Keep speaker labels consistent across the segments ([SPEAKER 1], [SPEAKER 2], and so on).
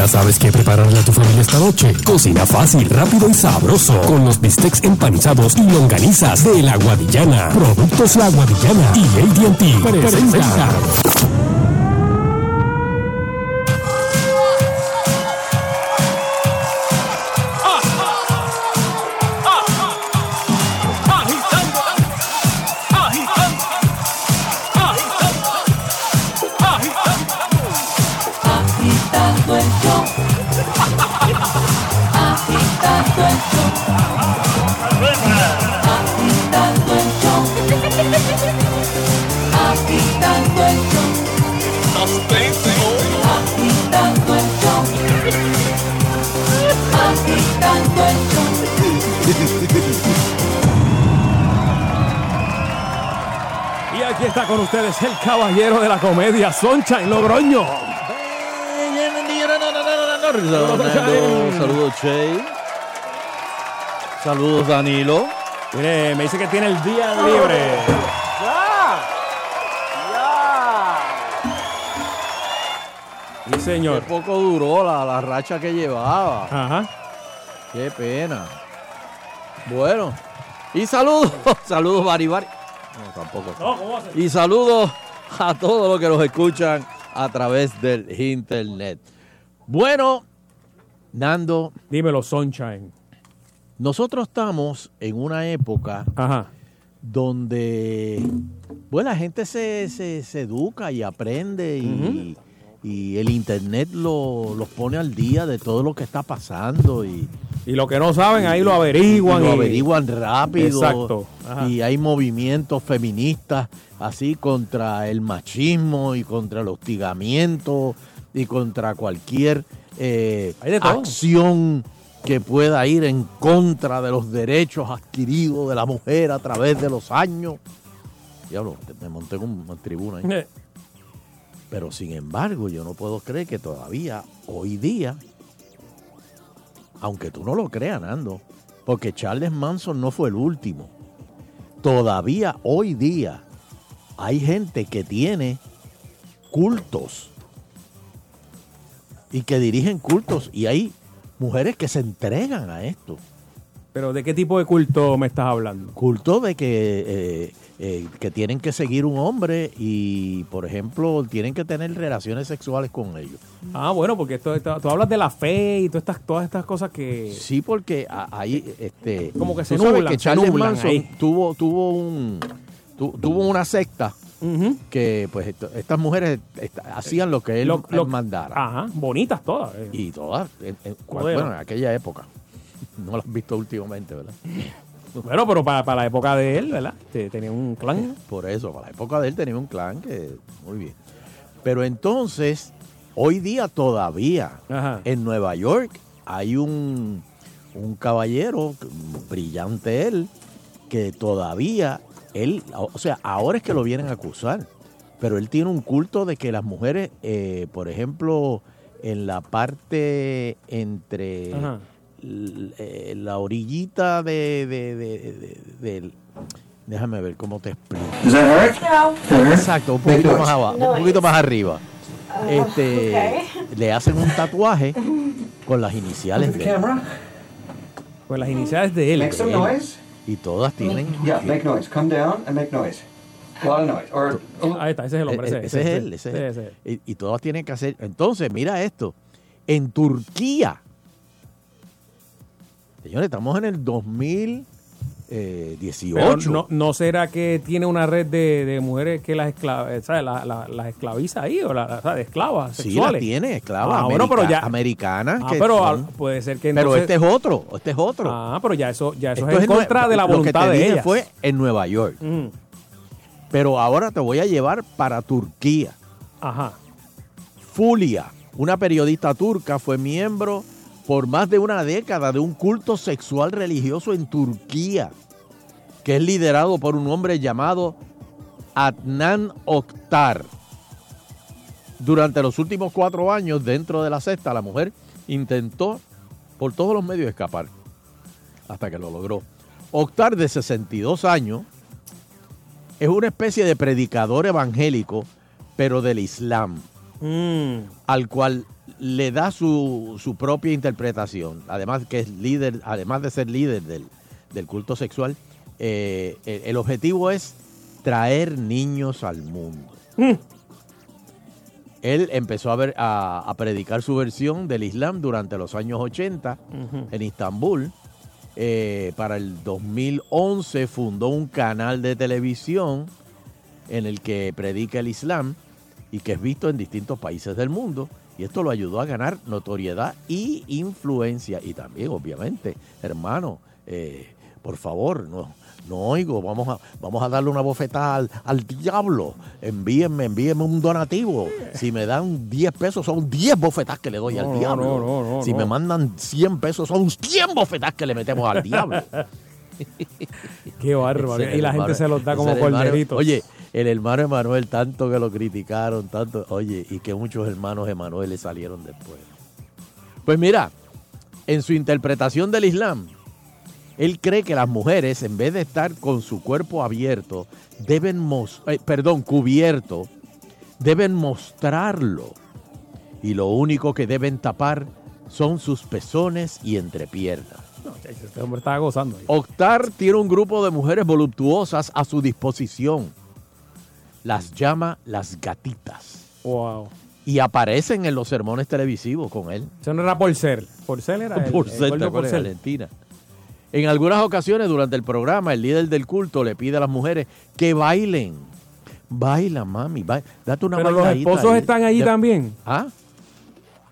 [SPEAKER 1] Ya sabes qué prepararle a tu familia esta noche. Cocina fácil, rápido y sabroso. Con los bistecs empanizados y longanizas de La Guadillana. Productos La Guadillana y AT&T presenta.
[SPEAKER 2] Con ustedes el caballero de la comedia, Sunshine Logroño.
[SPEAKER 3] Saludos, Che. Saludos, Danilo.
[SPEAKER 2] Mire, me dice que tiene el día libre. Sí,
[SPEAKER 3] Qué
[SPEAKER 2] señor.
[SPEAKER 3] poco duró la, la racha que llevaba.
[SPEAKER 2] Ajá.
[SPEAKER 3] Qué pena. Bueno. Y saludos. Saludos, Bari Bari. No, tampoco.
[SPEAKER 2] No, ¿cómo va a ser?
[SPEAKER 3] Y saludos a todos los que nos escuchan a través del internet. Bueno, Nando,
[SPEAKER 2] Dímelo, Sunshine.
[SPEAKER 3] nosotros estamos en una época
[SPEAKER 2] Ajá.
[SPEAKER 3] donde pues, la gente se, se- se educa y aprende y, y el internet lo- los pone al día de todo lo que está pasando y,
[SPEAKER 2] Y lo que no saben, ahí lo averiguan.
[SPEAKER 3] y lo
[SPEAKER 2] y-
[SPEAKER 3] averiguan rápido.
[SPEAKER 2] Exacto. Ajá.
[SPEAKER 3] Y hay movimientos feministas así contra el machismo y contra el hostigamiento y contra cualquier eh, acción que pueda ir en contra de los derechos adquiridos de la mujer a través de los años. Diablo, me monté en una tribuna ahí.
[SPEAKER 2] Eh,
[SPEAKER 3] Pero sin embargo, yo no puedo creer que todavía, hoy día, aunque tú no lo creas, Nando, porque Charles Manson no fue el último. Todavía hoy día hay gente que tiene cultos y que dirigen cultos y hay mujeres que se entregan a esto.
[SPEAKER 2] Pero ¿de qué tipo de culto me estás hablando?
[SPEAKER 3] Culto de que, eh, eh, que tienen que seguir un hombre y, por ejemplo, tienen que tener relaciones sexuales con ellos.
[SPEAKER 2] Ah, bueno, porque esto, esto- tú hablas de la fe y todas estas, todas estas cosas que...
[SPEAKER 3] Sí, porque ahí, este,
[SPEAKER 2] Como que se nublan,
[SPEAKER 3] que
[SPEAKER 2] se
[SPEAKER 3] Charles
[SPEAKER 2] nublan
[SPEAKER 3] Manson
[SPEAKER 2] ahí.
[SPEAKER 3] tuvo, tuvo un, tu- tuvo una secta que, pues, esto- estas mujeres esta- hacían lo que él,
[SPEAKER 2] Lo- lo-
[SPEAKER 3] él mandara
[SPEAKER 2] Ajá, bonitas todas. eh.
[SPEAKER 3] y todas, en- en-
[SPEAKER 2] Joder.
[SPEAKER 3] bueno, en aquella época. No las has visto últimamente, ¿verdad?
[SPEAKER 2] Bueno, pero para, para la época de él, ¿verdad? Te- Tenía un clan.
[SPEAKER 3] Por eso, para la época de él tenía un clan que, muy bien. Pero entonces, hoy día todavía,
[SPEAKER 2] Ajá.
[SPEAKER 3] en Nueva York, hay un, un caballero, brillante él, que todavía, él, o sea, ahora es que lo vienen a acusar, pero él tiene un culto de que las mujeres, eh, por ejemplo, en la parte entre
[SPEAKER 2] Ajá.
[SPEAKER 3] Eh, la orillita de, de- de- déjame ver cómo te explico. Exacto, un poquito más abajo, un poquito más arriba. Este, le hacen un tatuaje con las iniciales de él.
[SPEAKER 2] Pues las iniciales de él.
[SPEAKER 4] Make some noise.
[SPEAKER 3] y todas tienen
[SPEAKER 4] Yeah, make noise. Come down and make noise.
[SPEAKER 2] Ahí está, ese es el hombre.
[SPEAKER 3] Eh,
[SPEAKER 2] Ese,
[SPEAKER 3] ese es él, ese es él.
[SPEAKER 2] ese, ese.
[SPEAKER 3] Y, y todas tienen que hacer. Entonces, mira esto. En Turquía, señores, estamos en el 2018.
[SPEAKER 2] Pero no, ¿no será que tiene una red de, de mujeres que las, escla- ¿sabes? La- la- las esclaviza ahí? ¿O la, la- esclavas
[SPEAKER 3] sí,
[SPEAKER 2] sexuales?
[SPEAKER 3] la tiene, esclavas
[SPEAKER 2] Ah, bueno, pero ya-
[SPEAKER 3] americanas.
[SPEAKER 2] Ah,
[SPEAKER 3] que
[SPEAKER 2] pero
[SPEAKER 3] son-
[SPEAKER 2] ah, puede ser que
[SPEAKER 3] pero este es otro, este es otro.
[SPEAKER 2] Ah, pero ya eso, ya eso
[SPEAKER 3] Esto
[SPEAKER 2] es en contra de la
[SPEAKER 3] lo que
[SPEAKER 2] voluntad
[SPEAKER 3] te
[SPEAKER 2] de
[SPEAKER 3] dije
[SPEAKER 2] ellas.
[SPEAKER 3] fue en Nueva York.
[SPEAKER 2] Ujú.
[SPEAKER 3] Pero ahora te voy a llevar para Turquía.
[SPEAKER 2] Ajá.
[SPEAKER 3] Fulia, una periodista turca, fue miembro por más de una década de un culto sexual religioso en Turquía, que es liderado por un hombre llamado Adnan Oktar. Durante los últimos cuatro años dentro de la secta, la mujer intentó por todos los medios escapar, hasta que lo logró. Oktar, de 62 años, es una especie de predicador evangélico, pero del Islam
[SPEAKER 2] Mm.
[SPEAKER 3] al cual le da su, su propia interpretación, además que es líder, además de ser líder del, del culto sexual, eh, el, el objetivo es traer niños al mundo. Él empezó a, ver, a, a predicar su versión del Islam durante los años 80 en Istambul. Eh, para el 2011 fundó un canal de televisión en el que predica el Islam y que es visto en distintos países del mundo. Y esto lo ayudó a ganar notoriedad y influencia. Y también, obviamente, hermano, eh, por favor, no, no oigo, vamos a, vamos a darle una bofetada al, al diablo. Envíenme, envíenme un donativo. Si me dan 10 pesos, son 10 bofetadas que le doy
[SPEAKER 2] No,
[SPEAKER 3] al diablo.
[SPEAKER 2] no, no, no,
[SPEAKER 3] si me mandan 100 pesos, son 100 bofetadas que le metemos al diablo.
[SPEAKER 2] Qué bárbaro. Y la gente se los da como corderitos.
[SPEAKER 3] Oye, el hermano Emanuel, tanto que lo criticaron, tanto, oye, y que muchos hermanos Emanuel le salieron después. Pues mira, en su interpretación del Islam, él cree que las mujeres, en vez de estar con su cuerpo abierto, deben mos- eh, perdón, cubierto, deben mostrarlo. Y lo único que deben tapar son sus pezones y entrepiernas.
[SPEAKER 2] No, este hombre estaba gozando.
[SPEAKER 3] Octar tiene un grupo de mujeres voluptuosas a su disposición. Las llama las gatitas.
[SPEAKER 2] Wow.
[SPEAKER 3] Y aparecen en los sermones televisivos con él.
[SPEAKER 2] Eso no era Porcel. Porcel era el,
[SPEAKER 3] Por
[SPEAKER 2] el. Porcel.
[SPEAKER 3] Valentina. En algunas ocasiones durante el programa, el líder del culto le pide a las mujeres que bailen. Baila, mami, baila. Date una
[SPEAKER 2] Pero los esposos
[SPEAKER 3] ahí.
[SPEAKER 2] están allí
[SPEAKER 3] De-
[SPEAKER 2] también.
[SPEAKER 3] ¿Ah?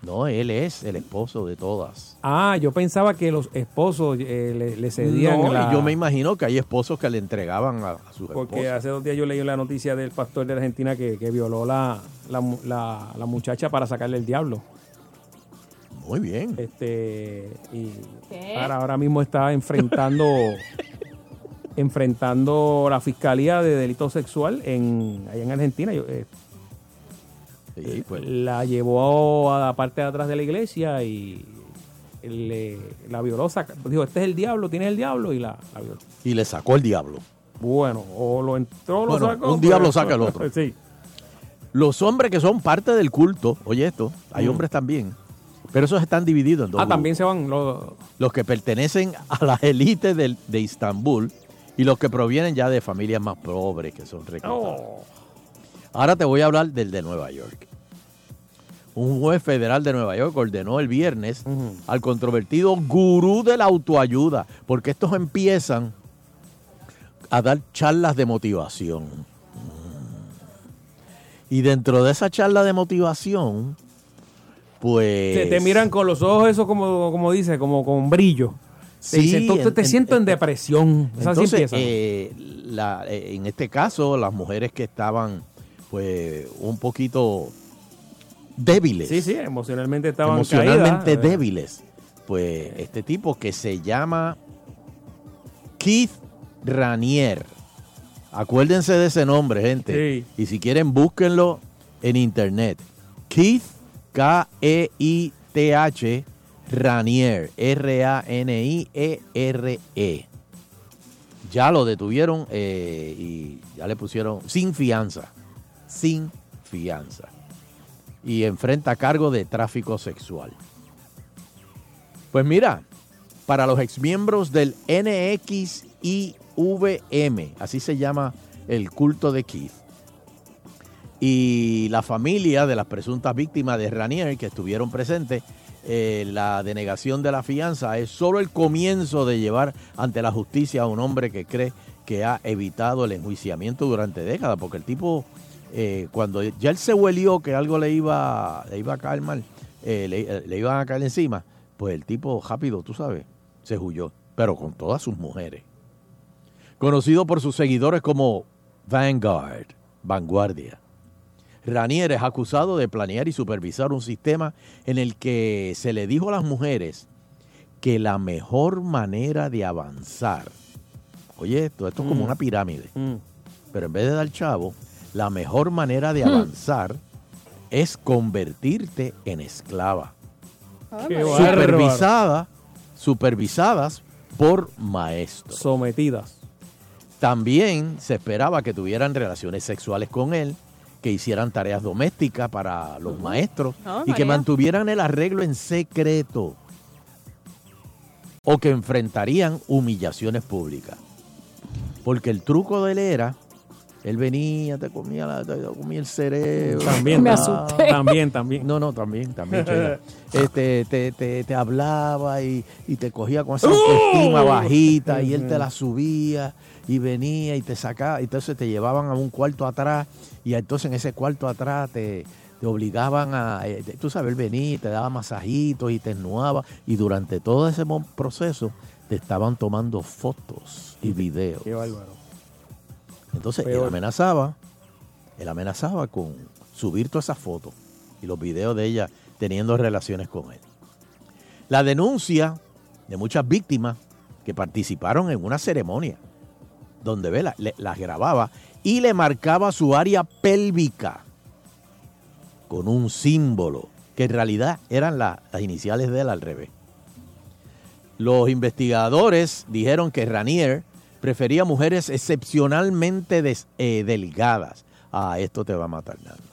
[SPEAKER 3] No, él es el esposo de todas.
[SPEAKER 2] Ah, yo pensaba que los esposos eh, le, le cedían
[SPEAKER 3] No,
[SPEAKER 2] la...
[SPEAKER 3] yo me imagino que hay esposos que le entregaban a, a sus
[SPEAKER 2] Porque
[SPEAKER 3] esposas.
[SPEAKER 2] hace dos días yo leí la noticia del pastor de Argentina que, que violó la, la, la- la muchacha para sacarle el diablo.
[SPEAKER 3] Muy bien.
[SPEAKER 2] Este y
[SPEAKER 5] ¿Qué?
[SPEAKER 2] ahora, ahora mismo está enfrentando enfrentando la fiscalía de delito sexual en allá en Argentina. Yo, eh,
[SPEAKER 3] Sí, pues.
[SPEAKER 2] la llevó a la parte de atrás de la iglesia y le, la violó. saca- dijo, este es el diablo, tienes el diablo y la, la violó.
[SPEAKER 3] y le sacó el diablo.
[SPEAKER 2] Bueno, o lo entró lo
[SPEAKER 3] Bueno,
[SPEAKER 2] sacó.
[SPEAKER 3] un diablo
[SPEAKER 2] pero-
[SPEAKER 3] saca el otro.
[SPEAKER 2] Sí.
[SPEAKER 3] Los hombres que son parte del culto, oye esto, hay
[SPEAKER 2] Mm.
[SPEAKER 3] hombres también, pero esos están divididos en dos
[SPEAKER 2] Ah,
[SPEAKER 3] grupos.
[SPEAKER 2] también se van los...
[SPEAKER 3] Los que pertenecen a las élites del- de Istambul y los que provienen ya de familias más pobres que son reclutados.
[SPEAKER 2] Oh.
[SPEAKER 3] Ahora te voy a hablar del de Nueva York. Un juez federal de Nueva York ordenó el viernes al controvertido gurú de la autoayuda, porque estos empiezan a dar charlas de motivación. Y dentro de esa charla de motivación, pues...
[SPEAKER 2] Te, te miran con los ojos, eso como, como dice, como con brillo. Te
[SPEAKER 3] Sí,
[SPEAKER 2] dicen, "Tú- tú
[SPEAKER 3] en-
[SPEAKER 2] te
[SPEAKER 3] en-
[SPEAKER 2] siento en
[SPEAKER 3] en-
[SPEAKER 2] depresión.
[SPEAKER 3] Entonces, eh, la- eh, en este caso, las mujeres que estaban, pues, un poquito débiles,
[SPEAKER 2] sí, sí, emocionalmente estaban
[SPEAKER 3] emocionalmente
[SPEAKER 2] caídas.
[SPEAKER 3] débiles, pues, este tipo que se llama Keith Ranier. Acuérdense de ese nombre, gente.
[SPEAKER 2] Sí.
[SPEAKER 3] Y si quieren, búsquenlo en internet. Keith, K-E-I-T-H, Ranier, R-A-N-I-E-R-E. Ya lo detuvieron eh, y ya le pusieron sin fianza. Sin fianza. Y enfrenta cargo de tráfico sexual. Pues mira, para los exmiembros del NXIVM, así se llama el culto de Keith, y la familia de las presuntas víctimas de Ranier que estuvieron presentes, eh, la denegación de la fianza es solo el comienzo de llevar ante la justicia a un hombre que cree que ha evitado el enjuiciamiento durante décadas, porque el tipo, eh, cuando ya él se huelió que algo le iba, le iba a caer mal, eh, le, le iban a caer encima, pues el tipo rápido, tú sabes, se huyó, pero con todas sus mujeres. Conocido por sus seguidores como Vanguard, Vanguardia. Ranier es acusado de planear y supervisar un sistema en el que se le dijo a las mujeres que la mejor manera de avanzar, oye esto, esto es como
[SPEAKER 2] Mm.
[SPEAKER 3] una pirámide,
[SPEAKER 2] Mm.
[SPEAKER 3] pero en vez de dar chavo, la mejor manera de avanzar es convertirte en esclava,
[SPEAKER 2] Qué bárbaro.
[SPEAKER 3] supervisada, supervisadas por maestros.
[SPEAKER 2] Sometidas.
[SPEAKER 3] También se esperaba que tuvieran relaciones sexuales con él, que hicieran tareas domésticas para los maestros
[SPEAKER 5] Oh,
[SPEAKER 3] y que mantuvieran el arreglo en secreto o que enfrentarían humillaciones públicas. Porque el truco de él era, él venía, te comía, la- te comía el cerebro.
[SPEAKER 2] También,
[SPEAKER 5] Me
[SPEAKER 2] tam-
[SPEAKER 5] asusté.
[SPEAKER 2] También, también.
[SPEAKER 3] No, no, también, también. Este, te, te, te hablaba y, y te cogía con esa autoestima bajita y él te la subía y venía y te sacaba. Entonces te llevaban a un cuarto atrás y entonces en ese cuarto atrás te, te obligaban a, eh, tú sabes, él venía y te daba masajitos y te esnuaba y durante todo ese proceso te estaban tomando fotos y videos.
[SPEAKER 2] Qué bárbaro.
[SPEAKER 3] Entonces él amenazaba, él amenazaba con subir todas esas fotos y los videos de ella teniendo relaciones con él. La denuncia de muchas víctimas que participaron en una ceremonia donde Vela las grababa y le marcaba su área pélvica con un símbolo que en realidad eran la- las iniciales de él al revés. Los investigadores dijeron que Ranier prefería mujeres excepcionalmente des- eh, delgadas. Ah, esto te va a matar, Nando.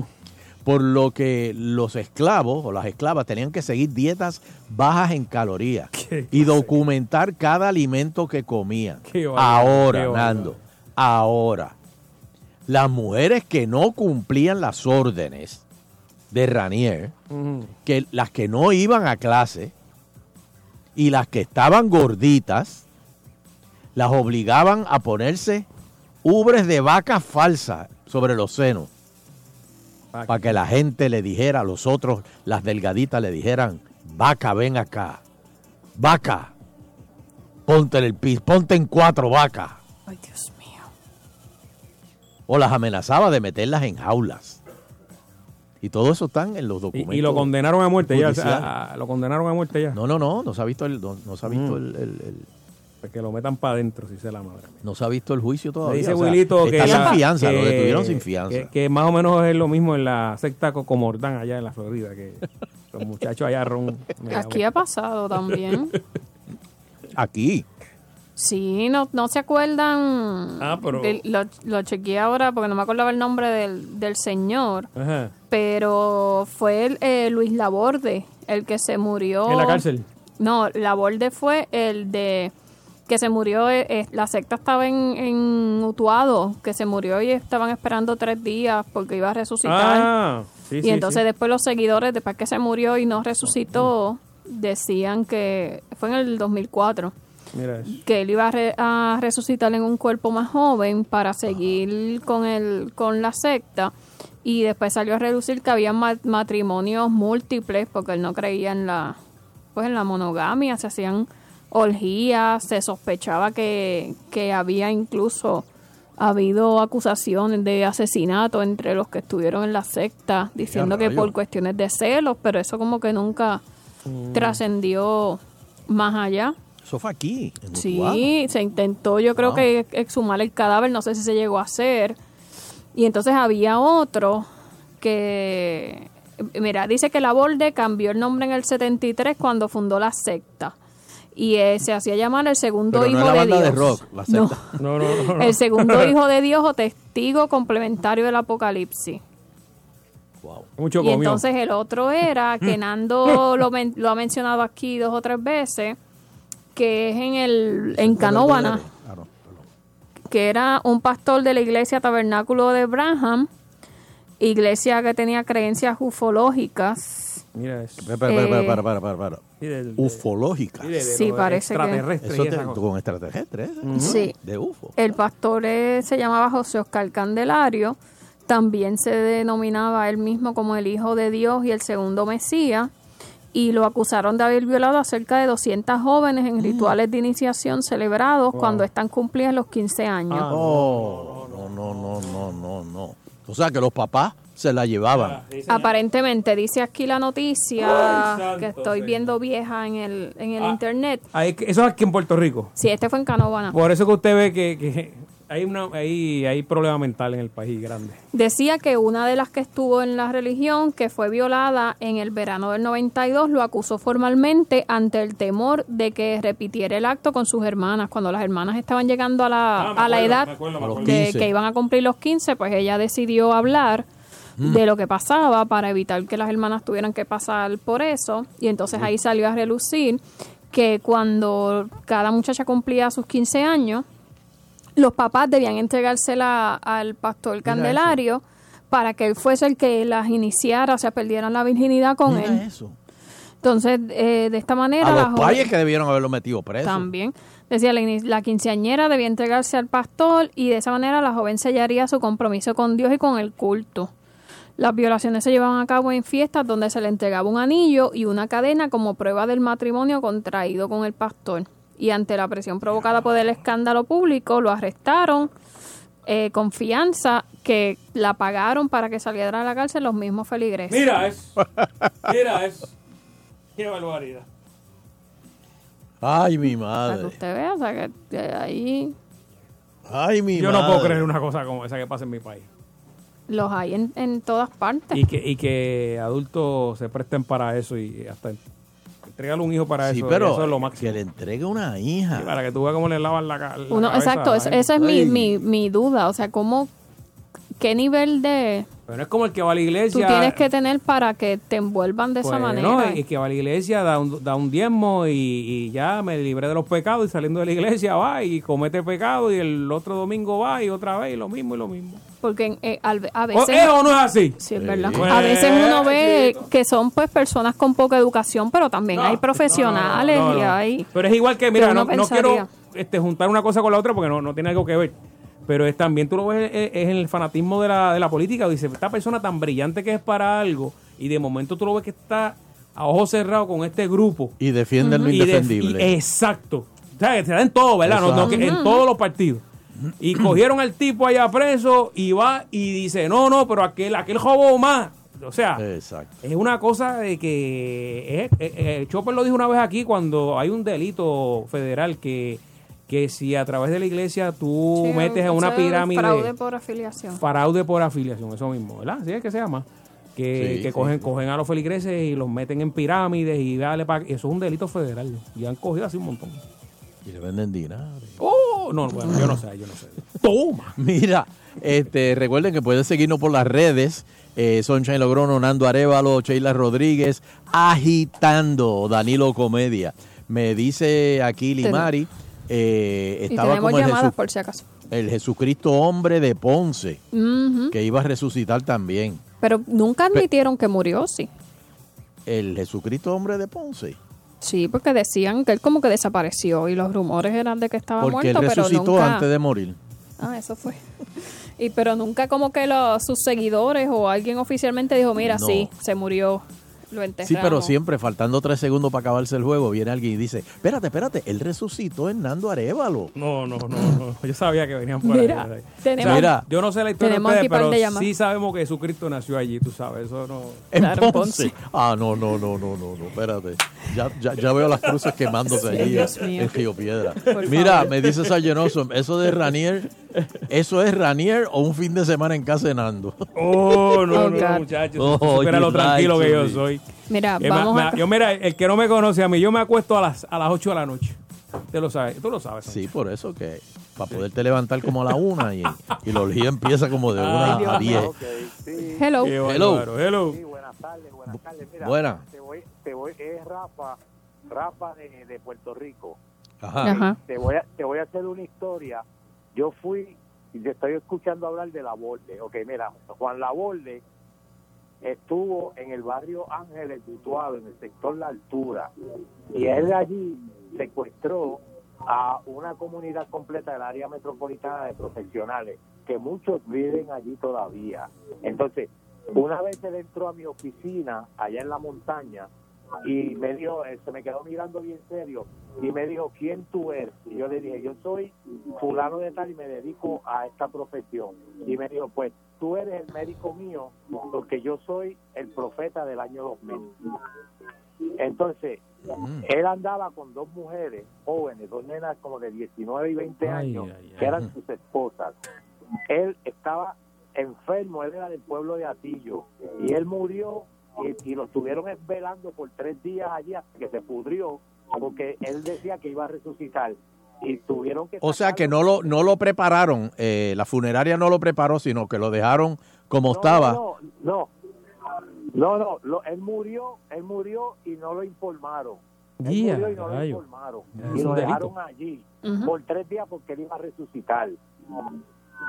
[SPEAKER 2] Mm,
[SPEAKER 3] Por lo que los esclavos o las esclavas tenían que seguir dietas bajas en calorías y documentar cada alimento que comían.
[SPEAKER 2] Qué
[SPEAKER 3] Ahora,
[SPEAKER 2] qué.
[SPEAKER 3] Nando, ahora, las mujeres que no cumplían las órdenes de Ranier,
[SPEAKER 2] mm.
[SPEAKER 3] que las que no iban a clase y las que estaban gorditas, las obligaban a ponerse ubres de vaca falsa sobre los senos para que la gente le dijera a los otros, las delgaditas le dijeran, vaca, ven acá, vaca, ponte en el piso, ponte en cuatro vacas.
[SPEAKER 5] Ay, Dios mío.
[SPEAKER 3] O las amenazaba de meterlas en jaulas. Y todo eso están en los documentos.
[SPEAKER 2] Y, y lo condenaron a muerte ya. o sea,
[SPEAKER 3] judiciales.
[SPEAKER 2] a- a- lo condenaron a muerte ya.
[SPEAKER 3] No, no, no, no se ha visto el, no, no se ha visto
[SPEAKER 2] Mm.
[SPEAKER 3] el, el- el-
[SPEAKER 2] que lo metan para adentro, si se la madre.
[SPEAKER 3] no se ha visto el juicio todavía.
[SPEAKER 2] dice
[SPEAKER 3] o sea,
[SPEAKER 2] Wilito que,
[SPEAKER 3] está
[SPEAKER 2] la-
[SPEAKER 3] sin fianza, lo
[SPEAKER 2] que-
[SPEAKER 3] detuvieron sin fianza.
[SPEAKER 2] Que, que más o menos es lo mismo en la secta Cocomordán allá en la Florida, que los muchachos allá ron.
[SPEAKER 5] Aquí ha pasado también.
[SPEAKER 3] Aquí.
[SPEAKER 5] Sí, no, no se acuerdan.
[SPEAKER 2] Ah, pero-
[SPEAKER 5] lo, lo chequeé ahora porque no me acordaba el nombre del, del señor.
[SPEAKER 2] Ajá.
[SPEAKER 5] Pero fue el, eh, Luis Laborde el que se murió.
[SPEAKER 2] En la cárcel.
[SPEAKER 5] No, Laborde fue el de que se murió. eh, eh, la secta estaba en, en Utuado, que se murió y estaban esperando tres días porque iba a resucitar.
[SPEAKER 2] Ah, sí,
[SPEAKER 5] y
[SPEAKER 2] sí,
[SPEAKER 5] entonces
[SPEAKER 2] sí.
[SPEAKER 5] después los seguidores, después que se murió y no resucitó, decían que fue en el 2004
[SPEAKER 2] Mira eso.
[SPEAKER 5] que él iba a, re- a resucitar en un cuerpo más joven para seguir con el con la secta y después salió a reducir que había ma- matrimonios múltiples porque él no creía en la pues en la monogamia se hacían orgías se sospechaba que, que había incluso habido acusaciones de asesinato entre los que estuvieron en la secta diciendo que por cuestiones de celos pero eso como que nunca
[SPEAKER 2] Mm.
[SPEAKER 5] trascendió más allá
[SPEAKER 3] Eso fue aquí. en.
[SPEAKER 5] Sí, se intentó, yo creo
[SPEAKER 3] Wow.
[SPEAKER 5] que exhumar el cadáver, no sé si se llegó a hacer. Y entonces había otro que, mira, dice que la Borde cambió el nombre en el 73 cuando fundó la secta. Y eh, se hacía llamar el segundo
[SPEAKER 3] Pero
[SPEAKER 5] hijo
[SPEAKER 3] es la banda
[SPEAKER 5] de
[SPEAKER 3] de
[SPEAKER 5] Dios.
[SPEAKER 3] rock, la
[SPEAKER 5] No,
[SPEAKER 3] secta.
[SPEAKER 2] No, no, no. no.
[SPEAKER 5] el segundo hijo de Dios o testigo complementario del Apocalipsis.
[SPEAKER 3] Wow.
[SPEAKER 2] Mucho
[SPEAKER 5] Y
[SPEAKER 2] comió.
[SPEAKER 5] entonces el otro era, que Nando lo, men- lo ha mencionado aquí dos o tres veces, que es en el en Canóvana,
[SPEAKER 3] Ah,
[SPEAKER 5] que era un pastor de la iglesia Tabernáculo de Branham, iglesia que tenía creencias ufológicas.
[SPEAKER 2] Mira eso.
[SPEAKER 3] Para, para, para, para, para, para, para.
[SPEAKER 2] Mire, el- de
[SPEAKER 5] Sí, parece que-
[SPEAKER 2] extraterrestre
[SPEAKER 3] Eso
[SPEAKER 2] y
[SPEAKER 3] te- con extraterrestres. ¿eh?
[SPEAKER 5] Sí.
[SPEAKER 3] De UFO.
[SPEAKER 5] El pastor se llamaba José Oscar Candelario, también se denominaba a él mismo como el Hijo de Dios y el segundo Mesías, y lo acusaron de haber violado a cerca de 200 jóvenes en rituales de iniciación celebrados cuando están cumplidos los 15 años.
[SPEAKER 2] Ah,
[SPEAKER 3] Oh, no, no, no, no, no, no. O sea que los papás se la llevaban.
[SPEAKER 5] Aparentemente dice aquí la noticia
[SPEAKER 2] Ay,
[SPEAKER 5] que estoy
[SPEAKER 2] Señor.
[SPEAKER 5] viendo vieja en el, en el
[SPEAKER 2] Ah.
[SPEAKER 5] internet.
[SPEAKER 2] Ahí- eso es aquí en Puerto Rico.
[SPEAKER 5] Sí, este fue en Canóvana.
[SPEAKER 2] Por eso que usted ve que, que hay, una, hay, hay problema mental en el país grande.
[SPEAKER 5] Decía que una de las que estuvo en la religión, que fue violada en el verano del 92, lo acusó formalmente ante el temor de que repitiera el acto con sus hermanas. Cuando las hermanas estaban llegando a la,
[SPEAKER 2] Ah,
[SPEAKER 5] a la edad
[SPEAKER 2] me acuerdo, me
[SPEAKER 3] A los
[SPEAKER 2] acuerdo.
[SPEAKER 5] de
[SPEAKER 3] 15.
[SPEAKER 5] que iban a cumplir los 15, pues ella decidió hablar de lo que pasaba para evitar que las hermanas tuvieran que pasar por eso. Y entonces ahí salió a relucir que cuando cada muchacha cumplía sus 15 años, los papás debían entregársela al pastor Candelario para que él fuese el que las iniciara, o sea, perdieran la virginidad con
[SPEAKER 3] Mira
[SPEAKER 5] él.
[SPEAKER 3] eso.
[SPEAKER 5] Entonces, eh, de esta manera...
[SPEAKER 3] A
[SPEAKER 5] la
[SPEAKER 3] los
[SPEAKER 5] joven-
[SPEAKER 3] que debieron haberlo metido preso.
[SPEAKER 5] también. Decía, la, la quinceañera debía entregarse al pastor y de esa manera la joven sellaría su compromiso con Dios y con el culto. Las violaciones se llevaban a cabo en fiestas donde se le entregaba un anillo y una cadena como prueba del matrimonio contraído con el pastor. Y ante la presión provocada por el escándalo público, lo arrestaron eh, con fianza que la pagaron para que saliera de la cárcel los mismos feligreses.
[SPEAKER 2] Mira eso. Mira eso. Qué barbaridad.
[SPEAKER 3] Ay, mi
[SPEAKER 5] Para que
[SPEAKER 3] madre.
[SPEAKER 5] usted vea, o sea, que, que ahí
[SPEAKER 3] Ay, mi
[SPEAKER 2] Yo
[SPEAKER 3] madre.
[SPEAKER 2] no puedo creer una cosa como esa que pasa en mi país.
[SPEAKER 5] Los hay en, en todas partes.
[SPEAKER 2] Y que, y que adultos se presten para eso y hasta entregarle un hijo para
[SPEAKER 3] Sí,
[SPEAKER 2] eso.
[SPEAKER 3] pero
[SPEAKER 2] eso es lo máximo.
[SPEAKER 3] que le entregue una hija.
[SPEAKER 2] Y para que tú veas cómo le lavan la, la
[SPEAKER 5] Uno,
[SPEAKER 2] cabeza
[SPEAKER 5] exacto, esa es mi, mi, mi duda. O sea, ¿cómo, qué nivel de
[SPEAKER 2] Pero no es como el que va a la
[SPEAKER 5] tú
[SPEAKER 2] iglesia.
[SPEAKER 5] tienes que tener para que te envuelvan de esa
[SPEAKER 2] pues,
[SPEAKER 5] manera?
[SPEAKER 2] No, el que va a la iglesia da un, da un diezmo y, y ya me libré de los pecados y saliendo de la iglesia va y comete pecado y el otro domingo va y otra vez y lo mismo y lo mismo.
[SPEAKER 5] Porque eh, a
[SPEAKER 2] ¿O,
[SPEAKER 5] veces...
[SPEAKER 2] ¿Es o no es así?
[SPEAKER 5] Sí, es verdad.
[SPEAKER 2] Pues,
[SPEAKER 5] a veces uno ve
[SPEAKER 2] chiquito.
[SPEAKER 5] que son pues personas con poca educación, pero también hay profesionales
[SPEAKER 2] No, no, no,
[SPEAKER 5] y hay...
[SPEAKER 2] Pero es igual que, mira, no, no quiero este, juntar una cosa con la otra porque no, no tiene algo que ver. Pero es también tú lo ves es, es en el fanatismo de la, de la política. Dice, esta persona tan brillante que es para algo y de momento tú lo ves que está a ojos cerrados con este grupo.
[SPEAKER 3] Y defienden lo
[SPEAKER 2] Y de-
[SPEAKER 3] indefendible.
[SPEAKER 2] y- exacto. O sea, se da en todo, ¿verdad? No, no, en todos los partidos. Y cogieron al tipo allá preso y va y dice, no, no, pero aquel, aquel robó más. O sea,
[SPEAKER 3] Exacto.
[SPEAKER 2] es una cosa de que es- eh, eh, Chopper lo dijo una vez aquí cuando hay un delito federal que, que si a través de la iglesia tú
[SPEAKER 5] Sí,
[SPEAKER 2] metes en una pirámide
[SPEAKER 5] Fraude por afiliación.
[SPEAKER 2] fraude por afiliación, eso mismo, ¿verdad? Así es que se llama. Que,
[SPEAKER 3] Sí,
[SPEAKER 2] que
[SPEAKER 3] sí,
[SPEAKER 2] cogen,
[SPEAKER 3] sí.
[SPEAKER 2] cogen a los feligreses y los meten en pirámides y dale pa- eso es un delito federal. Y han cogido así un montón.
[SPEAKER 3] Y le venden dinero.
[SPEAKER 2] Oh, no, bueno, yo no sé, yo no sé. Toma.
[SPEAKER 3] Mira, este, recuerden que pueden seguirnos por las redes. Eh, Sunshine Logrono, Nando Arevalo, Sheila Rodríguez, agitando Danilo Comedia. Me dice aquí Limari, eh,
[SPEAKER 5] Y
[SPEAKER 3] estaba
[SPEAKER 5] tenemos
[SPEAKER 3] como el,
[SPEAKER 5] llamadas
[SPEAKER 3] Jesús-
[SPEAKER 5] por si acaso.
[SPEAKER 3] el Jesucristo hombre de Ponce, que iba a resucitar también.
[SPEAKER 5] Pero nunca admitieron que murió, sí.
[SPEAKER 3] El Jesucristo hombre de Ponce.
[SPEAKER 5] Sí, porque decían que él como que desapareció y los rumores eran de que estaba
[SPEAKER 3] Porque él
[SPEAKER 5] muerto, pero
[SPEAKER 3] resucitó
[SPEAKER 5] nunca...
[SPEAKER 3] antes de morir.
[SPEAKER 5] Ah, eso fue. Y pero nunca como que los, sus seguidores o alguien oficialmente dijo, mira,
[SPEAKER 3] No.
[SPEAKER 5] sí, se murió, lo enterramos.
[SPEAKER 3] Sí, pero siempre, faltando tres segundos para acabarse el juego, viene alguien y dice, espérate, espérate, él resucitó Hernando Arevalo.
[SPEAKER 2] No, no, no, no. Yo sabía que venían por
[SPEAKER 5] Mira,
[SPEAKER 2] ahí.
[SPEAKER 5] tenemos-
[SPEAKER 3] Mira.
[SPEAKER 2] yo no sé la historia de
[SPEAKER 5] Tenemos
[SPEAKER 2] ustedes, pero
[SPEAKER 5] de
[SPEAKER 2] sí sabemos que Jesucristo nació allí, tú sabes. Eso no.
[SPEAKER 3] En
[SPEAKER 5] Claro, en
[SPEAKER 3] Ponce.
[SPEAKER 5] Ponce.
[SPEAKER 3] Ah, no, no, no, no, no, no, espérate. Ya, ya, ya veo las cruces quemándose
[SPEAKER 5] Sí,
[SPEAKER 3] allí
[SPEAKER 5] Dios
[SPEAKER 3] en, Río Piedra.
[SPEAKER 5] Por
[SPEAKER 3] Mira,
[SPEAKER 5] favor.
[SPEAKER 3] me dice Sayenoso, eso de Ranier, ¿eso es Ranier o un fin de semana en casa de Nando?
[SPEAKER 2] Oh, no,
[SPEAKER 5] Oh,
[SPEAKER 2] no, muchachos.
[SPEAKER 3] Oh,
[SPEAKER 2] lo tranquilo que yo soy.
[SPEAKER 5] Mira,
[SPEAKER 2] Eh,
[SPEAKER 5] vamos
[SPEAKER 2] ma-
[SPEAKER 5] a...
[SPEAKER 2] yo, mira, el que no me conoce a mí, yo me acuesto a las, a las 8 de la noche. Usted lo sabe, tú lo sabes.
[SPEAKER 3] Sí, por eso que para poderte levantar como a la una y, y la orgía empieza como de una
[SPEAKER 2] Ay,
[SPEAKER 3] a diez.
[SPEAKER 6] Sí,
[SPEAKER 5] Hello.
[SPEAKER 3] Hello.
[SPEAKER 2] hello.
[SPEAKER 6] sí, buenas tardes, buenas tardes. Mira,
[SPEAKER 3] Buena.
[SPEAKER 6] Te voy, te voy, es Rafa, Rafa de, de Puerto Rico.
[SPEAKER 3] Ajá.
[SPEAKER 5] Ajá.
[SPEAKER 6] Te voy, a, te voy a hacer una historia. Yo fui, y te estoy escuchando hablar de Laborde. Ok, mira, Juan Laborde estuvo en el barrio Ángeles de Utuado, en el sector La Altura, y él allí secuestró a una comunidad completa del área metropolitana de profesionales, que muchos viven allí todavía. Entonces, una vez él entró a mi oficina allá en la montaña y me dijo, eh, se me quedó mirando bien serio y me dijo, ¿quién tú eres? Y yo le dije, yo soy fulano de tal y me dedico a esta profesión. Y me dijo, pues tú eres el médico mío porque yo soy el profeta del año 2000. Entonces, Él andaba con dos mujeres jóvenes, dos nenas como de 19 y 20
[SPEAKER 2] Ay,
[SPEAKER 6] años,
[SPEAKER 2] ay, ay.
[SPEAKER 6] que eran sus esposas. Él estaba enfermo, él era del pueblo de Atillo, y él murió y, y lo estuvieron velando por tres días allí hasta que se pudrió, porque él decía que iba a resucitar. Y tuvieron que
[SPEAKER 3] O sea que no lo, no lo prepararon, eh, la funeraria no lo preparó, sino que lo dejaron como
[SPEAKER 6] No,
[SPEAKER 3] estaba.
[SPEAKER 6] No, no, no, no, lo- él murió, él murió y no lo informaron. Él murió y no lo informaron. Y lo dejaron
[SPEAKER 2] delito.
[SPEAKER 6] allí por tres días porque él iba a resucitar.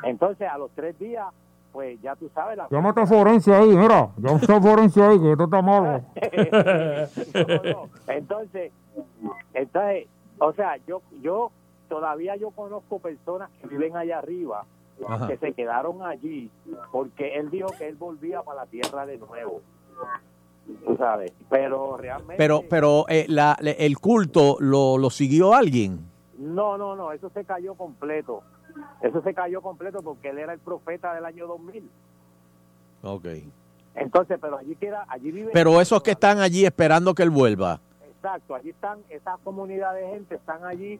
[SPEAKER 6] Entonces, a los tres días, pues ya tú sabes la...
[SPEAKER 7] Llámate a Forense ahí, mira. Llámate a Forense ahí, que esto está malo.
[SPEAKER 6] No, no. Entonces, entonces, o sea, yo, yo todavía yo conozco personas que viven allá arriba
[SPEAKER 3] Ajá.
[SPEAKER 6] que se quedaron allí porque él dijo que él volvía para la tierra de nuevo. Tú sabes, pero realmente
[SPEAKER 3] Pero, pero eh, la- el culto lo, lo siguió alguien.
[SPEAKER 6] no, no, no, eso se cayó completo. Eso se cayó completo porque él era el profeta del año 2000.
[SPEAKER 3] Ok.
[SPEAKER 6] Entonces, pero allí queda, allí vive
[SPEAKER 3] Pero esos que están allí esperando que él vuelva.
[SPEAKER 6] Exacto, allí están, esa comunidad de gente están allí,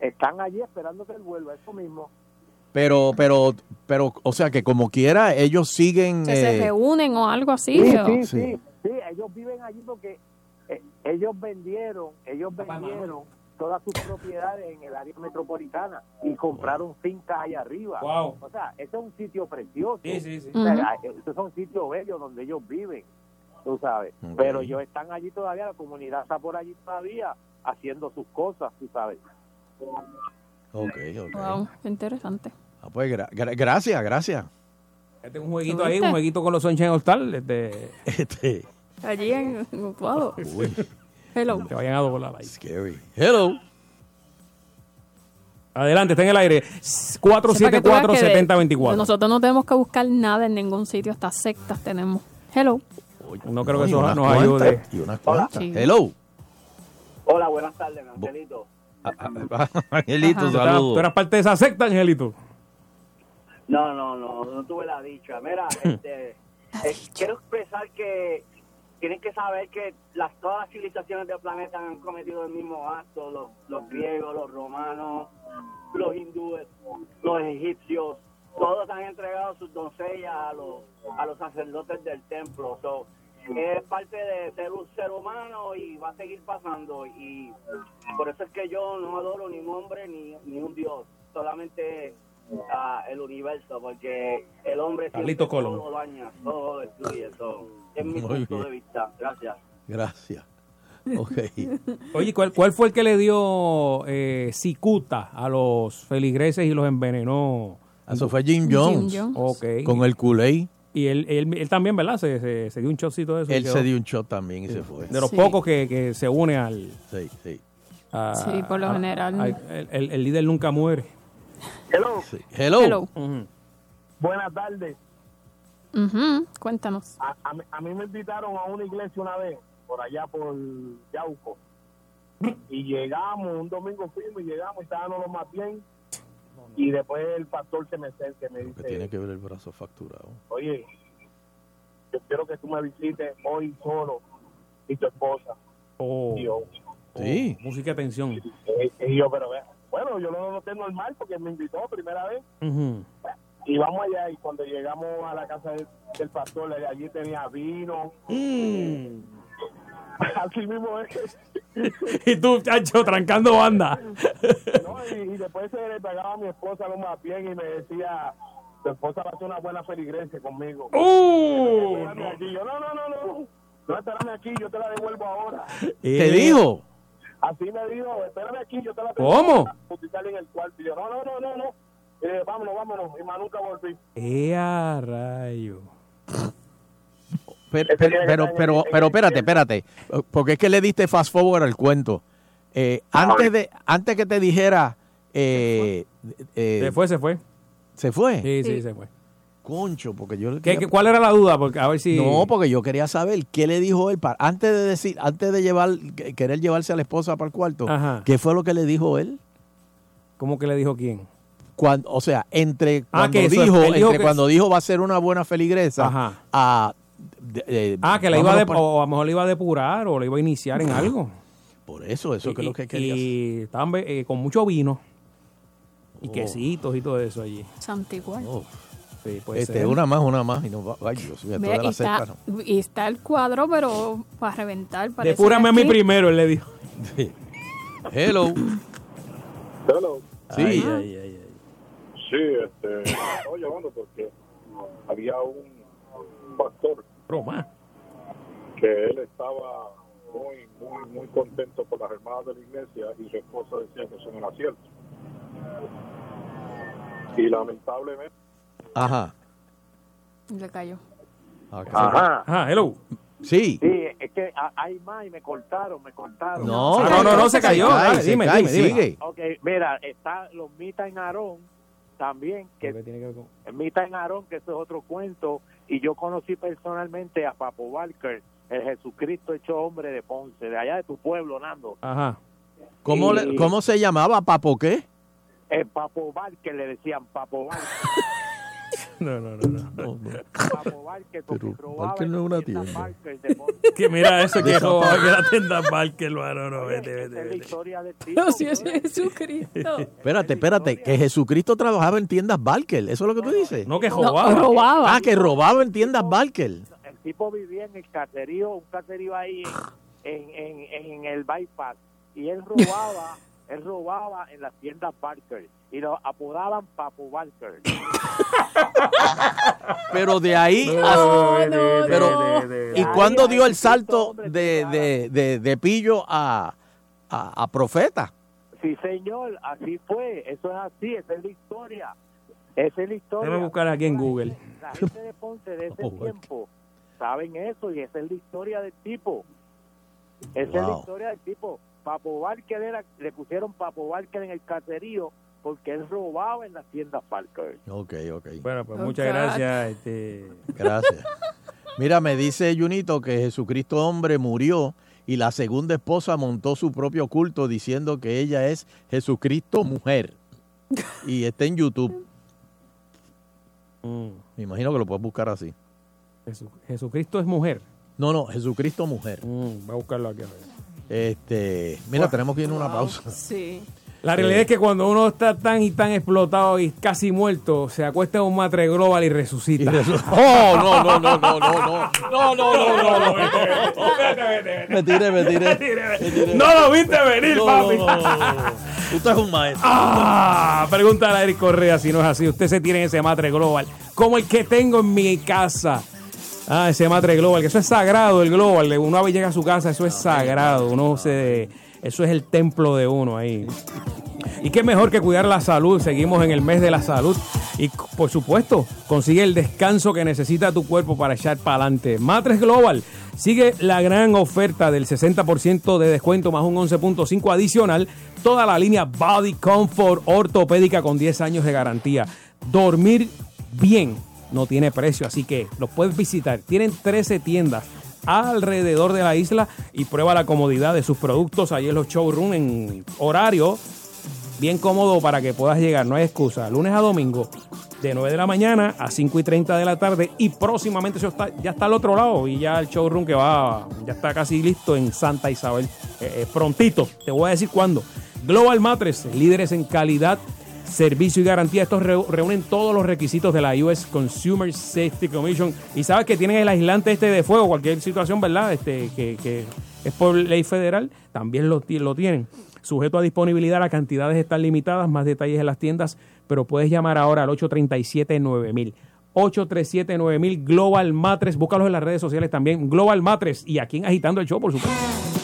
[SPEAKER 6] están allí esperando que él vuelva, eso mismo.
[SPEAKER 3] Pero, pero, pero, o sea que como quiera, ellos siguen.
[SPEAKER 5] Que se
[SPEAKER 3] eh,
[SPEAKER 5] reúnen o algo así.
[SPEAKER 6] Sí,
[SPEAKER 5] o-
[SPEAKER 6] sí,
[SPEAKER 3] Sí.
[SPEAKER 6] sí, sí, ellos viven allí porque eh, ellos vendieron, ellos vendieron todas sus propiedades en el área metropolitana y compraron fincas allá arriba.
[SPEAKER 2] Wow.
[SPEAKER 6] O sea, ese es un sitio precioso.
[SPEAKER 2] Sí, sí, sí.
[SPEAKER 6] O sea. Estos son sitios bellos donde ellos viven, tú sabes. Pero ellos están allí todavía, la comunidad está por allí todavía haciendo sus cosas, tú sabes.
[SPEAKER 3] Ok, ok.
[SPEAKER 5] Wow, qué interesante.
[SPEAKER 3] Ah, pues gra- gra- gracias, gracias.
[SPEAKER 2] Este es un jueguito
[SPEAKER 5] ¿Lo
[SPEAKER 2] ahí, un jueguito con los Sunshine Hostal. Este,
[SPEAKER 3] Este,
[SPEAKER 5] Allí en Utuado.
[SPEAKER 3] uy,
[SPEAKER 5] Hello.
[SPEAKER 2] que vayan a doblar ahí.
[SPEAKER 3] scary. Hello.
[SPEAKER 2] Adelante, está en el aire.
[SPEAKER 5] Para que tú veas que de-
[SPEAKER 2] 474-7024.
[SPEAKER 5] Nosotros no tenemos que buscar nada en ningún sitio, estas sectas tenemos. Hello.
[SPEAKER 2] No creo que eso nos
[SPEAKER 3] cuantas,
[SPEAKER 2] ayude.
[SPEAKER 3] Y unas cuantas.
[SPEAKER 5] Sí.
[SPEAKER 3] Hello.
[SPEAKER 6] Hola, buenas tardes, mi angelito.
[SPEAKER 3] Ah, ah, Angelito,
[SPEAKER 2] eras-
[SPEAKER 3] saludos.
[SPEAKER 2] Tú eras parte de esa secta, Angelito.
[SPEAKER 8] No, no, no, no tuve la dicha. Mira, este, eh, quiero expresar que tienen que saber que las, todas las civilizaciones del planeta han cometido el mismo acto, los, los griegos, los romanos, los hindúes, los egipcios, todos han entregado sus doncellas a los, a los sacerdotes del templo. So, es parte de ser un ser humano y va a seguir pasando y por eso es que yo no adoro ni un hombre ni, ni un dios, solamente ah, el universo, porque el hombre siempre
[SPEAKER 2] Carlito Colón.
[SPEAKER 8] todo lo daña, todo destruye. So, es mi
[SPEAKER 3] Muy
[SPEAKER 8] punto
[SPEAKER 3] bien.
[SPEAKER 8] de vista. Gracias.
[SPEAKER 3] Gracias. Ok.
[SPEAKER 2] Oye, ¿cuál, cuál fue el que le dio eh, cicuta a los feligreses y los envenenó?
[SPEAKER 3] Eso fue Jim Jones.
[SPEAKER 5] Jim Jones.
[SPEAKER 2] Ok.
[SPEAKER 3] Con el Kool-Aid.
[SPEAKER 2] Y él, él, él también, ¿verdad? Se, se, se dio un chocito de eso.
[SPEAKER 3] Él se dio un shot también y se fue.
[SPEAKER 2] De los
[SPEAKER 5] Sí.
[SPEAKER 2] pocos que, que se une al...
[SPEAKER 3] Sí, sí.
[SPEAKER 2] a-
[SPEAKER 5] Sí, por lo
[SPEAKER 2] a-
[SPEAKER 5] general.
[SPEAKER 2] al- el, el- el líder nunca muere.
[SPEAKER 6] Hello,
[SPEAKER 3] sí. Hello.
[SPEAKER 6] Buenas tardes.
[SPEAKER 5] Ujú, Cuéntanos.
[SPEAKER 6] A, a mí, a mí me invitaron a una iglesia una vez, por allá por Yauco. Y llegamos, un domingo fuimos y llegamos y estábamos los más bien. Y después el pastor se me acerca y me
[SPEAKER 3] Que
[SPEAKER 6] dice,
[SPEAKER 3] tiene que ver el brazo facturado.
[SPEAKER 6] oye, yo quiero que tú me visites hoy solo y tu esposa.
[SPEAKER 2] Oh,
[SPEAKER 6] Y yo,
[SPEAKER 3] Sí.
[SPEAKER 2] oh, música de tensión.
[SPEAKER 6] eh, y yo, pero vea, bueno, yo no lo noté normal porque me invitó primera vez. Y vamos allá y cuando llegamos a la casa del, del pastor, allí tenía vino. Así mismo es.
[SPEAKER 2] y tú, chacho, trancando banda.
[SPEAKER 6] ¿no? Y, y después se le pegaba a mi esposa lo más bien y me decía, tu esposa va a hacer una buena feligresia conmigo.
[SPEAKER 2] ¡Uh!
[SPEAKER 6] Espérame aquí. Yo, no, no, no, no. No, espérame aquí, yo te la devuelvo ahora.
[SPEAKER 3] ¿Te dijo?
[SPEAKER 6] Así me dijo, espérame aquí, yo te la
[SPEAKER 2] ¿Cómo?
[SPEAKER 6] en el cuarto. Y yo, no, no, no, no, no. Dije, vámonos, vámonos. Y más nunca volví.
[SPEAKER 2] ¡Ea, rayo!
[SPEAKER 3] Pero, pero, pero, pero, espérate, espérate. Porque es que le diste fast forward al cuento. Eh, antes de antes que te dijera, eh, eh,
[SPEAKER 2] Se fue, se fue.
[SPEAKER 3] ¿se fue?
[SPEAKER 2] Sí, sí,
[SPEAKER 5] Sí.
[SPEAKER 2] se fue.
[SPEAKER 3] Concho, porque yo le
[SPEAKER 2] ¿Qué,
[SPEAKER 3] quería-
[SPEAKER 2] qué- cuál era la duda? Porque a ver si...
[SPEAKER 3] No, porque yo quería saber qué le dijo él para antes de decir, antes de llevar, que- querer llevarse a la esposa para el cuarto.
[SPEAKER 2] Ajá.
[SPEAKER 3] ¿Qué fue lo que le dijo él?
[SPEAKER 2] ¿Cómo que le dijo quién?
[SPEAKER 3] Cuando, o sea, entre
[SPEAKER 2] Ah,
[SPEAKER 3] cuando dijo, entre cuando dijo va a ser una buena feligresa
[SPEAKER 2] Ajá.
[SPEAKER 3] a de- eh,
[SPEAKER 2] Ah, que la iba a, de-
[SPEAKER 3] por-
[SPEAKER 2] o a lo mejor la iba a depurar o la iba a iniciar en algo.
[SPEAKER 3] Por eso, eso que es lo que
[SPEAKER 2] Y-
[SPEAKER 3] quería.
[SPEAKER 2] Y estaban eh, con mucho vino. Y
[SPEAKER 3] Oh.
[SPEAKER 2] quesitos y todo eso allí.
[SPEAKER 5] Santigual.
[SPEAKER 3] Oh,
[SPEAKER 2] Sí,
[SPEAKER 3] este,
[SPEAKER 2] ser.
[SPEAKER 3] una más, una más. Y no va, ay, Dios
[SPEAKER 5] Mira,
[SPEAKER 3] de
[SPEAKER 5] y,
[SPEAKER 3] la
[SPEAKER 5] está,
[SPEAKER 3] cerca, no.
[SPEAKER 5] y está el cuadro, pero para reventar.
[SPEAKER 2] Depúrame a mí primero, él le dijo.
[SPEAKER 3] Hello.
[SPEAKER 9] Hello.
[SPEAKER 3] Sí.
[SPEAKER 2] Ay, ay, ay, ay.
[SPEAKER 9] Sí, este, estaba llamando porque había un, un pastor
[SPEAKER 2] Broma.
[SPEAKER 9] que él estaba muy, muy, muy contento con las hermanas de la iglesia y su esposa decía que eso no era cierto. Y lamentablemente,
[SPEAKER 3] Ajá.
[SPEAKER 5] Le cayó.
[SPEAKER 3] Acá.
[SPEAKER 6] Ajá.
[SPEAKER 2] Ajá, hello.
[SPEAKER 3] Sí.
[SPEAKER 6] Sí, es que ha- hay más y me cortaron, me cortaron.
[SPEAKER 3] No,
[SPEAKER 2] Ah, no, no, no, se cayó.
[SPEAKER 3] cae,
[SPEAKER 2] Dale,
[SPEAKER 3] se
[SPEAKER 2] dime,
[SPEAKER 3] cae,
[SPEAKER 2] dime,
[SPEAKER 3] sigue.
[SPEAKER 6] Ok, mira, está los Mita en Aarón también, que
[SPEAKER 2] ¿Qué tiene que ver con-
[SPEAKER 6] Mita en Aarón, que eso es otro cuento, y yo conocí personalmente a Papo Barker, el Jesucristo hecho hombre de Ponce, de allá de tu pueblo, Nando.
[SPEAKER 2] Ajá.
[SPEAKER 3] ¿Cómo,
[SPEAKER 6] Y-
[SPEAKER 3] le- ¿Cómo se llamaba? ¿Papo qué?
[SPEAKER 6] El Papo Barker le decían Papo Barker.
[SPEAKER 2] No, no, no, no.
[SPEAKER 3] No, no. Pero
[SPEAKER 6] en
[SPEAKER 3] no es una tienda.
[SPEAKER 2] Que mira eso que robaba que la tienda Barker, no, no, vete, vete,
[SPEAKER 6] esa es la
[SPEAKER 2] vete.
[SPEAKER 5] No, si es. Jesucristo.
[SPEAKER 3] Espérate, espérate. Que Jesucristo trabajaba en tiendas Barker. ¿Eso es lo que tú dices?
[SPEAKER 2] No, que
[SPEAKER 5] No,
[SPEAKER 2] robaba.
[SPEAKER 5] robaba.
[SPEAKER 3] Ah, que robaba en tiendas Barker.
[SPEAKER 6] el tipo vivía en el caserío, un caserío ahí en, en, en, en el bypass y él robaba, él robaba en las tiendas Barker y lo apodaban Papo Barker.
[SPEAKER 3] Pero de ahí
[SPEAKER 2] No,
[SPEAKER 3] a-
[SPEAKER 2] vete,
[SPEAKER 3] pero-
[SPEAKER 2] vete.
[SPEAKER 3] ¿Y cuándo dio el salto de, de, de, de pillo a, a, a profeta?
[SPEAKER 6] Sí, señor, así fue, eso es así, esa es la historia. Esa es la historia.
[SPEAKER 2] Déjame buscar aquí en Google.
[SPEAKER 6] La gente de Ponce de ese
[SPEAKER 3] Barker.
[SPEAKER 6] tiempo saben eso y esa es la historia del tipo. Esa es la historia del tipo. Papo Barker era, le pusieron Papo Barker en el caserío porque él robaba en las tiendas Barker.
[SPEAKER 3] Ok, ok.
[SPEAKER 2] Bueno, pues
[SPEAKER 5] Oh,
[SPEAKER 2] muchas
[SPEAKER 5] God.
[SPEAKER 2] gracias. Este,
[SPEAKER 3] Gracias. Mira, me dice Junito que Jesucristo hombre murió y la segunda esposa montó su propio culto diciendo que ella es Jesucristo mujer. Y está en YouTube.
[SPEAKER 2] mm,
[SPEAKER 3] Me imagino que lo puedes buscar así.
[SPEAKER 2] Jesu- Jesucristo es mujer.
[SPEAKER 3] No, no, Jesucristo mujer.
[SPEAKER 2] Mm, voy a buscarlo aquí. a ver.
[SPEAKER 3] Este, mira, tenemos que ir a una pausa.
[SPEAKER 5] Sí.
[SPEAKER 2] La realidad es que cuando uno está tan y tan explotado y casi muerto, se acuesta en un matre global y resucita.
[SPEAKER 3] Oh, no, no, no, no, no, no. No, no, no, no, no. Me tiré, me tiré. Me tiré.
[SPEAKER 2] No lo viste venir,
[SPEAKER 3] No,
[SPEAKER 2] papi.
[SPEAKER 3] no, no, no, no. Usted es un maestro.
[SPEAKER 2] Ah, pregúntale a Eric Correa si no es así. Usted se tiene ese matre global, como el que tengo en mi casa. Ah, ese matre global, que eso es sagrado, el global. Vez llega a su casa, eso es sagrado. Uno se, eso es el templo de uno ahí. Y qué mejor que cuidar la salud. Seguimos en el mes de la salud. Y por supuesto, consigue el descanso que necesita tu cuerpo para echar para adelante. Matres Global sigue la gran oferta del 60% de descuento más un 11.5 adicional. Toda la línea Body Comfort ortopédica con 10 años de garantía. Dormir bien no tiene precio, así que los puedes visitar. Tienen 13 tiendas alrededor de la isla y prueba la comodidad de sus productos ahí en los showrooms en horario bien cómodo para que puedas llegar, no hay excusa. Lunes a domingo, de 9 de la mañana a 5 y 30 de la tarde. Y próximamente eso ya está al otro lado y ya el showroom que va, ya está casi listo en Santa Isabel. Eh, eh, prontito, te voy a decir cuándo. Global Matres, líderes en calidad, servicio y garantía. Estos reúnen todos los requisitos de la US Consumer Safety Commission. Y sabes que tienen el aislante este de fuego, cualquier situación, ¿verdad? Este, que, es por ley federal, también lo tienen. Sujeto a disponibilidad, las cantidades están limitadas, más detalles en las tiendas, pero puedes llamar ahora al 837-9000. 837-9000 Global Matres, búscalos en las redes sociales también, Global Matres, y aquí en Agitando el Show, por supuesto.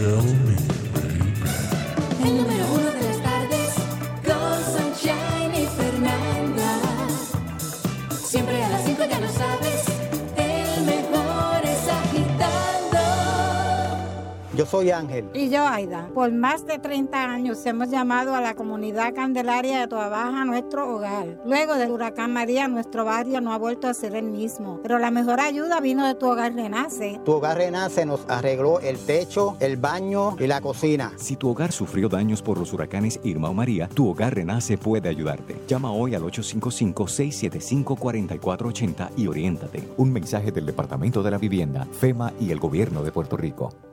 [SPEAKER 10] El
[SPEAKER 11] soy Ángel.
[SPEAKER 12] Y yo, Aida, por más de 30 años hemos llamado a la comunidad Candelaria de Toabaja nuestro hogar. Luego del huracán María, nuestro barrio no ha vuelto a ser el mismo. Pero la mejor ayuda vino de Tu Hogar Renace.
[SPEAKER 11] Tu hogar renace nos arregló el techo, el baño y la cocina.
[SPEAKER 13] Si tu hogar sufrió daños por los huracanes Irma o María, tu hogar renace puede ayudarte. Llama hoy al 855-675-4480 y oriéntate. Un mensaje del Departamento de la Vivienda, FEMA y el Gobierno de Puerto Rico.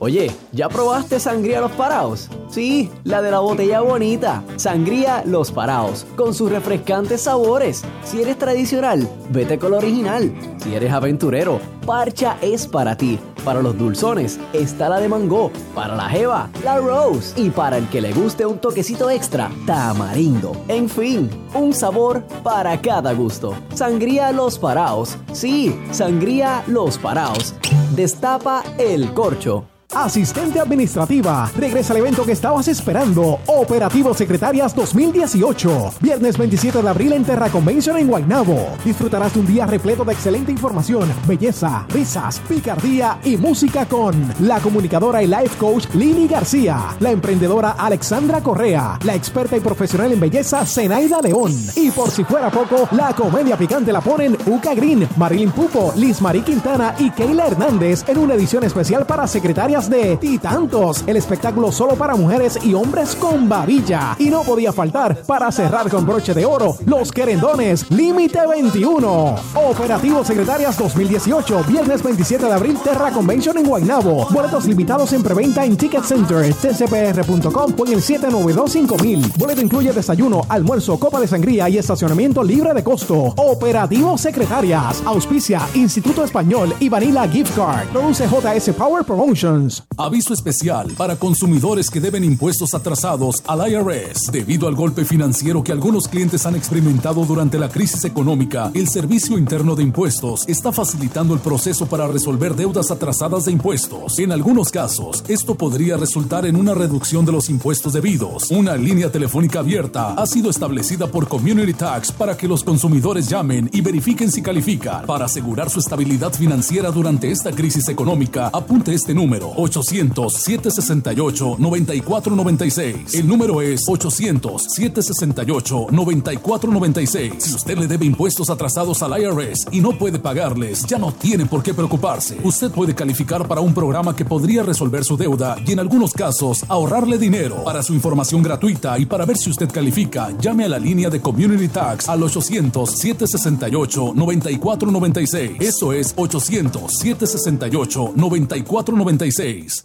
[SPEAKER 14] Oye, ¿ya probaste sangría Los Paraos? Sí, la de la botella bonita. Sangría Los Paraos, con sus refrescantes sabores. Si eres tradicional, vete con la original. Si eres aventurero, Parcha es para ti. Para los dulzones, está la de mango. Para la jeva, la Rose. Y para el que le guste un toquecito extra, tamarindo. En fin, un sabor para cada gusto. Sangría Los Paraos. Sí, Sangría Los Paraos. Destapa el corcho.
[SPEAKER 15] Asistente administrativa, regresa al evento que estabas esperando, Operativo Secretarias 2018, viernes 27 de abril en Terra Convention en Guaynabo. Disfrutarás de un día repleto de excelente información, belleza, risas, picardía y música con la comunicadora y life coach Lili García, la emprendedora Alexandra Correa, la experta y profesional en belleza Zenaida León y por si fuera poco, la comedia picante la ponen Uca Green, Marilyn Pupo, Liz Marie Quintana y Keila Hernández en una edición especial para secretarias de Titantos, el espectáculo solo para mujeres y hombres con babilla. Y no podía faltar, para cerrar con broche de oro, Los Querendones, Límite 21. Operativo Secretarias 2018, viernes 27 de abril, Terra Convention en Guaynabo. Boletos limitados en preventa en Ticket Center, tcpr.com o el 792-5000. Boleto incluye desayuno, almuerzo, copa de sangría y estacionamiento libre de costo. Operativo Secretarias, auspicia Instituto Español y Vanilla Gift Card. Produce JS Power Promotions.
[SPEAKER 16] Aviso especial para consumidores que deben impuestos atrasados al IRS. Debido al golpe financiero que algunos clientes han experimentado durante la crisis económica, el Servicio Interno de Impuestos está facilitando el proceso para resolver deudas atrasadas de impuestos. En algunos casos, esto podría resultar en una reducción de los impuestos debidos. Una línea telefónica abierta ha sido establecida por Community Tax para que los consumidores llamen y verifiquen si califican. Para asegurar su estabilidad financiera durante esta crisis económica, apunte este número 800-768-9496. El número es 800-768-9496. Si usted le debe impuestos atrasados al IRS y no puede pagarles, ya no tiene por qué preocuparse. Usted puede calificar para un programa que podría resolver su deuda y en algunos casos ahorrarle dinero. Para su información gratuita y para ver si usted califica, llame a la línea de Community Tax al 800-768-9496. Eso es 800-768-9496.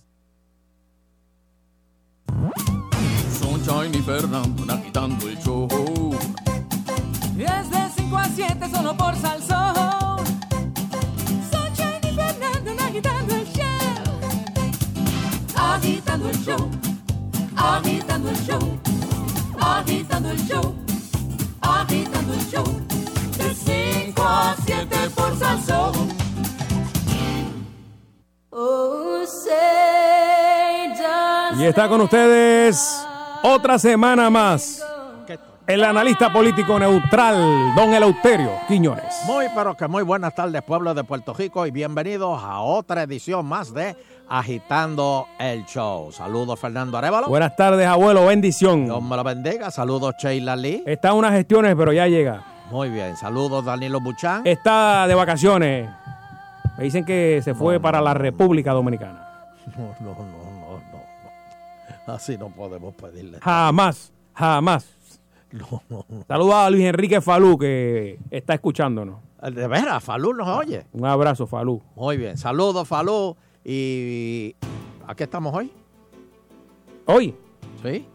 [SPEAKER 17] Sunshine y Fernando agitando el show.
[SPEAKER 18] Es de 5 a 7 solo por Salsón. El show. Agitando el show. Agitando el show. Agitando el show. De 5 a 7 por Salsón. Oh,
[SPEAKER 2] Y está con ustedes otra semana más el analista político neutral, don Eleuterio Quiñones.
[SPEAKER 3] Muy, pero que muy buenas tardes, pueblo de Puerto Rico, y bienvenidos a otra edición más de Agitando el Show. Saludos, Fernando Arevalo.
[SPEAKER 2] Buenas tardes, abuelo, bendición.
[SPEAKER 3] Dios me lo bendiga. Saludos, Sheila Lee.
[SPEAKER 2] Está en unas gestiones, pero ya llega.
[SPEAKER 3] Muy bien. Saludos, Danilo Buchan.
[SPEAKER 2] Está de vacaciones. Me dicen que se fue para la República Dominicana.
[SPEAKER 3] No, no, no, no, no. Así no podemos pedirle.
[SPEAKER 2] Jamás, jamás.
[SPEAKER 3] No, no, no.
[SPEAKER 2] Saludos a Luis Enrique Falú, que está escuchándonos.
[SPEAKER 3] De veras, Falú nos oye.
[SPEAKER 2] Un abrazo, Falú.
[SPEAKER 3] Muy bien. Saludos, Falú. Y. ¿A qué estamos hoy?
[SPEAKER 2] Hoy,
[SPEAKER 3] ¿Sí?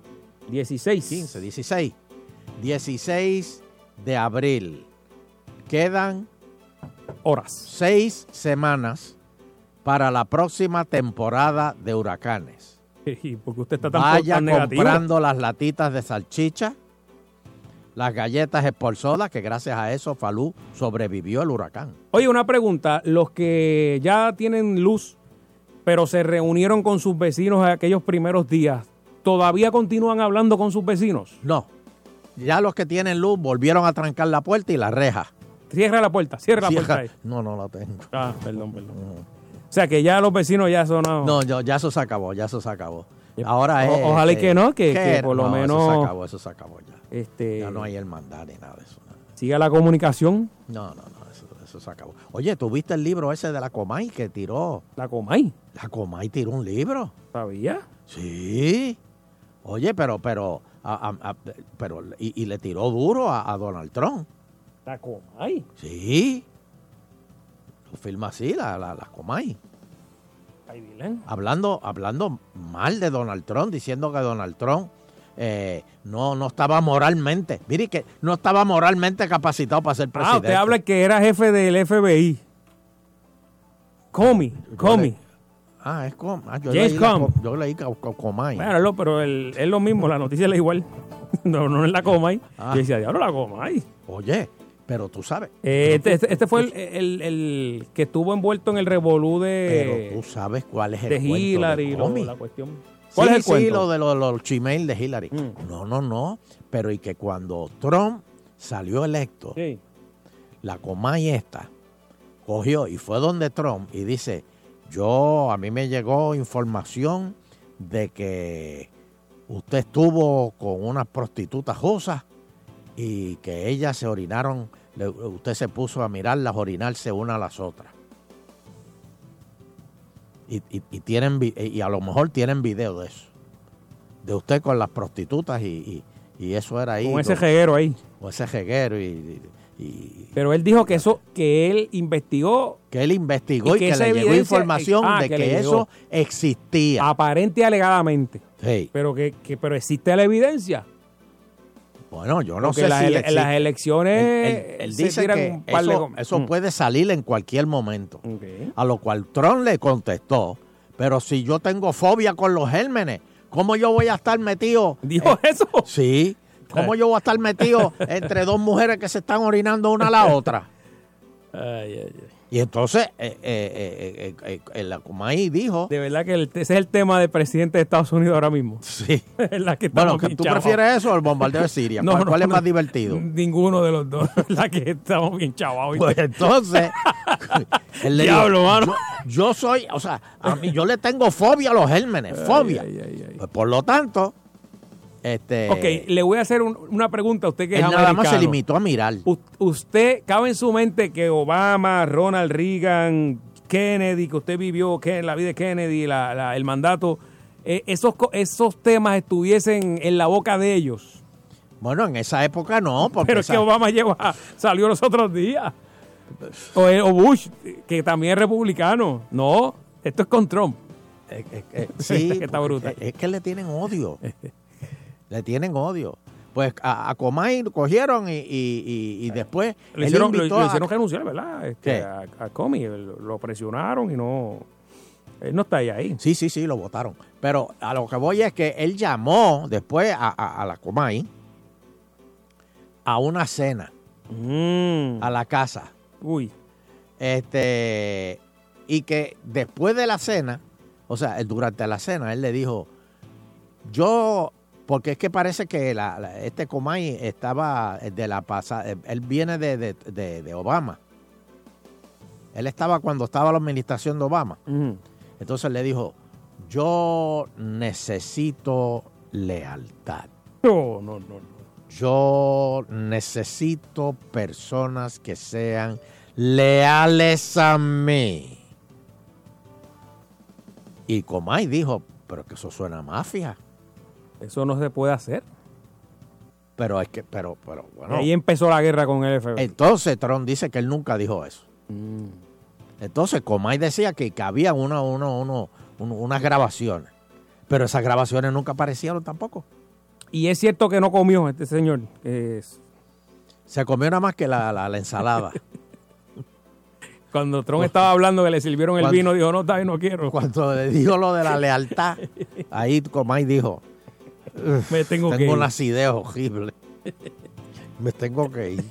[SPEAKER 2] 16.
[SPEAKER 3] 15, 16. 16 de abril. Quedan
[SPEAKER 2] horas.
[SPEAKER 3] Seis semanas para la próxima temporada de huracanes.
[SPEAKER 2] Porque usted está tan,
[SPEAKER 3] Vaya
[SPEAKER 2] tan negativo.
[SPEAKER 3] comprando las latitas de salchicha, las galletas Esporzola, que gracias a eso Falú sobrevivió el huracán.
[SPEAKER 2] Oye, una pregunta. Los que ya tienen luz, pero se reunieron con sus vecinos en aquellos primeros días, ¿todavía continúan hablando con sus vecinos?
[SPEAKER 3] No. Ya los que tienen luz volvieron a trancar la puerta y la reja.
[SPEAKER 2] Cierra la puerta, cierra la puerta ahí.
[SPEAKER 3] No, no la tengo.
[SPEAKER 2] Ah, perdón, perdón. O sea que ya los vecinos ya son... No,
[SPEAKER 3] No, yo- ya eso se acabó, ya eso se acabó. Ahora
[SPEAKER 2] O-
[SPEAKER 3] es.
[SPEAKER 2] ojalá y que no, que- por lo
[SPEAKER 3] No,
[SPEAKER 2] menos-
[SPEAKER 3] Eso se acabó, eso se acabó ya.
[SPEAKER 2] Este,
[SPEAKER 3] Ya no hay hermandad ni nada de eso.
[SPEAKER 2] siga la comunicación.
[SPEAKER 3] No, no, no, eso, se acabó. Oye, ¿tú viste el libro ese de la Comay que tiró?
[SPEAKER 2] ¿La Comay?
[SPEAKER 3] La Comay tiró un libro.
[SPEAKER 2] ¿Sabía?
[SPEAKER 3] Sí. Oye, pero, pero, a- a- a- pero, y, y le tiró duro a, Donald Trump.
[SPEAKER 2] ¿La Comay?
[SPEAKER 3] Sí. Lo firma así, la, la, la Comay. Hablando, hablando mal de Donald Trump, diciendo que Donald Trump eh, no, no estaba moralmente, mire que no estaba moralmente capacitado para ser
[SPEAKER 2] Ah,
[SPEAKER 3] presidente.
[SPEAKER 2] usted habla que era jefe del FBI. Comey, Comey.
[SPEAKER 3] Ah, es Com. ah, yo
[SPEAKER 2] James
[SPEAKER 3] leí la
[SPEAKER 2] Com.
[SPEAKER 3] Co- Yo leí Co- Co- Comay.
[SPEAKER 2] Bueno, pero el- es lo mismo, la noticia es igual. no, no es la Comay.
[SPEAKER 3] Ah.
[SPEAKER 2] Yo decía, diablo, la Comay.
[SPEAKER 3] Oye, pero tú sabes.
[SPEAKER 2] Eh, este, este- este fue el, el- el que estuvo envuelto en el revolú de,
[SPEAKER 3] Pero tú sabes cuál es el
[SPEAKER 2] de Hillary,
[SPEAKER 3] de
[SPEAKER 2] lo-
[SPEAKER 3] Comey.
[SPEAKER 2] la cuestión. ¿Cuál
[SPEAKER 3] sí,
[SPEAKER 2] es el
[SPEAKER 3] sí,
[SPEAKER 2] cuento? Mm.
[SPEAKER 3] lo de los, los Gmail de Hillary. No, no, no. Pero y que cuando Trump salió electo,
[SPEAKER 2] Sí.
[SPEAKER 3] la Comay esta cogió y fue donde Trump y dice, yo, a mí me llegó información de que usted estuvo con unas prostitutas josas y que ellas se orinaron, usted se puso a mirarlas orinarse una a las otras. Y, y- y tienen vi- y a lo mejor tienen video de eso. De usted con las prostitutas y, y- y eso era ahí.
[SPEAKER 2] Con ese reguero ahí.
[SPEAKER 3] Con ese jeguero y,
[SPEAKER 2] Pero él dijo que eso, que él investigó.
[SPEAKER 3] que él investigó y, que,
[SPEAKER 2] esa
[SPEAKER 3] le llegó información
[SPEAKER 2] ah,
[SPEAKER 3] de
[SPEAKER 2] que
[SPEAKER 3] que, eso existía.
[SPEAKER 2] Aparente y alegadamente.
[SPEAKER 3] Sí.
[SPEAKER 2] Pero que, que- pero existe la evidencia.
[SPEAKER 3] Bueno, yo no
[SPEAKER 2] Porque
[SPEAKER 3] sé
[SPEAKER 2] las
[SPEAKER 3] si
[SPEAKER 2] ele-
[SPEAKER 3] existe.
[SPEAKER 2] las elecciones
[SPEAKER 3] Él, él- él
[SPEAKER 2] se
[SPEAKER 3] dice que
[SPEAKER 2] un par de
[SPEAKER 3] eso,
[SPEAKER 2] gom-
[SPEAKER 3] eso
[SPEAKER 2] Mm.
[SPEAKER 3] puede salir en cualquier momento. A lo cual Trump le contestó, pero si yo tengo fobia con los gérmenes, ¿cómo yo voy a estar metido?
[SPEAKER 2] ¿Dijo eso?
[SPEAKER 3] Sí. ¿Cómo yo voy a estar metido entre dos mujeres que se están orinando una a la otra?
[SPEAKER 2] Ay, ay, ay.
[SPEAKER 3] Y entonces, eh, eh, eh, eh, eh, la Comay dijo...
[SPEAKER 2] De verdad que el- ese es el tema del presidente de Estados Unidos ahora mismo.
[SPEAKER 3] Sí.
[SPEAKER 2] la que
[SPEAKER 3] Bueno, ¿tú prefieres eso o el bombardeo de Siria?
[SPEAKER 2] No,
[SPEAKER 3] ¿Cuál,
[SPEAKER 2] no,
[SPEAKER 3] cuál es
[SPEAKER 2] no.
[SPEAKER 3] más divertido?
[SPEAKER 2] Ninguno de los dos. La que estamos bien chavados.
[SPEAKER 3] Pues entonces, él le dijo,
[SPEAKER 2] Diablo, mano.
[SPEAKER 3] Yo, yo soy, o sea, a mí yo le tengo fobia a los gérmenes, fobia. Pues, por lo tanto, este,
[SPEAKER 2] Ok, le voy a hacer un- una pregunta a usted que
[SPEAKER 3] él
[SPEAKER 2] es
[SPEAKER 3] nada más se limitó a mirar.
[SPEAKER 2] U- usted, cabe en su mente que Obama, Ronald Reagan, Kennedy, que usted vivió que la vida de Kennedy, la- la- el mandato, eh, esos, esos temas estuviesen en la boca de ellos.
[SPEAKER 3] Bueno, en esa época no, porque
[SPEAKER 2] Pero es
[SPEAKER 3] esa-
[SPEAKER 2] que Obama llegó a- salió los otros días. O, eh, o Bush, que también es republicano. No, esto es con Trump.
[SPEAKER 3] eh, sí,
[SPEAKER 2] que está
[SPEAKER 3] porque
[SPEAKER 2] brutal.
[SPEAKER 3] Es que le tienen odio. le tienen odio. Pues a, a Comay cogieron y, y- y- y después
[SPEAKER 2] Le hicieron, lo-
[SPEAKER 3] invitó
[SPEAKER 2] lo
[SPEAKER 3] a-
[SPEAKER 2] renunciar, ¿verdad? Este, a, a Comey, lo, lo presionaron y no. Él no está ahí. ahí.
[SPEAKER 3] Sí, sí, sí, lo votaron. Pero a lo que voy es que él llamó después a, a- a la Comay a una cena a la casa.
[SPEAKER 2] Uy.
[SPEAKER 3] Este, y que después de la cena, o sea, durante la cena, él le dijo, yo, porque es que parece que la- la- este Comay estaba de la pasada, él viene de, de- de- de Obama. Él estaba cuando estaba la administración de Obama. Entonces le dijo, yo necesito lealtad.
[SPEAKER 2] No, no, no. no.
[SPEAKER 3] Yo necesito personas que sean leales a mí. Y Comay dijo, pero que eso suena a mafia.
[SPEAKER 2] Eso no se puede hacer.
[SPEAKER 3] Pero es que, pero, pero bueno.
[SPEAKER 2] Ahí empezó la guerra con el FBI.
[SPEAKER 3] Entonces Trump dice que él nunca dijo eso.
[SPEAKER 2] Mm.
[SPEAKER 3] Entonces Comay decía que, que había uno, uno, unas grabaciones. Pero esas grabaciones nunca aparecieron tampoco.
[SPEAKER 2] Y es cierto que no comió este señor. es-
[SPEAKER 3] Se comió nada más que la, la- la ensalada.
[SPEAKER 2] cuando Trump estaba hablando que le sirvieron el
[SPEAKER 3] Cuando-
[SPEAKER 2] vino, dijo, no, está no quiero.
[SPEAKER 3] Cuando le dijo lo de la lealtad, ahí Comay dijo, "Uf,
[SPEAKER 2] Me tengo que ir".
[SPEAKER 3] una acidez horrible. Me tengo que ir.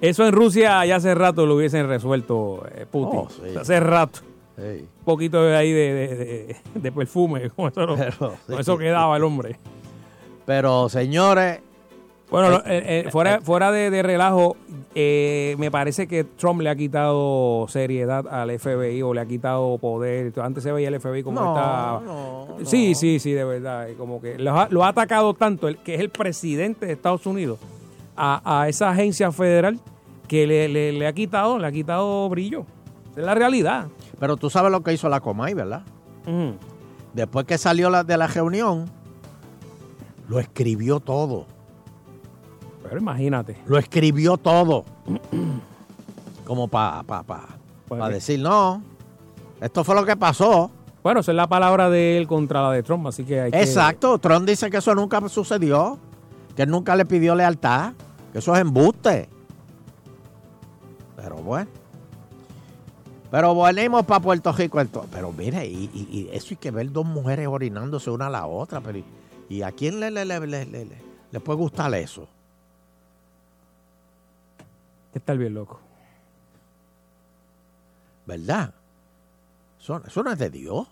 [SPEAKER 2] Eso en Rusia ya hace rato lo hubiesen resuelto eh, Putin.
[SPEAKER 3] Oh, sí.
[SPEAKER 2] Hace rato.
[SPEAKER 3] Sí.
[SPEAKER 2] Un poquito de ahí de, de- de- de perfume. Con eso, no-
[SPEAKER 3] Pero,
[SPEAKER 2] con
[SPEAKER 3] sí.
[SPEAKER 2] eso quedaba el hombre.
[SPEAKER 3] Pero señores,
[SPEAKER 2] Bueno, lo- eh, eh, fuera, fuera de, de relajo, eh, me parece que Trump le ha quitado seriedad al FBI o le ha quitado poder. Antes se veía el FBI como
[SPEAKER 3] No,
[SPEAKER 2] está.
[SPEAKER 3] no,
[SPEAKER 2] sí, sí, sí, de verdad. eh, Como que lo ha, lo ha atacado tanto, el que es el presidente de Estados Unidos, a, a esa agencia federal que le, le- le ha quitado, le ha quitado brillo. Esa es la realidad.
[SPEAKER 3] Pero tú sabes lo que hizo la Comay, ¿verdad? Después que salió la, de la reunión, lo escribió todo.
[SPEAKER 2] Pero imagínate.
[SPEAKER 3] Lo escribió todo. Como para pa, pa,
[SPEAKER 2] Pues
[SPEAKER 3] pa decir, no, esto fue lo que pasó.
[SPEAKER 2] Bueno, esa es la palabra de él contra la de Trump, así que hay que-
[SPEAKER 3] Exacto, Trump dice que eso nunca sucedió, que él nunca le pidió lealtad, que eso es embuste. Pero bueno. Pero venimos para Puerto Rico. Pero mire, y, y- y eso hay que ver dos mujeres orinándose una a la otra. Pero, ¿y- ¿Y a quién le, le- le- le- le puede gustar eso?
[SPEAKER 2] Estar bien loco.
[SPEAKER 3] ¿Verdad? Eso, eso no es de Dios.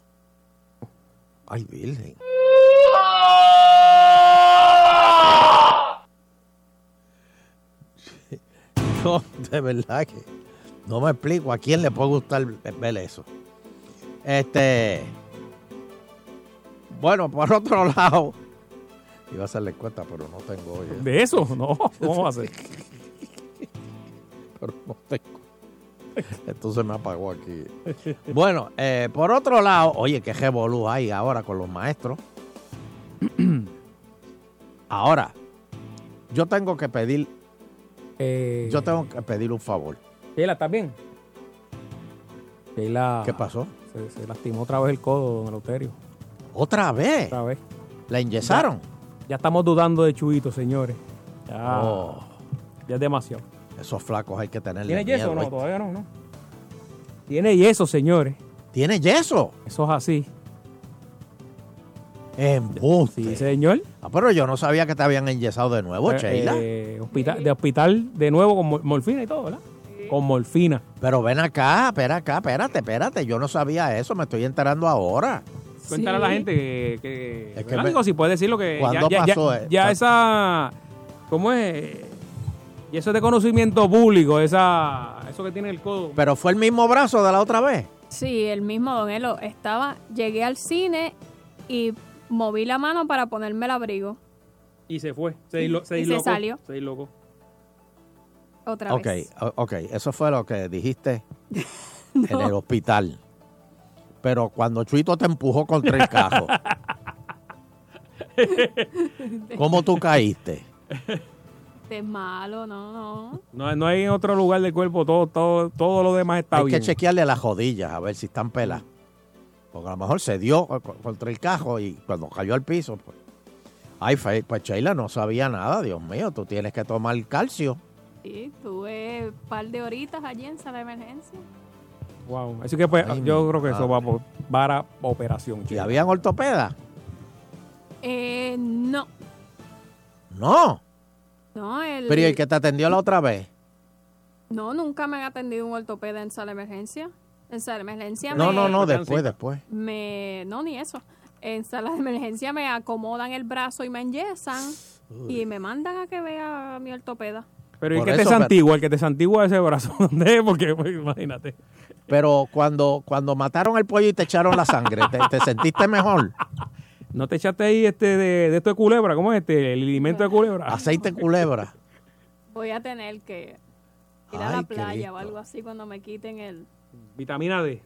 [SPEAKER 3] Ay, Virgen. Yo, de verdad que no me explico a quién le puede gustar ver eso. Este. Bueno, por otro lado, iba a hacerle cuenta, pero no tengo hoy.
[SPEAKER 2] ¿De eso? No, ¿cómo va a ser?
[SPEAKER 3] pero no tengo. Entonces me apagó aquí. Bueno, eh, por otro lado, oye, qué revolú hay ahora con los maestros. Ahora, yo tengo que pedir,
[SPEAKER 2] Eh,
[SPEAKER 3] yo tengo que pedir un favor.
[SPEAKER 2] ¿estás bien? Sheila.
[SPEAKER 3] ¿Qué pasó?
[SPEAKER 2] Se, se lastimó otra vez el codo, don Eleuterio.
[SPEAKER 3] ¿Otra vez?
[SPEAKER 2] Otra vez.
[SPEAKER 3] ¿La enyesaron?
[SPEAKER 2] Ya, ya estamos dudando de Chuito, señores. Ya,
[SPEAKER 3] Oh.
[SPEAKER 2] ya es demasiado.
[SPEAKER 3] Esos flacos hay que tenerle
[SPEAKER 2] ¿Tiene yeso o no?
[SPEAKER 3] miedo.
[SPEAKER 2] Todavía no, ¿no? Tiene yeso, señores.
[SPEAKER 3] ¿Tiene yeso?
[SPEAKER 2] Eso es así.
[SPEAKER 3] Embuste.
[SPEAKER 2] Sí, señor.
[SPEAKER 3] Ah, pero yo no sabía que te habían enyesado de nuevo,
[SPEAKER 2] Eh,
[SPEAKER 3] Sheila.
[SPEAKER 2] eh, hospital, de hospital de nuevo con mor- morfina y todo, ¿verdad? Con morfina.
[SPEAKER 3] Pero ven acá, espera acá, espérate, espérate. Yo no sabía eso, me estoy enterando ahora.
[SPEAKER 2] Cuéntale a la gente que, que,
[SPEAKER 3] Es que
[SPEAKER 2] ¿verdad?
[SPEAKER 3] me-
[SPEAKER 2] Digo, si puede decir lo que
[SPEAKER 3] ¿Cuándo
[SPEAKER 2] ya,
[SPEAKER 3] pasó,
[SPEAKER 2] ya, ya esa ¿cómo es? Y eso es de conocimiento público, esa eso que tiene el codo.
[SPEAKER 3] Pero fue el mismo brazo de la otra vez.
[SPEAKER 5] Sí, el mismo Don Elo. Estaba, llegué al cine y moví la mano para ponerme el abrigo.
[SPEAKER 2] Y se fue, se, dislo- se
[SPEAKER 5] Y se salió.
[SPEAKER 2] Se dislocó.
[SPEAKER 5] Otra
[SPEAKER 3] Ok,
[SPEAKER 5] vez.
[SPEAKER 3] o- ok, eso fue lo que dijiste en el hospital. Pero cuando Chuito te empujó contra el carro, ¿cómo tú caíste?
[SPEAKER 5] De malo, no, no.
[SPEAKER 2] No, no hay en otro lugar del cuerpo, todo, todo, todo lo demás está
[SPEAKER 3] Hay
[SPEAKER 2] bien.
[SPEAKER 3] que chequearle las rodillas a ver si están pelas. Porque a lo mejor se dio co- contra el cajo y cuando cayó al piso, pues. Ay, fe- pues Sheila no sabía nada, Dios mío, tú tienes que tomar calcio.
[SPEAKER 5] Sí, tuve un par de horitas allí en sala de emergencia.
[SPEAKER 2] Wow. Así que pues,
[SPEAKER 3] Ay,
[SPEAKER 2] yo creo que eso va por para operación.
[SPEAKER 3] ¿Y
[SPEAKER 2] chico.
[SPEAKER 3] habían ortopedas?
[SPEAKER 5] Eh, no,
[SPEAKER 3] No.
[SPEAKER 5] No, el,
[SPEAKER 3] Pero ¿y el que te atendió la otra vez?
[SPEAKER 5] no, nunca me han atendido un ortopeda en sala de emergencia. En sala de emergencia
[SPEAKER 3] No,
[SPEAKER 5] me,
[SPEAKER 3] no, no, después, después.
[SPEAKER 5] me, no, ni eso. En sala de emergencia me acomodan el brazo y me enyesan y me mandan a que vea a mi ortopeda.
[SPEAKER 2] Pero el
[SPEAKER 3] Por
[SPEAKER 2] que te santigua, el que te santigua ese brazo, ¿dónde es? Porque pues, imagínate.
[SPEAKER 3] Pero cuando, cuando mataron el pollo y te echaron la sangre, ¿te, te sentiste mejor?
[SPEAKER 2] ¿No te echaste ahí este de, de esto de culebra? ¿Cómo es este? El alimento de culebra.
[SPEAKER 3] Aceite culebra.
[SPEAKER 5] Voy a tener que ir a
[SPEAKER 3] Ay,
[SPEAKER 5] la playa
[SPEAKER 3] Cristo.
[SPEAKER 5] o algo así cuando me quiten el...
[SPEAKER 2] Vitamina D.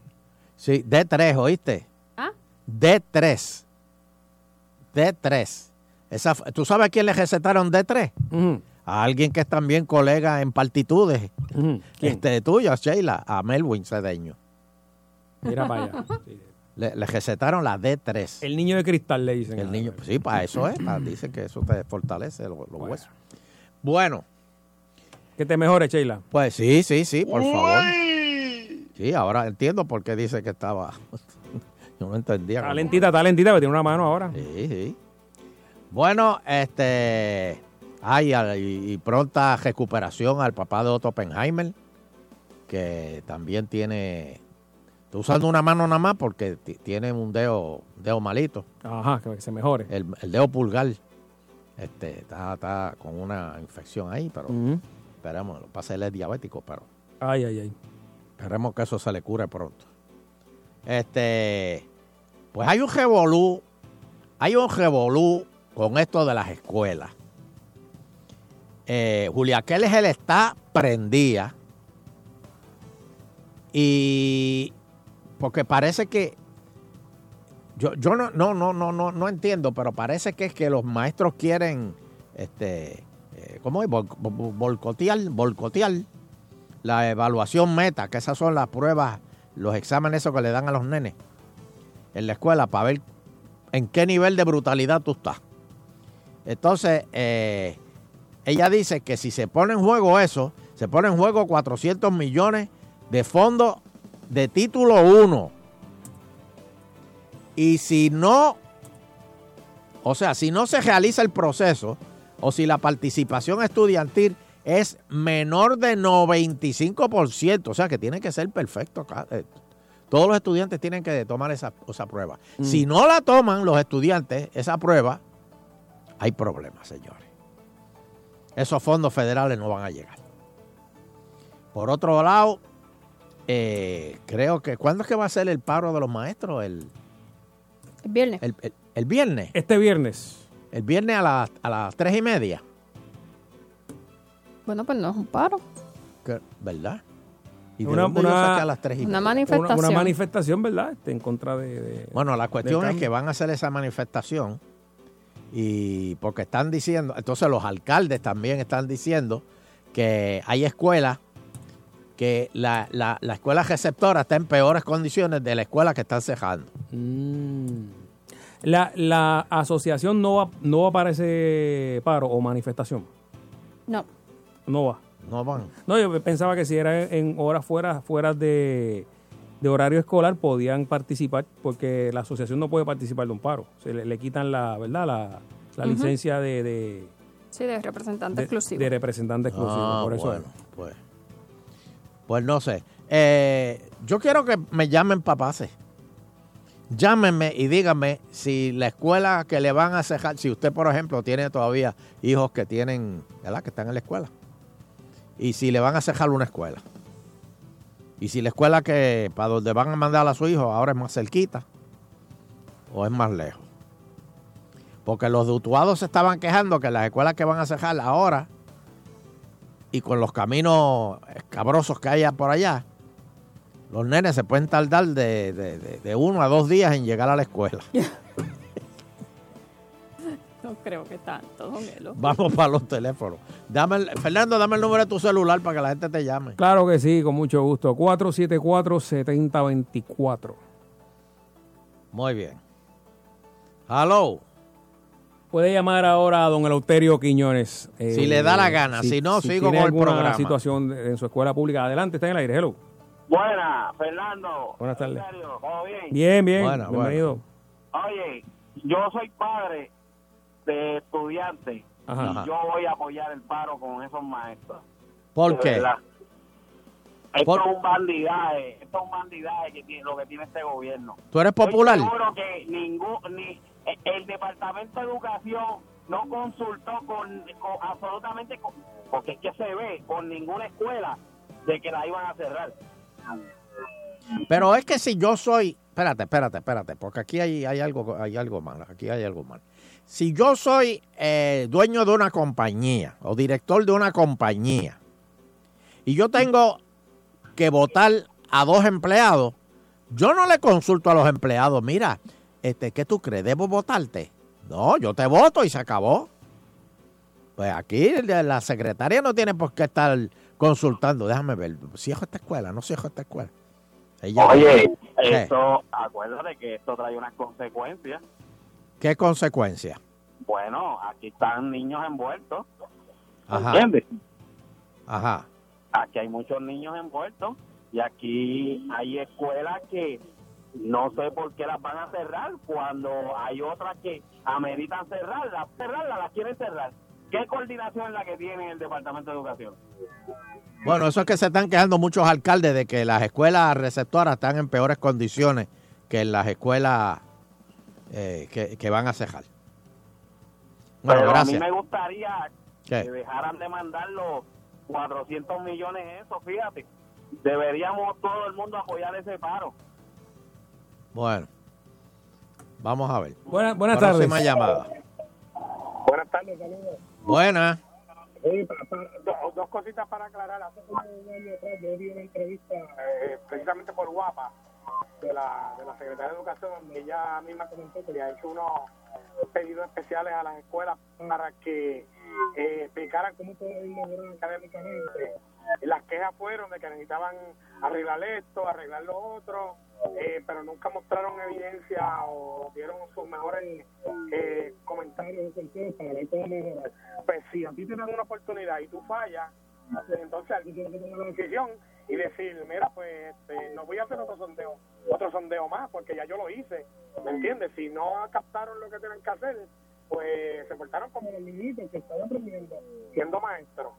[SPEAKER 3] Sí, D3, ¿oíste?
[SPEAKER 5] ¿Ah?
[SPEAKER 3] D3. D3. Esa, ¿Tú sabes a quién le recetaron D3? A alguien que es también colega en partitudes. Este tuyo, Sheila, a Melwin Cedeño.
[SPEAKER 2] Mira para allá.
[SPEAKER 3] Le, le recetaron la D3.
[SPEAKER 2] El niño de cristal le dicen.
[SPEAKER 3] El niño, sí, para eso es. para- dicen que eso te fortalece los, los huesos. Bueno.
[SPEAKER 2] Que te mejore, Sheila.
[SPEAKER 3] Pues sí, sí, sí, por favor. Sí, ahora entiendo por qué dice que estaba. Yo no entendía.
[SPEAKER 2] Está lentita, está lentita, pero tiene una mano ahora.
[SPEAKER 3] Sí, sí. Bueno, este. Ay, y, y pronta recuperación al papá de Otto Oppenheimer, que también tiene. Está usando una mano nada más porque ti- tiene un dedo, dedo malito.
[SPEAKER 2] Ajá, que se mejore.
[SPEAKER 3] El, el dedo pulgar. Este, está, está con una infección ahí, pero esperemos, lo pasa él es diabético, pero
[SPEAKER 2] Ay, ay, ay.
[SPEAKER 3] esperemos que eso se le cure pronto. Este, pues hay un revolú, hay un revolú con esto de las escuelas. Eh, Julia Keller está prendida y porque parece que yo, yo no, no, no, no, no, no entiendo, pero parece que es que los maestros quieren, este, eh, ¿cómo es? Bol- bol- Boicotear, boicotear la evaluación meta, que esas son las pruebas, los exámenes esos que le dan a los nenes en la escuela para ver en qué nivel de brutalidad tú estás. Entonces, eh, ella dice que si se pone en juego eso, se pone en juego 400 millones de fondos de título 1. Y si no, o sea, si no se realiza el proceso o si la participación estudiantil es menor de 95%, o sea que tiene que ser perfecto. eh, Todos los estudiantes tienen que tomar esa, esa prueba.
[SPEAKER 2] Mm.
[SPEAKER 3] Si no la toman los estudiantes, esa prueba, hay problemas, señores. Esos fondos federales no van a llegar. Por otro lado, eh, creo que, ¿cuándo es que va a ser el paro de los maestros? El,
[SPEAKER 5] El viernes.
[SPEAKER 3] el, el- el viernes.
[SPEAKER 2] Este viernes.
[SPEAKER 3] El viernes a las, a las tres y media.
[SPEAKER 5] Bueno, pues no es un paro.
[SPEAKER 3] ¿Verdad? ¿Y de
[SPEAKER 2] Una-
[SPEAKER 3] yo
[SPEAKER 2] una-
[SPEAKER 3] a las tres y
[SPEAKER 5] Una manifestación.
[SPEAKER 2] Una, una manifestación, ¿verdad? Este, en contra de. de-
[SPEAKER 3] Bueno, la cuestión es que van a hacer esa manifestación y porque están diciendo, entonces los alcaldes también están diciendo que hay escuelas que la, la, la escuela receptora está en peores condiciones de la escuela que están cejando.
[SPEAKER 2] Mm. La, la asociación no va, no va para ese paro o manifestación.
[SPEAKER 5] No.
[SPEAKER 2] No va.
[SPEAKER 3] No van.
[SPEAKER 2] No, yo pensaba que si era en horas fuera, fuera de, de horario escolar podían participar porque la asociación no puede participar de un paro. Se le, le quitan la, ¿verdad? La, la licencia de, de,
[SPEAKER 5] Sí, de representante
[SPEAKER 2] de-
[SPEAKER 5] exclusivo.
[SPEAKER 2] de representante exclusivo.
[SPEAKER 3] Ah,
[SPEAKER 2] por eso
[SPEAKER 3] bueno,
[SPEAKER 2] es.
[SPEAKER 3] pues, pues no sé. Eh, yo quiero que me llamen papás. Llámenme y díganme si la escuela que le van a cejar, si usted, por ejemplo, tiene todavía hijos que tienen, ¿verdad? Que están en la escuela. Y si le van a cejar una escuela. Y si la escuela que para donde van a mandar a su hijo ahora es más cerquita o es más lejos. Porque los dutuados se estaban quejando que las escuelas que van a cejar ahora y con los caminos escabrosos que haya por allá, los nenes se pueden tardar de, de- de- de uno a dos días en llegar a la escuela.
[SPEAKER 5] No creo que tanto, don Elo.
[SPEAKER 3] Vamos para los teléfonos. Dame el- Fernando, dame el número de tu celular para que la gente te llame.
[SPEAKER 2] Claro que sí, con mucho gusto. 474-7024.
[SPEAKER 3] Muy bien. Hello.
[SPEAKER 2] Puede llamar ahora a don Eleuterio Quiñones. eh,
[SPEAKER 3] Si le da la gana, si no, sigo
[SPEAKER 2] tiene
[SPEAKER 3] con el
[SPEAKER 2] alguna
[SPEAKER 3] programa.
[SPEAKER 2] situación en su escuela pública. Adelante, está en el aire. Hello.
[SPEAKER 8] Buena, Fernando.
[SPEAKER 2] Buenas tardes.
[SPEAKER 8] Eleuterio, ¿Todo bien?
[SPEAKER 2] Bien, bien.
[SPEAKER 3] Buena, buena.
[SPEAKER 2] Bienvenido.
[SPEAKER 8] Oye, yo soy padre de estudiantes
[SPEAKER 2] Ajá.
[SPEAKER 8] y yo voy a apoyar el paro con esos maestros.
[SPEAKER 3] ¿Por
[SPEAKER 8] De
[SPEAKER 3] qué?
[SPEAKER 8] verdad. Esto
[SPEAKER 3] Por-
[SPEAKER 8] es un bandidaje, esto es un bandidaje que tiene, lo que tiene este gobierno.
[SPEAKER 3] ¿Tú eres popular?
[SPEAKER 8] Estoy seguro que ningún, ni, el Departamento de Educación no consultó con, absolutamente, porque es que se ve, con ninguna escuela de que la iban a cerrar.
[SPEAKER 3] Pero es que si yo soy, espérate, espérate, espérate, porque aquí hay, hay algo, hay algo mal, aquí hay algo mal. Si yo soy eh, dueño de una compañía o director de una compañía y yo tengo que votar a dos empleados, yo no le consulto a los empleados, mira, este, ¿qué tú crees? ¿Debo votarte? No, yo te voto y se acabó. Pues aquí la secretaria no tiene por qué estar consultando. Déjame ver, si esta escuela, no si esta escuela. Ella-
[SPEAKER 8] Oye,
[SPEAKER 3] ¿Qué?
[SPEAKER 8] esto, acuérdate que esto trae unas consecuencias.
[SPEAKER 3] ¿Qué consecuencia?
[SPEAKER 8] Bueno, aquí están niños envueltos,
[SPEAKER 3] Ajá.
[SPEAKER 8] ¿entiendes?
[SPEAKER 3] Ajá.
[SPEAKER 8] Aquí hay muchos niños envueltos y aquí hay escuelas que no sé por qué las van a cerrar cuando hay otras que ameritan cerrarlas, cerrarlas, las quieren cerrar. ¿Qué coordinación es la que tiene el Departamento de Educación?
[SPEAKER 3] Bueno, eso es que se están quejando muchos alcaldes de que las escuelas receptoras están en peores condiciones que las escuelas eh, que, que van a cejar. Bueno,
[SPEAKER 19] Pero
[SPEAKER 3] gracias.
[SPEAKER 19] a mí me gustaría
[SPEAKER 3] ¿Qué?
[SPEAKER 19] que dejaran de mandar los 400 millones eso, fíjate. Deberíamos todo el mundo apoyar ese paro.
[SPEAKER 3] Bueno, vamos a ver.
[SPEAKER 2] Buena- buenas
[SPEAKER 3] Próxima
[SPEAKER 2] tardes.
[SPEAKER 3] llamada.
[SPEAKER 9] Buenas tardes, saludos.
[SPEAKER 3] Buena.
[SPEAKER 9] Oye, pa- pa- do- dos cositas para aclarar. Hace como un año atrás yo di una entrevista eh, precisamente por Guapa de la, de la Secretaria de Educación donde ella misma comentó que le ha hecho unos pedidos especiales a las escuelas para que eh, explicaran cómo pueden mejorar académicamente. Las quejas fueron de que necesitaban arreglar esto, arreglar lo otro, eh, pero nunca mostraron evidencia o dieron sus mejores eh, comentarios. Pues si a ti te dan una oportunidad y tú fallas, pues entonces alguien tiene que tomar la decisión y decir, mira, pues este, no voy a hacer otro sondeo, otro sondeo más, porque ya yo lo hice, ¿me entiendes? Si no captaron lo que tienen que hacer, pues se portaron como los niñitos que están aprendiendo, siendo maestros.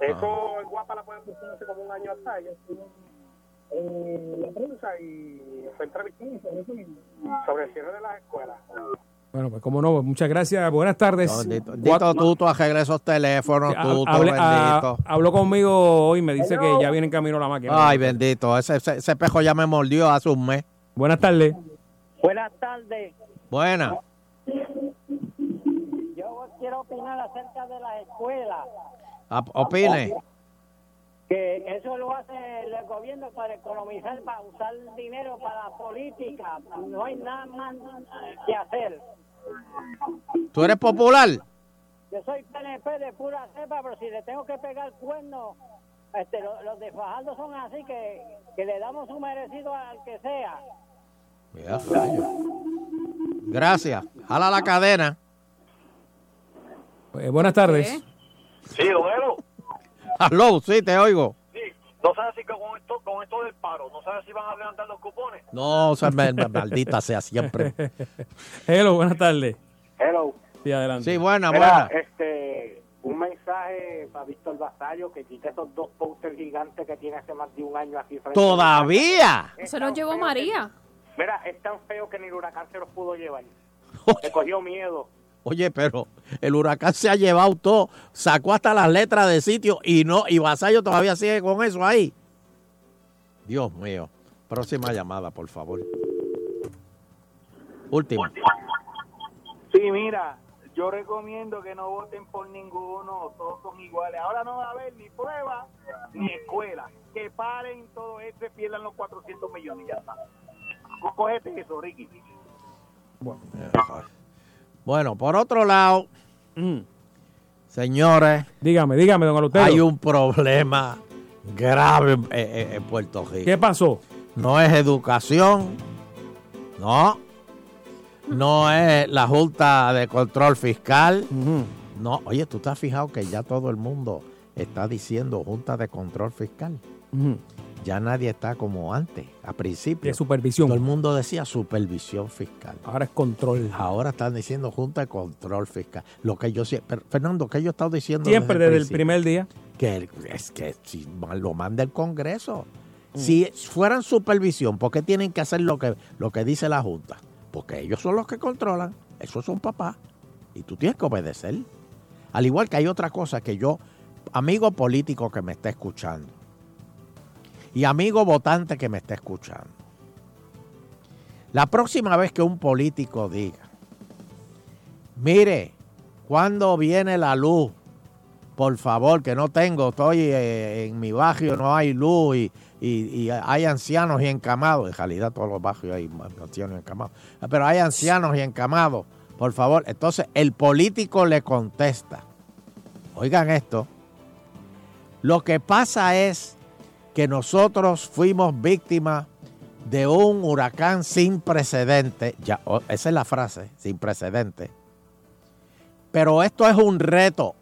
[SPEAKER 9] Eso el guapa la pueden buscar hace como un año atrás, ella estuvo en la prensa y fue entrevistada sobre el cierre de las escuelas.
[SPEAKER 2] Bueno, pues como no, pues muchas gracias. Buenas tardes.
[SPEAKER 3] No,
[SPEAKER 2] Cuatro-
[SPEAKER 3] bendito tú, tú arregles esos teléfonos, tú,
[SPEAKER 2] ah,
[SPEAKER 3] bendito.
[SPEAKER 2] habló conmigo hoy, me dice que ya viene en camino la máquina.
[SPEAKER 3] Ay, bendito, ese, ese, ese pejo ya me mordió hace un mes.
[SPEAKER 2] Buenas tardes.
[SPEAKER 8] Buenas tardes.
[SPEAKER 3] Buena.
[SPEAKER 8] Yo quiero opinar acerca de las escuelas.
[SPEAKER 3] Op- Opine.
[SPEAKER 8] Que eso lo hace el gobierno para economizar, para usar dinero para la política. No hay nada más que hacer.
[SPEAKER 3] ¿Tú eres popular?
[SPEAKER 8] Yo soy PNP de pura cepa, pero si le tengo que pegar cuerno, este, lo- los de Fajardo son así que, que le damos su merecido al que sea.
[SPEAKER 3] Mira. Gracias. Jala la cadena.
[SPEAKER 2] Eh, buenas tardes.
[SPEAKER 19] Sí, bueno.
[SPEAKER 3] Aló, sí, te oigo.
[SPEAKER 19] No sabes si con esto, con esto del paro, no sabes si van a levantar los cupones.
[SPEAKER 3] No, o sea, me- me- maldita sea siempre.
[SPEAKER 2] Hello, buenas tardes.
[SPEAKER 6] Hello.
[SPEAKER 2] Sí, adelante.
[SPEAKER 3] Sí, buena,
[SPEAKER 6] Mira,
[SPEAKER 3] buena.
[SPEAKER 6] este, un mensaje para Víctor Vasallo que quite esos dos posters gigantes que tiene hace más de un año aquí frente
[SPEAKER 3] ¿Todavía?
[SPEAKER 5] Se los llevó María.
[SPEAKER 6] Mira, es tan feo que ni el huracán se los pudo llevar. Le cogió miedo.
[SPEAKER 3] Oye, pero el huracán se ha llevado todo, sacó hasta las letras de sitio y no, y Vasallo todavía sigue con eso ahí. Dios mío. Próxima llamada, por favor. Última.
[SPEAKER 19] Sí, mira, yo recomiendo que no voten por ninguno, todos son iguales. Ahora no va a haber ni prueba ni escuela. Que paren todo esto y pierdan los 400 millones y ya está. Cógete eso, Ricky.
[SPEAKER 3] Bueno, por otro lado, señores.
[SPEAKER 2] Dígame, dígame, don Alutero.
[SPEAKER 3] Hay un problema grave en, en- en Puerto Rico.
[SPEAKER 2] ¿Qué pasó?
[SPEAKER 3] No es educación, no. No es la Junta de Control Fiscal. No, oye, tú has fijado que ya todo el mundo está diciendo Junta de Control Fiscal. Ya nadie está como antes, a principio.
[SPEAKER 2] De supervisión.
[SPEAKER 3] Todo el mundo decía supervisión fiscal.
[SPEAKER 2] Ahora es control.
[SPEAKER 3] Ahora están diciendo Junta de Control Fiscal. Lo que yo siempre, Fernando, que yo he estado diciendo
[SPEAKER 2] Siempre desde el primer día.
[SPEAKER 3] que el- es que si lo manda el Congreso. Si fueran supervisión, ¿por qué tienen que hacer lo que, lo que dice la Junta? Porque ellos son los que controlan, esos son papás, y tú tienes que obedecer. Al igual que hay otra cosa que yo, amigo político que me está escuchando, y amigo votante que me está escuchando, la próxima vez que un político diga, mire, ¿cuándo viene la luz? por favor, que no tengo, estoy eh, en mi barrio, no hay luz y, hay ancianos y encamados. En realidad todos los barrios hay ancianos y encamados. Pero hay ancianos y encamados, por favor. Entonces el político le contesta. Oigan esto. Lo que pasa es que nosotros fuimos víctimas de un huracán sin precedente. Ya, o- esa es la frase, sin precedente. Pero esto es un reto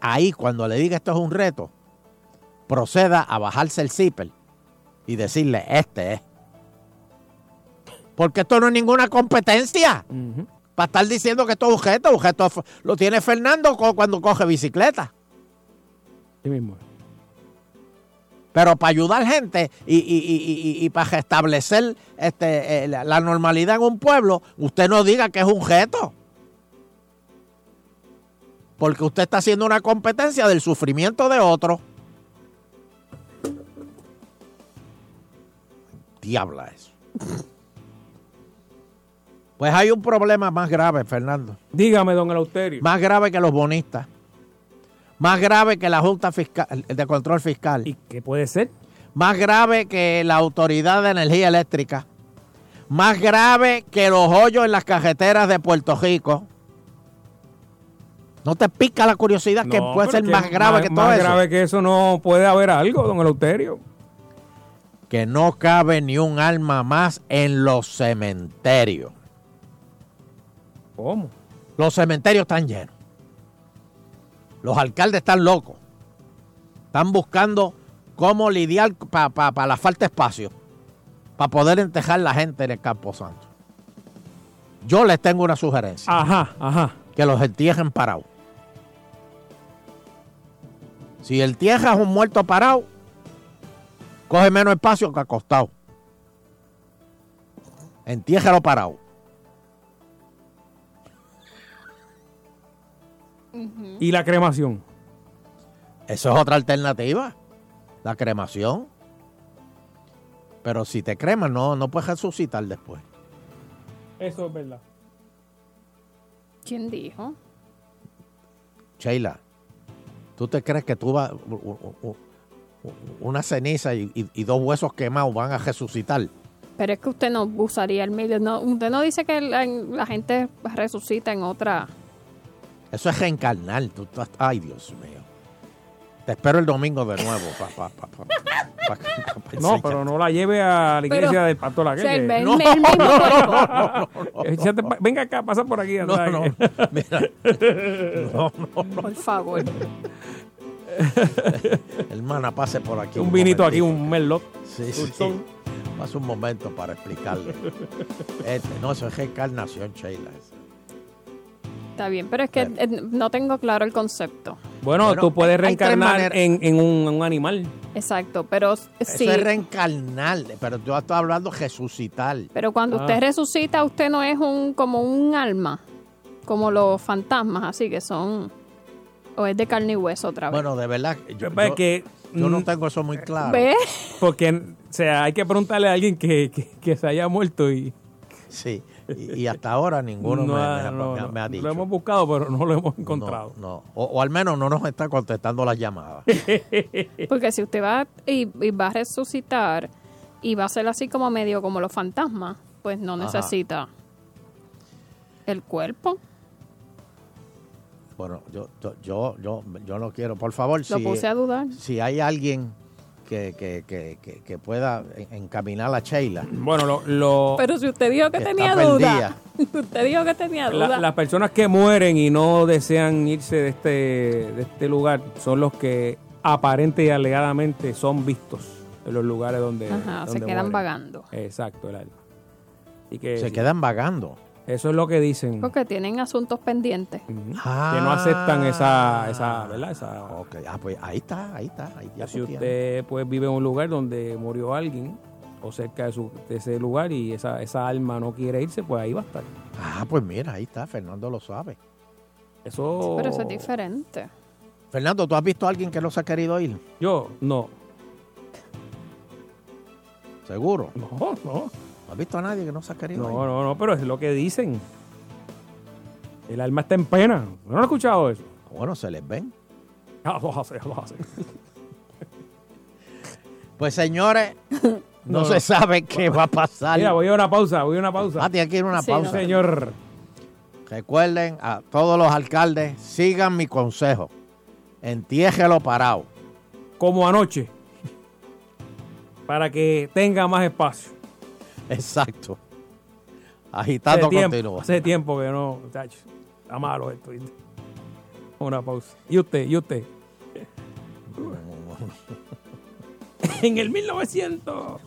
[SPEAKER 3] ahí cuando le diga esto es un reto, proceda a bajarse el zipper y decirle, este es. Porque esto no es ninguna competencia. Para estar diciendo que esto es reto f- lo tiene Fernando cuando coge bicicleta.
[SPEAKER 2] Sí mismo.
[SPEAKER 3] Pero para ayudar gente y, y- y- y- y para restablecer este, eh, la, la normalidad en un pueblo, usted no diga que es un reto. porque usted está haciendo una competencia del sufrimiento de otro. Diabla eso. Pues hay un problema más grave, Fernando.
[SPEAKER 2] Dígame, don Eleuterio.
[SPEAKER 3] Más grave que los bonistas. Más grave que la Junta Fiscal, de Control Fiscal.
[SPEAKER 2] ¿Y qué puede ser?
[SPEAKER 3] Más grave que la Autoridad de Energía Eléctrica. Más grave que los hoyos en las cajeteras de Puerto Rico. ¿No te pica la curiosidad que
[SPEAKER 2] No,
[SPEAKER 3] puede
[SPEAKER 2] pero
[SPEAKER 3] ser más grave que todo
[SPEAKER 2] Más
[SPEAKER 3] eso?
[SPEAKER 2] grave que eso no puede haber algo, don Eleuterio.
[SPEAKER 3] Que no cabe ni un alma más en los cementerios.
[SPEAKER 2] ¿Cómo?
[SPEAKER 3] Los cementerios están llenos. Los alcaldes están locos. Están buscando cómo lidiar para la falta de espacio. Para poder entejar la gente en el Campo Santo. Yo les tengo una sugerencia.
[SPEAKER 2] Ajá, ajá.
[SPEAKER 3] Que los entierren parados. Si el tierra es un muerto parado, coge menos espacio que acostado. Entiérralo parado.
[SPEAKER 2] ¿Y la cremación?
[SPEAKER 3] Eso es otra alternativa. La cremación. Pero si te creman, no, no puedes resucitar después.
[SPEAKER 2] Eso es verdad.
[SPEAKER 5] ¿Quién dijo?
[SPEAKER 3] Sheila, ¿tú te crees que tú vas, una ceniza y, y- y dos huesos quemados van a resucitar?
[SPEAKER 5] Pero es que usted no usaría el medio. No, usted no dice que la, la gente resucita en otra.
[SPEAKER 3] Eso es reencarnar. Tú ay, Dios mío. Te espero el domingo de nuevo. pa- pa- pa- pa- pa- pa- pa-
[SPEAKER 2] No, pero no la lleve a la iglesia
[SPEAKER 5] Pero-
[SPEAKER 2] del pastor la que- No, no, no, Venga acá, pasa por aquí.
[SPEAKER 3] No, no, mira. No, no, no.
[SPEAKER 5] Por favor.
[SPEAKER 3] Hermana, pase por aquí.
[SPEAKER 2] Un vinito aquí, un merlot.
[SPEAKER 3] Sí, sí.
[SPEAKER 2] Dulzón.
[SPEAKER 3] Pasa un momento para explicarle. Este, no, eso es reencarnación, Sheila.
[SPEAKER 5] Está bien, pero es que eh, no tengo claro el concepto.
[SPEAKER 2] Bueno,
[SPEAKER 3] Bueno,
[SPEAKER 2] tú puedes reencarnar en, en un, en un animal.
[SPEAKER 5] Exacto, pero
[SPEAKER 3] Eso
[SPEAKER 5] sí.
[SPEAKER 3] es reencarnar, pero yo estoy hablando resucitar.
[SPEAKER 5] Pero cuando
[SPEAKER 2] Ah.
[SPEAKER 5] usted resucita, usted no es un como un alma, como los fantasmas, así que son. O es de carne y hueso otra vez.
[SPEAKER 3] Bueno, de verdad, yo,
[SPEAKER 2] Pues
[SPEAKER 3] yo-
[SPEAKER 2] que,
[SPEAKER 3] yo no
[SPEAKER 2] mm,
[SPEAKER 3] tengo eso muy claro.
[SPEAKER 5] ¿Ve?
[SPEAKER 2] Porque, o sea, hay que preguntarle a alguien que, que, que se haya muerto y...
[SPEAKER 3] Sí, y, y hasta ahora ninguno
[SPEAKER 2] no
[SPEAKER 3] me,
[SPEAKER 2] ha-
[SPEAKER 3] me-
[SPEAKER 2] no,
[SPEAKER 3] me-
[SPEAKER 2] no.
[SPEAKER 3] me ha dicho.
[SPEAKER 2] Lo hemos buscado, pero no lo hemos encontrado.
[SPEAKER 3] No, o, o al menos no nos está contestando las llamadas.
[SPEAKER 5] Porque si usted va y, y va a resucitar y va a ser así como medio como los fantasmas, pues no
[SPEAKER 3] Ajá.
[SPEAKER 5] necesita el cuerpo.
[SPEAKER 3] Bueno, yo, yo, yo, yo, yo no quiero, por favor,
[SPEAKER 5] Lo
[SPEAKER 3] si,
[SPEAKER 5] puse a dudar.
[SPEAKER 3] si hay alguien que, que, que, que, que pueda en- encaminar a Sheila.
[SPEAKER 2] Bueno, lo, lo-
[SPEAKER 5] Pero si usted dijo que tenía duda. usted dijo que tenía
[SPEAKER 2] la-
[SPEAKER 5] duda.
[SPEAKER 2] las personas que mueren y no desean irse de este, de este lugar son los que aparente y alegadamente son vistos en los lugares donde,
[SPEAKER 5] Ajá, se quedan
[SPEAKER 2] mueren.
[SPEAKER 5] vagando.
[SPEAKER 2] Exacto, el alma. Y que,
[SPEAKER 3] Se quedan vagando.
[SPEAKER 2] Eso es lo que dicen.
[SPEAKER 5] Porque tienen asuntos pendientes.
[SPEAKER 2] que no aceptan esa, esa, ¿verdad? Esa,
[SPEAKER 3] ah, pues ahí está, ahí está. Ahí ya
[SPEAKER 2] si usted pues vive en un lugar donde murió alguien o cerca de, su, de ese lugar y esa, esa alma no quiere irse, pues ahí va a estar.
[SPEAKER 3] Ah, pues mira, ahí está, Fernando lo sabe.
[SPEAKER 2] Eso.
[SPEAKER 5] Pero eso es diferente.
[SPEAKER 3] Fernando, ¿tú has visto a alguien que no se ha querido ir?
[SPEAKER 2] Yo, no.
[SPEAKER 3] ¿Seguro?
[SPEAKER 2] No, no.
[SPEAKER 3] ¿No has visto a nadie que no se ha querido
[SPEAKER 2] No, no, no, pero es lo que dicen. El alma está en pena. ¿No lo he escuchado eso?
[SPEAKER 3] Bueno, se les ven.
[SPEAKER 2] Ah, lo hace, lo hace.
[SPEAKER 3] Pues señores, no,
[SPEAKER 2] No,
[SPEAKER 3] se sabe qué va a pasar.
[SPEAKER 2] Mira, voy a una pausa, voy a una pausa.
[SPEAKER 3] Ah, tiene que ir una
[SPEAKER 5] Sí,
[SPEAKER 3] pausa.
[SPEAKER 5] no.
[SPEAKER 2] Señor.
[SPEAKER 3] Recuerden a todos los alcaldes, sigan mi consejo. Entiéjelo parado.
[SPEAKER 2] Como anoche. Para que tenga más espacio.
[SPEAKER 3] Exacto.
[SPEAKER 2] Hace
[SPEAKER 3] Agitando
[SPEAKER 2] tiempo,
[SPEAKER 3] continúa.
[SPEAKER 2] hace tiempo que no, muchachos. Está malo esto. ¿viste? Una pausa. ¿Y usted? ¿Y usted? en el 1900.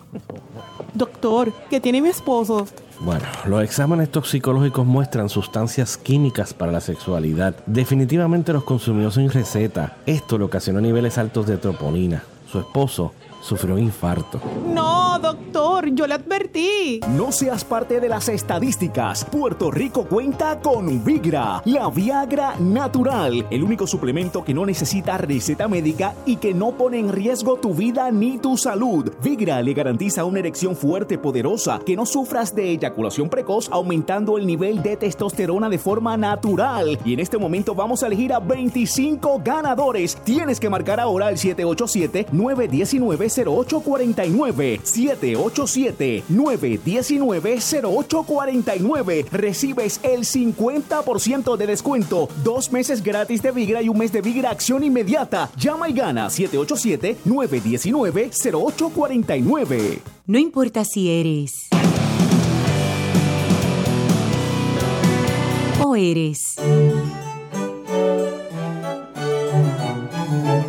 [SPEAKER 20] Doctor, ¿qué tiene mi esposo?
[SPEAKER 21] Bueno, los exámenes toxicológicos muestran sustancias químicas para la sexualidad. Definitivamente los consumió sin receta. Esto le ocasionó niveles altos de troponina. Su esposo sufrió un infarto.
[SPEAKER 20] No, doctor, yo le advertí.
[SPEAKER 22] No seas parte de las estadísticas. Puerto Rico cuenta con Vigra, la Viagra natural, el único suplemento que no necesita receta médica y que no pone en riesgo tu vida ni tu salud. Vigra le garantiza una erección fuerte, poderosa, que no sufras de eyaculación precoz, aumentando el nivel de testosterona de forma natural. Y en este momento vamos a elegir a 25 ganadores. Tienes que marcar ahora al 787-919-0849. 787-919-0849. Recibes el 50% de descuento, dos meses gratis de Vigra y un mes de Vigra Acción Inmediata. Llama y gana 787-919-0849.
[SPEAKER 23] No importa si eres o eres.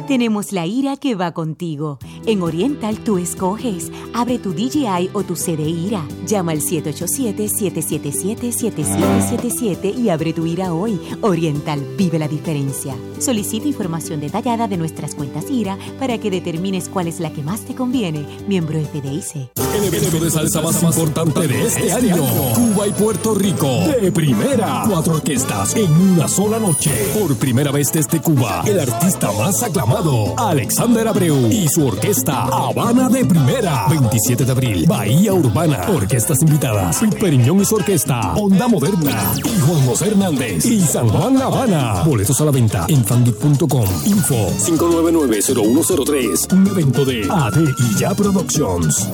[SPEAKER 23] Tenemos la ira que va contigo. En Oriental tú escoges. Abre tu DJI o tu CD IRA. Llama al 787-777-7777 y abre tu IRA hoy. Oriental vive la diferencia. Solicita información detallada de nuestras cuentas IRA para que determines cuál es la que más te conviene. Miembro FDIC.
[SPEAKER 16] El evento de salsa más importante de este año. Cuba y Puerto Rico. De primera. Cuatro orquestas en una sola noche. Por primera vez desde Cuba. El artista más aclamado, Alexander Abreu. Y su orquesta Habana de primera. 27 de abril. Bahía Urbana. Orquestas invitadas. Pete Periñón y su orquesta. Onda Moderna. Y Juan José Hernández. Y San Juan La Habana. Boletos a la venta en fangeek.com. Info 599-0103. Un evento de AD y Ya Productions.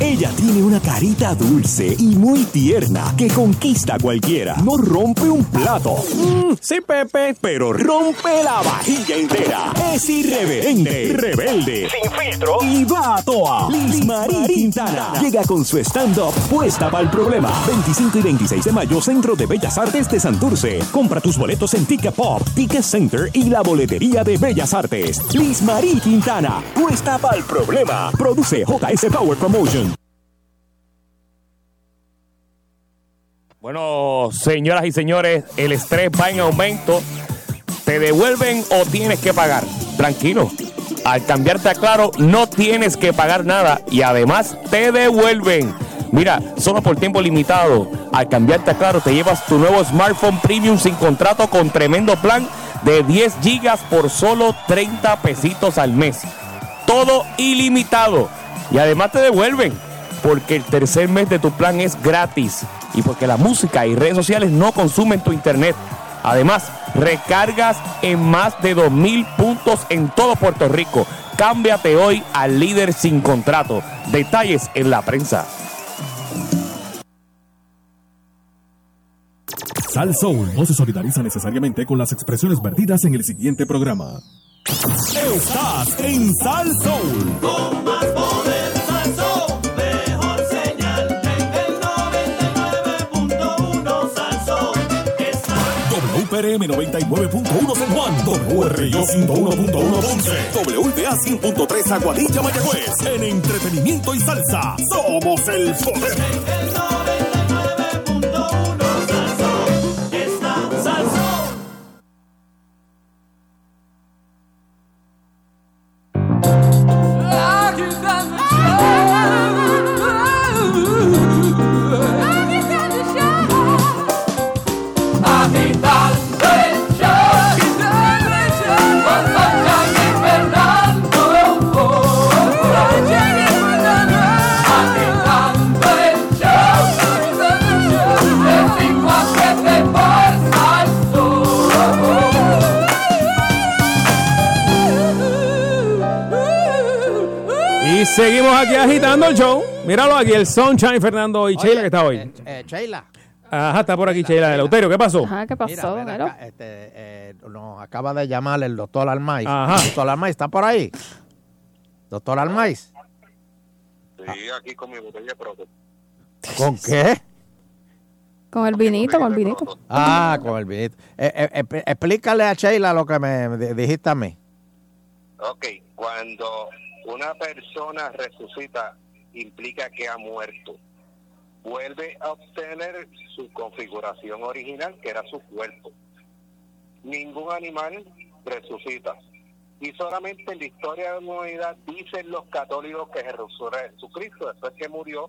[SPEAKER 22] Ella tiene una carita dulce y muy tierna que conquista a cualquiera. No rompe un plato. Mm, sí, Pepe, pero rompe la vajilla entera. Es irreverente, rebelde, sin filtro y va a toa. Liz Marie Quintana llega con su stand-up puesta para el problema. 25 y 26 de mayo, Centro de Bellas Artes de Santurce. Compra tus boletos en Ticket Pop, Ticket Center y la boletería de Bellas Artes. Liz Marie Quintana, puesta para el problema. Produce JS Power Promotion.
[SPEAKER 24] Bueno, señoras y señores, el estrés va en aumento. ¿Te devuelven o tienes que pagar? Tranquilo. Al cambiarte a Claro, no tienes que pagar nada y además te devuelven. Mira, solo por tiempo limitado. Al cambiarte a Claro, te llevas tu nuevo smartphone premium sin contrato con tremendo plan de 10 gigas por solo 30 pesitos al mes. Todo ilimitado. Y además te devuelven porque el tercer mes de tu plan es gratis y porque la música y redes sociales no consumen tu internet. Además, recargas en más de 2.000 puntos en todo Puerto Rico. Cámbiate hoy al líder sin contrato. Detalles en la prensa.
[SPEAKER 16] Sal Soul no se solidariza necesariamente con las expresiones vertidas en el siguiente programa. Estás en Sal Soul. WPRM 99.1 San Juan, WRIO 101.1 Ponce, WPA 100.3 Aguadilla Mayagüez. En entretenimiento y salsa, somos el poder.
[SPEAKER 2] Aquí agitando el show. Míralo aquí, el Sunshine Fernando y Sheila que está hoy.
[SPEAKER 3] Eh, Sheila.
[SPEAKER 2] Ajá, está por aquí Sheila. Eleuterio, ¿qué pasó?
[SPEAKER 5] Ajá, ¿qué pasó?
[SPEAKER 3] Mira, ven
[SPEAKER 5] Mira.
[SPEAKER 3] acá, este, eh, nos acaba de llamar el doctor Almaiz.
[SPEAKER 2] Ajá.
[SPEAKER 3] Doctor Almaiz, ¿está por ahí? Doctor Almaiz.
[SPEAKER 25] Sí, aquí con mi botella de proto.
[SPEAKER 3] ¿Con qué?
[SPEAKER 5] Con el vinito, con el vinito.
[SPEAKER 3] Ah, con el vinito. Eh, eh, eh, explícale a Sheila lo que me di- dijiste a mí.
[SPEAKER 25] Ok, cuando una persona resucita, implica que ha muerto. Vuelve a obtener su configuración original, que era su cuerpo. Ningún animal resucita. y solamente en la historia de la humanidad dicen los católicos que Jesucristo, después que murió,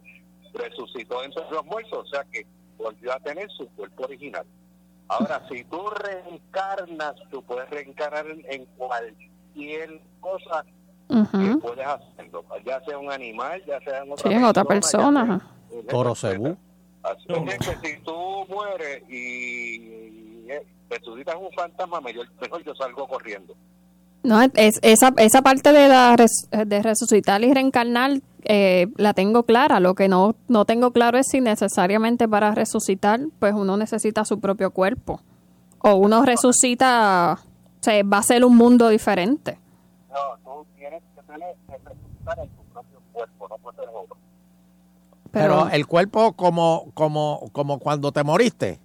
[SPEAKER 25] resucitó entre los muertos, o sea que volvió a tener su cuerpo original. Ahora, si tú reencarnas, tú puedes reencarnar en, en cualquier cosa que puedes hacerlo, ya sea un animal, ya sea en otra
[SPEAKER 5] Sí, en otra
[SPEAKER 25] ya
[SPEAKER 5] persona.
[SPEAKER 25] sea-.
[SPEAKER 3] Toro Cebú.
[SPEAKER 25] Así es que si tú mueres y eh, resucitas un fantasma, mejor, mejor yo salgo corriendo.
[SPEAKER 5] No, es, esa, esa parte de, la res- de resucitar y reencarnar eh, la tengo clara. Lo que no, no tengo claro es si necesariamente para resucitar, pues uno necesita su propio cuerpo. O uno resucita, o sea, va a ser un mundo diferente.
[SPEAKER 25] No, tú tienes que tener que resucitar en tu propio cuerpo, no puede ser otro.
[SPEAKER 3] Pero,
[SPEAKER 5] Pero-
[SPEAKER 3] el cuerpo como, como, como cuando te moriste.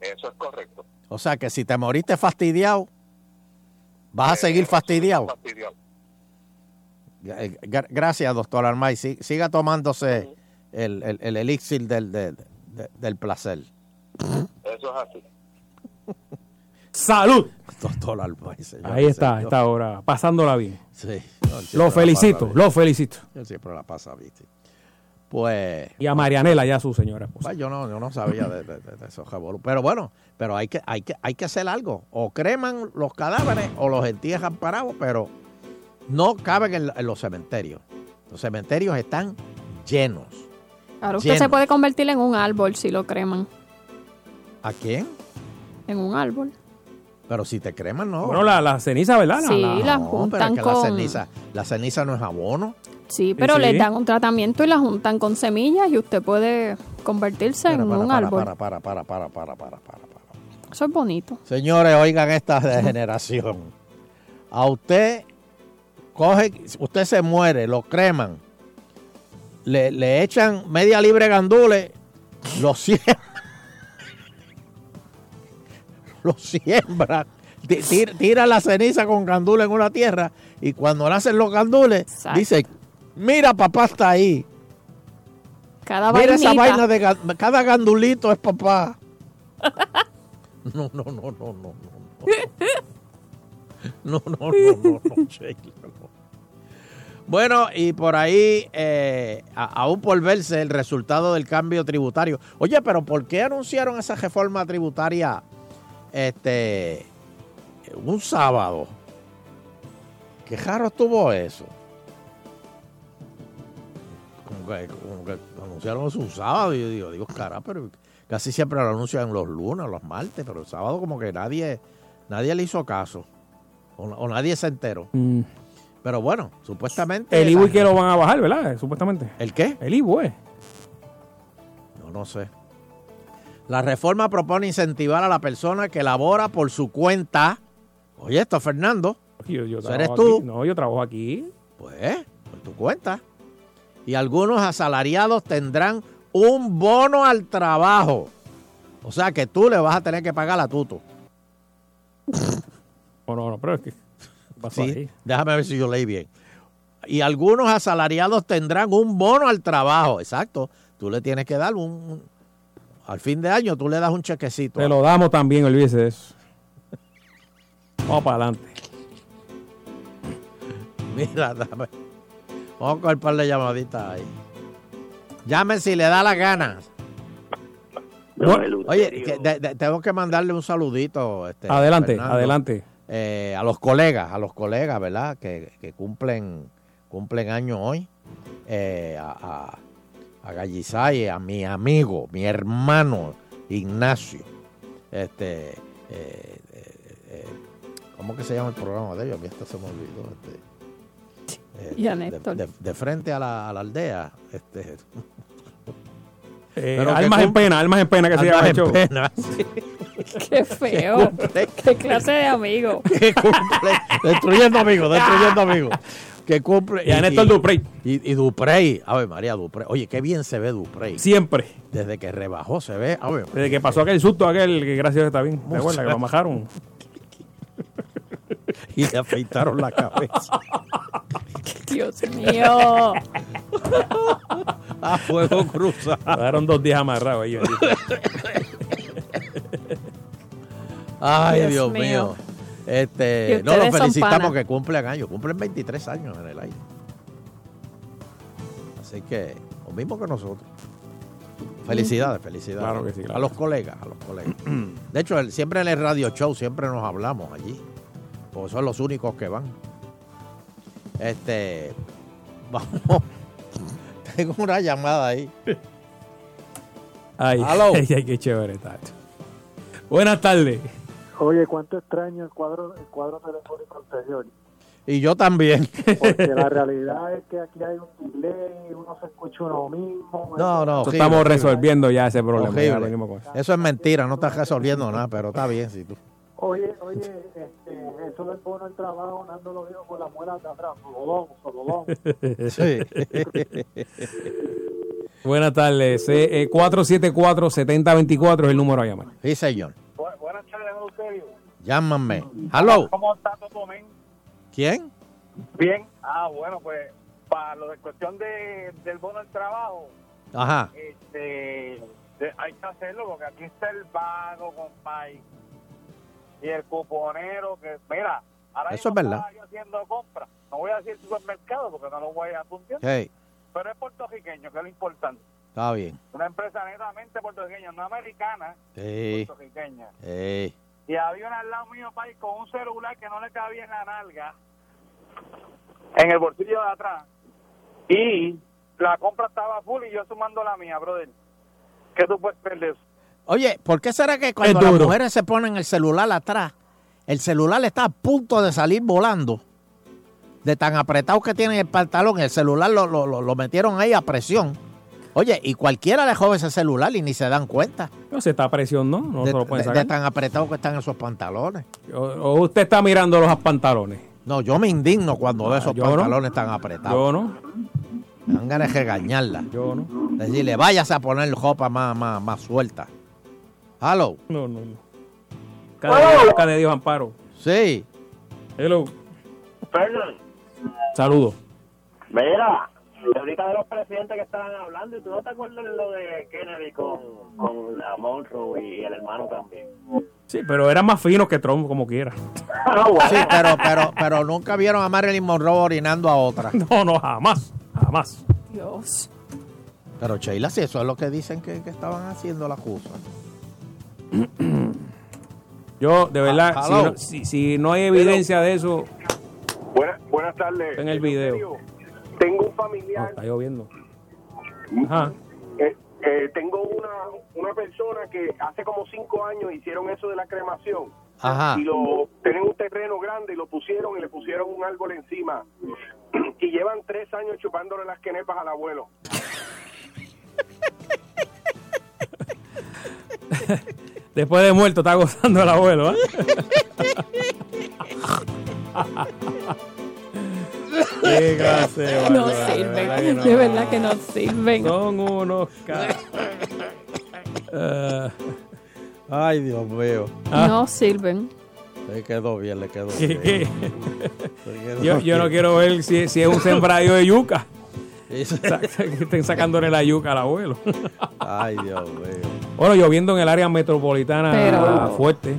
[SPEAKER 25] Eso es correcto.
[SPEAKER 3] O sea que si te moriste fastidiado, vas a seguir fastidiado.
[SPEAKER 25] Fastidiado.
[SPEAKER 3] Eh, gra- Gracias, doctor Armay. Siga tomándose el, el- el elixir del, del- de- del placer.
[SPEAKER 25] Eso es así.
[SPEAKER 2] ¡Salud!
[SPEAKER 3] Doctor Armay, señor.
[SPEAKER 2] Ahí está,
[SPEAKER 3] señor.
[SPEAKER 2] esta hora, pasándola bien.
[SPEAKER 3] Sí. No,
[SPEAKER 2] Lo felicito,
[SPEAKER 3] pasa
[SPEAKER 2] lo felicito.
[SPEAKER 3] Él siempre la pasa sí. Pues.
[SPEAKER 2] Y a Marianela, ya su señora esposa.
[SPEAKER 3] Pues yo no, yo no sabía de, de- de- de esos revolú. Pero bueno, pero hay que, hay que, hay que hacer algo. O creman los cadáveres o los entierran parados, pero no caben en, en los cementerios. Los cementerios están llenos.
[SPEAKER 5] Ahora usted se puede convertir en un árbol si lo creman.
[SPEAKER 3] ¿A quién?
[SPEAKER 5] En un árbol.
[SPEAKER 3] Pero si te creman, no.
[SPEAKER 2] Bueno, la, la ceniza, ¿verdad? La-
[SPEAKER 5] Sí,
[SPEAKER 2] la-
[SPEAKER 5] la
[SPEAKER 3] No, pero es
[SPEAKER 5] juntan
[SPEAKER 3] que
[SPEAKER 5] con...
[SPEAKER 3] la ceniza, la ceniza no es abono.
[SPEAKER 5] Sí, pero
[SPEAKER 2] sí.
[SPEAKER 5] le dan un tratamiento y la juntan con semillas y usted puede convertirse
[SPEAKER 3] Para,
[SPEAKER 5] en
[SPEAKER 3] para,
[SPEAKER 5] un
[SPEAKER 3] para,
[SPEAKER 5] árbol.
[SPEAKER 3] para, para, para, para, para, para, para.
[SPEAKER 5] Eso es bonito.
[SPEAKER 3] Señores, oigan esta degeneración. A usted coge, usted se muere, lo creman, le, le echan media libre gandules, lo siembran, lo siembran, ti- tira, tira la ceniza con gandules en una tierra y cuando nacen los gandules, dice, mira papá está ahí.
[SPEAKER 5] Cada
[SPEAKER 3] Mira esa vaina de cada gandulito es papá. No, no, no, no, no, no. No, no, no, no, no, Sheila, no. Bueno, y por ahí, eh, aún por verse el resultado del cambio tributario. Oye, pero ¿por qué anunciaron esa reforma tributaria este un sábado? Qué raro estuvo eso. Como que, como que anunciaron eso un sábado y yo digo, digo, cara, pero casi siempre lo anuncian los lunes, los martes, pero el sábado como que nadie, nadie le hizo caso. O, o nadie se enteró.
[SPEAKER 2] Mm.
[SPEAKER 3] Pero bueno, supuestamente.
[SPEAKER 2] El IBU que lo van a bajar, ¿verdad? Supuestamente.
[SPEAKER 3] ¿El qué?
[SPEAKER 2] El IBU, eh.
[SPEAKER 3] No, no sé. La reforma propone incentivar a la persona que labora por su cuenta. Oye, esto, Fernando.
[SPEAKER 2] Yo, yo
[SPEAKER 3] ¿Eso
[SPEAKER 2] trabajo
[SPEAKER 3] eres tú?
[SPEAKER 2] No, yo trabajo aquí.
[SPEAKER 3] Pues, por tu cuenta. Y algunos asalariados tendrán un bono al trabajo. O sea que tú le vas a tener que pagar a Tuto.
[SPEAKER 2] O no, no, pero es que. ¿qué pasó
[SPEAKER 3] Sí,
[SPEAKER 2] ahí?
[SPEAKER 3] déjame ver si yo leí bien. Y algunos asalariados tendrán un bono al trabajo. Exacto. Tú le tienes que dar un... al fin de año tú le das un chequecito.
[SPEAKER 2] Te lo damos también, olvídese de eso. Vamos para adelante.
[SPEAKER 3] Mira, dame. Vamos con el par de llamaditas ahí. Llamen si le da la gana. Oye, que de- de- tengo que mandarle un saludito. Este,
[SPEAKER 2] Adelante,
[SPEAKER 3] Fernando,
[SPEAKER 2] adelante.
[SPEAKER 3] eh, a los colegas, a los colegas, ¿verdad? Que, que cumplen, cumplen años hoy. Eh, a, a, a Gallizaye, a mi amigo, mi hermano Ignacio. Este, eh, eh, eh, ¿Cómo que se llama el programa de ellos? A mí hasta se me olvidó. Este, eh,
[SPEAKER 5] Y a
[SPEAKER 3] de,
[SPEAKER 5] Néstor.
[SPEAKER 3] de- de frente a la, a la aldea. Este,
[SPEAKER 2] Eh,
[SPEAKER 3] Pero
[SPEAKER 2] almas en pena, almas en pena que se llama el
[SPEAKER 3] en
[SPEAKER 2] show.
[SPEAKER 3] pena, sí.
[SPEAKER 5] Qué feo. Qué clase de amigo.
[SPEAKER 3] destruyendo amigos, destruyendo amigos. Que cumple.
[SPEAKER 2] Y a Néstor Duprey.
[SPEAKER 3] Y, y Duprey, a ver, María Duprey. Oye, qué bien se ve Duprey.
[SPEAKER 2] Siempre.
[SPEAKER 3] Desde que rebajó se ve. A ver,
[SPEAKER 2] Desde que pasó aquel susto, aquel que gracias a Dios está bien. ¿Te acuerdas que lo majaron?
[SPEAKER 3] y le afeitaron la cabeza.
[SPEAKER 5] Dios mío.
[SPEAKER 3] A fuego cruzado.
[SPEAKER 2] Daron dos días amarrados ahí. bendito.
[SPEAKER 3] Ay,
[SPEAKER 5] Dios
[SPEAKER 3] Dios,
[SPEAKER 5] mío.
[SPEAKER 3] mío. Este, no,
[SPEAKER 5] son
[SPEAKER 3] felicitamos que cumplen años, cumplen 23 años en el aire. Así que, lo mismo que nosotros. Felicidades, felicidades.
[SPEAKER 2] Claro que sí, claro
[SPEAKER 3] A los colegas, a los colegas. De hecho, el- siempre en el radio show siempre nos hablamos allí. Porque son los únicos que van. Este, vamos. Tengo una llamada ahí.
[SPEAKER 2] Ay, ay, qué chévere, tacho. Buenas tardes.
[SPEAKER 26] Oye, cuánto extraño el cuadro, el cuadro telefónico anterior.
[SPEAKER 3] Y yo también.
[SPEAKER 26] Porque la realidad es que aquí hay un delay, uno se escucha uno mismo.
[SPEAKER 3] No, no, horrible,
[SPEAKER 2] Estamos
[SPEAKER 3] horrible.
[SPEAKER 2] resolviendo ya ese problema. ya eso.
[SPEAKER 3] Eso es mentira, no estás resolviendo nada, pero está bien si tú.
[SPEAKER 26] Oye, oye, este, eso del bono del trabajo, Nando lo dijo con la muela de atrás, solodón, solodón.
[SPEAKER 3] Sí.
[SPEAKER 2] Buenas tardes. Eh, eh, 474-7024 es el número a llamar.
[SPEAKER 3] Sí, señor. Llámame. Hello.
[SPEAKER 6] ¿Cómo está Toto Men?
[SPEAKER 3] ¿Quién?
[SPEAKER 6] Bien. Ah, bueno, pues para lo de cuestión de, del bono del trabajo,
[SPEAKER 3] Ajá.
[SPEAKER 6] este, de- hay que hacerlo porque aquí está el vago, compadre, y el cuponero que, mira, ahora
[SPEAKER 3] Eso es verdad.
[SPEAKER 6] yo haciendo compras. No voy a decir supermercado porque no lo voy a apuntar.
[SPEAKER 3] Sí,
[SPEAKER 6] Pero es puertorriqueño, que es lo importante.
[SPEAKER 3] está bien.
[SPEAKER 6] Una empresa netamente puertorriqueña, no americana,
[SPEAKER 3] Sí.
[SPEAKER 6] puertorriqueña.
[SPEAKER 3] Sí.
[SPEAKER 6] Y había una al lado mío, país, con un celular que no le cabía en la nalga, en el bolsillo de atrás. Y la compra estaba full y yo sumando la mía, brother. ¿Qué tú puedes perder?
[SPEAKER 3] Oye, ¿por qué será que cuando las mujeres se ponen el celular atrás, el celular está a punto de salir volando? De tan apretado que tiene el pantalón, el celular lo, lo- lo- lo metieron ahí a presión. Oye, y cualquiera le jode ese celular y ni se dan cuenta
[SPEAKER 2] No se está a presión, ¿no? No
[SPEAKER 3] de,
[SPEAKER 2] se lo pueden
[SPEAKER 3] de- de
[SPEAKER 2] sacar.
[SPEAKER 3] tan apretado que están esos pantalones.
[SPEAKER 2] O, o usted está mirando los pantalones.
[SPEAKER 3] No, yo me indigno cuando veo
[SPEAKER 2] Ah,
[SPEAKER 3] esos
[SPEAKER 2] yo no.
[SPEAKER 3] pantalones tan apretados.
[SPEAKER 2] Yo no.
[SPEAKER 3] Me dan ganas de regañarla.
[SPEAKER 2] Yo no.
[SPEAKER 3] Decirle, váyase a poner ropa más, más, más suelta. Hello.
[SPEAKER 2] No, no, no. Cada, cada Dios amparo.
[SPEAKER 3] Sí.
[SPEAKER 2] Hello.
[SPEAKER 27] Fernan,
[SPEAKER 2] Saludos.
[SPEAKER 27] mira, ahorita de los presidentes que estaban hablando, ¿y tú no te acuerdas de lo de Kennedy con, con la Monroe y el hermano también?
[SPEAKER 2] Sí, pero eran más finos que Trump, como quiera.
[SPEAKER 3] Sí, pero, pero, pero nunca vieron a Marilyn Monroe orinando a otra.
[SPEAKER 2] No, no, jamás. Jamás.
[SPEAKER 5] Dios.
[SPEAKER 3] Pero Sheila, si eso es lo que dicen que, que estaban haciendo la cosa.
[SPEAKER 2] Yo, de verdad, si no, si, si no hay evidencia de eso,
[SPEAKER 28] Buenas, buenas tardes.
[SPEAKER 2] en el video.
[SPEAKER 28] Tengo un familiar,
[SPEAKER 2] está lloviendo. Ajá.
[SPEAKER 28] eh, eh, tengo una, una persona que hace como cinco años hicieron eso de la cremación.
[SPEAKER 3] Ajá.
[SPEAKER 28] Y lo tienen un terreno grande y lo pusieron y le pusieron un árbol encima. Y llevan tres años chupándole las quenepas al abuelo.
[SPEAKER 2] Después de muerto está gozando el abuelo, ¿eh?
[SPEAKER 5] No
[SPEAKER 2] de verdad
[SPEAKER 5] sirven.
[SPEAKER 2] no.
[SPEAKER 5] De verdad que no sirven.
[SPEAKER 2] Son unos Ah,
[SPEAKER 3] Ay, Dios mío.
[SPEAKER 5] No sirven.
[SPEAKER 3] Le quedó bien, le quedó
[SPEAKER 2] ¿Qué-
[SPEAKER 3] bien.
[SPEAKER 2] qué?
[SPEAKER 3] Le quedó
[SPEAKER 2] yo, yo no quiero ver si, si es un sembradío de yuca. Que estén sacándole la yuca al abuelo.
[SPEAKER 3] Ay, Dios mío.
[SPEAKER 2] Bueno, lloviendo en el área metropolitana
[SPEAKER 5] Pero-
[SPEAKER 2] fuerte.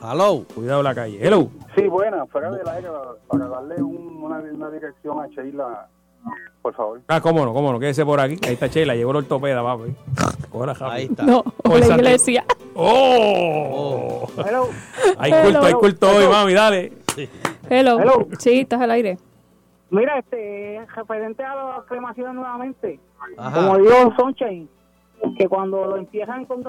[SPEAKER 3] Hello.
[SPEAKER 2] Cuidado la calle. Hello.
[SPEAKER 28] Sí, buena, fuera del aire para darle un- una, una dirección a Sheila, por favor.
[SPEAKER 2] Ah, cómo no, cómo no, quédese por aquí. Ahí está Chela, llegó el ortopeda, papi.
[SPEAKER 3] Ahí está.
[SPEAKER 5] No,
[SPEAKER 2] Por
[SPEAKER 5] la
[SPEAKER 2] Santi-
[SPEAKER 5] iglesia.
[SPEAKER 2] ¡Oh!
[SPEAKER 28] Hello.
[SPEAKER 2] Hay culto, hay
[SPEAKER 5] Hello.
[SPEAKER 2] culto hoy, mami, dale.
[SPEAKER 5] Hello.
[SPEAKER 28] Hello.
[SPEAKER 5] Sí, estás al aire.
[SPEAKER 28] Mira, este, referente a las cremaciones nuevamente,
[SPEAKER 3] Ajá.
[SPEAKER 28] como dijo Sunshine, que cuando lo empiezan con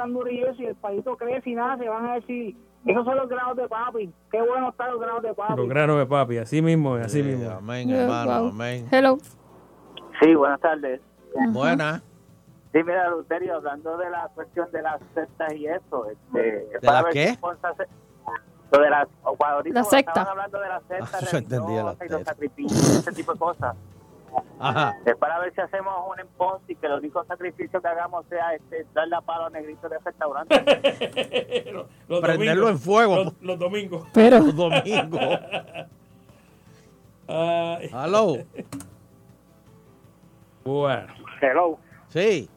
[SPEAKER 28] eso y el palito crece y nada, se van a decir, esos son los grados de papi, qué bueno están los grados de papi.
[SPEAKER 2] Los granos de papi, así mismo, así
[SPEAKER 3] Sí,
[SPEAKER 2] mismo.
[SPEAKER 3] Amén, hermano,
[SPEAKER 5] wow.
[SPEAKER 3] amén.
[SPEAKER 5] Hello.
[SPEAKER 27] Sí, buenas tardes.
[SPEAKER 3] Buena.
[SPEAKER 27] Sí, mira, Luterio, hablando de la cuestión de las sectas y eso, este, es
[SPEAKER 3] ¿De
[SPEAKER 27] para
[SPEAKER 3] la
[SPEAKER 27] ver
[SPEAKER 3] qué?
[SPEAKER 27] Lo de las, ahorita
[SPEAKER 5] La secta.
[SPEAKER 27] estaban hablando de las sectas
[SPEAKER 3] Ah, yo entendía la
[SPEAKER 27] religiosas y los
[SPEAKER 3] secta.
[SPEAKER 27] sacrificios, ese tipo de cosas.
[SPEAKER 3] Ajá.
[SPEAKER 27] Es para ver si hacemos un en Ponce y que el único sacrificio que hagamos sea este, darle a palo a negritos de restaurante.
[SPEAKER 2] Los- los
[SPEAKER 3] Prenderlo
[SPEAKER 2] domingos,
[SPEAKER 3] en fuego.
[SPEAKER 2] Los, los domingos.
[SPEAKER 5] Pero,
[SPEAKER 3] Los domingos. Hello.
[SPEAKER 2] bueno.
[SPEAKER 6] Hello.
[SPEAKER 3] Sí.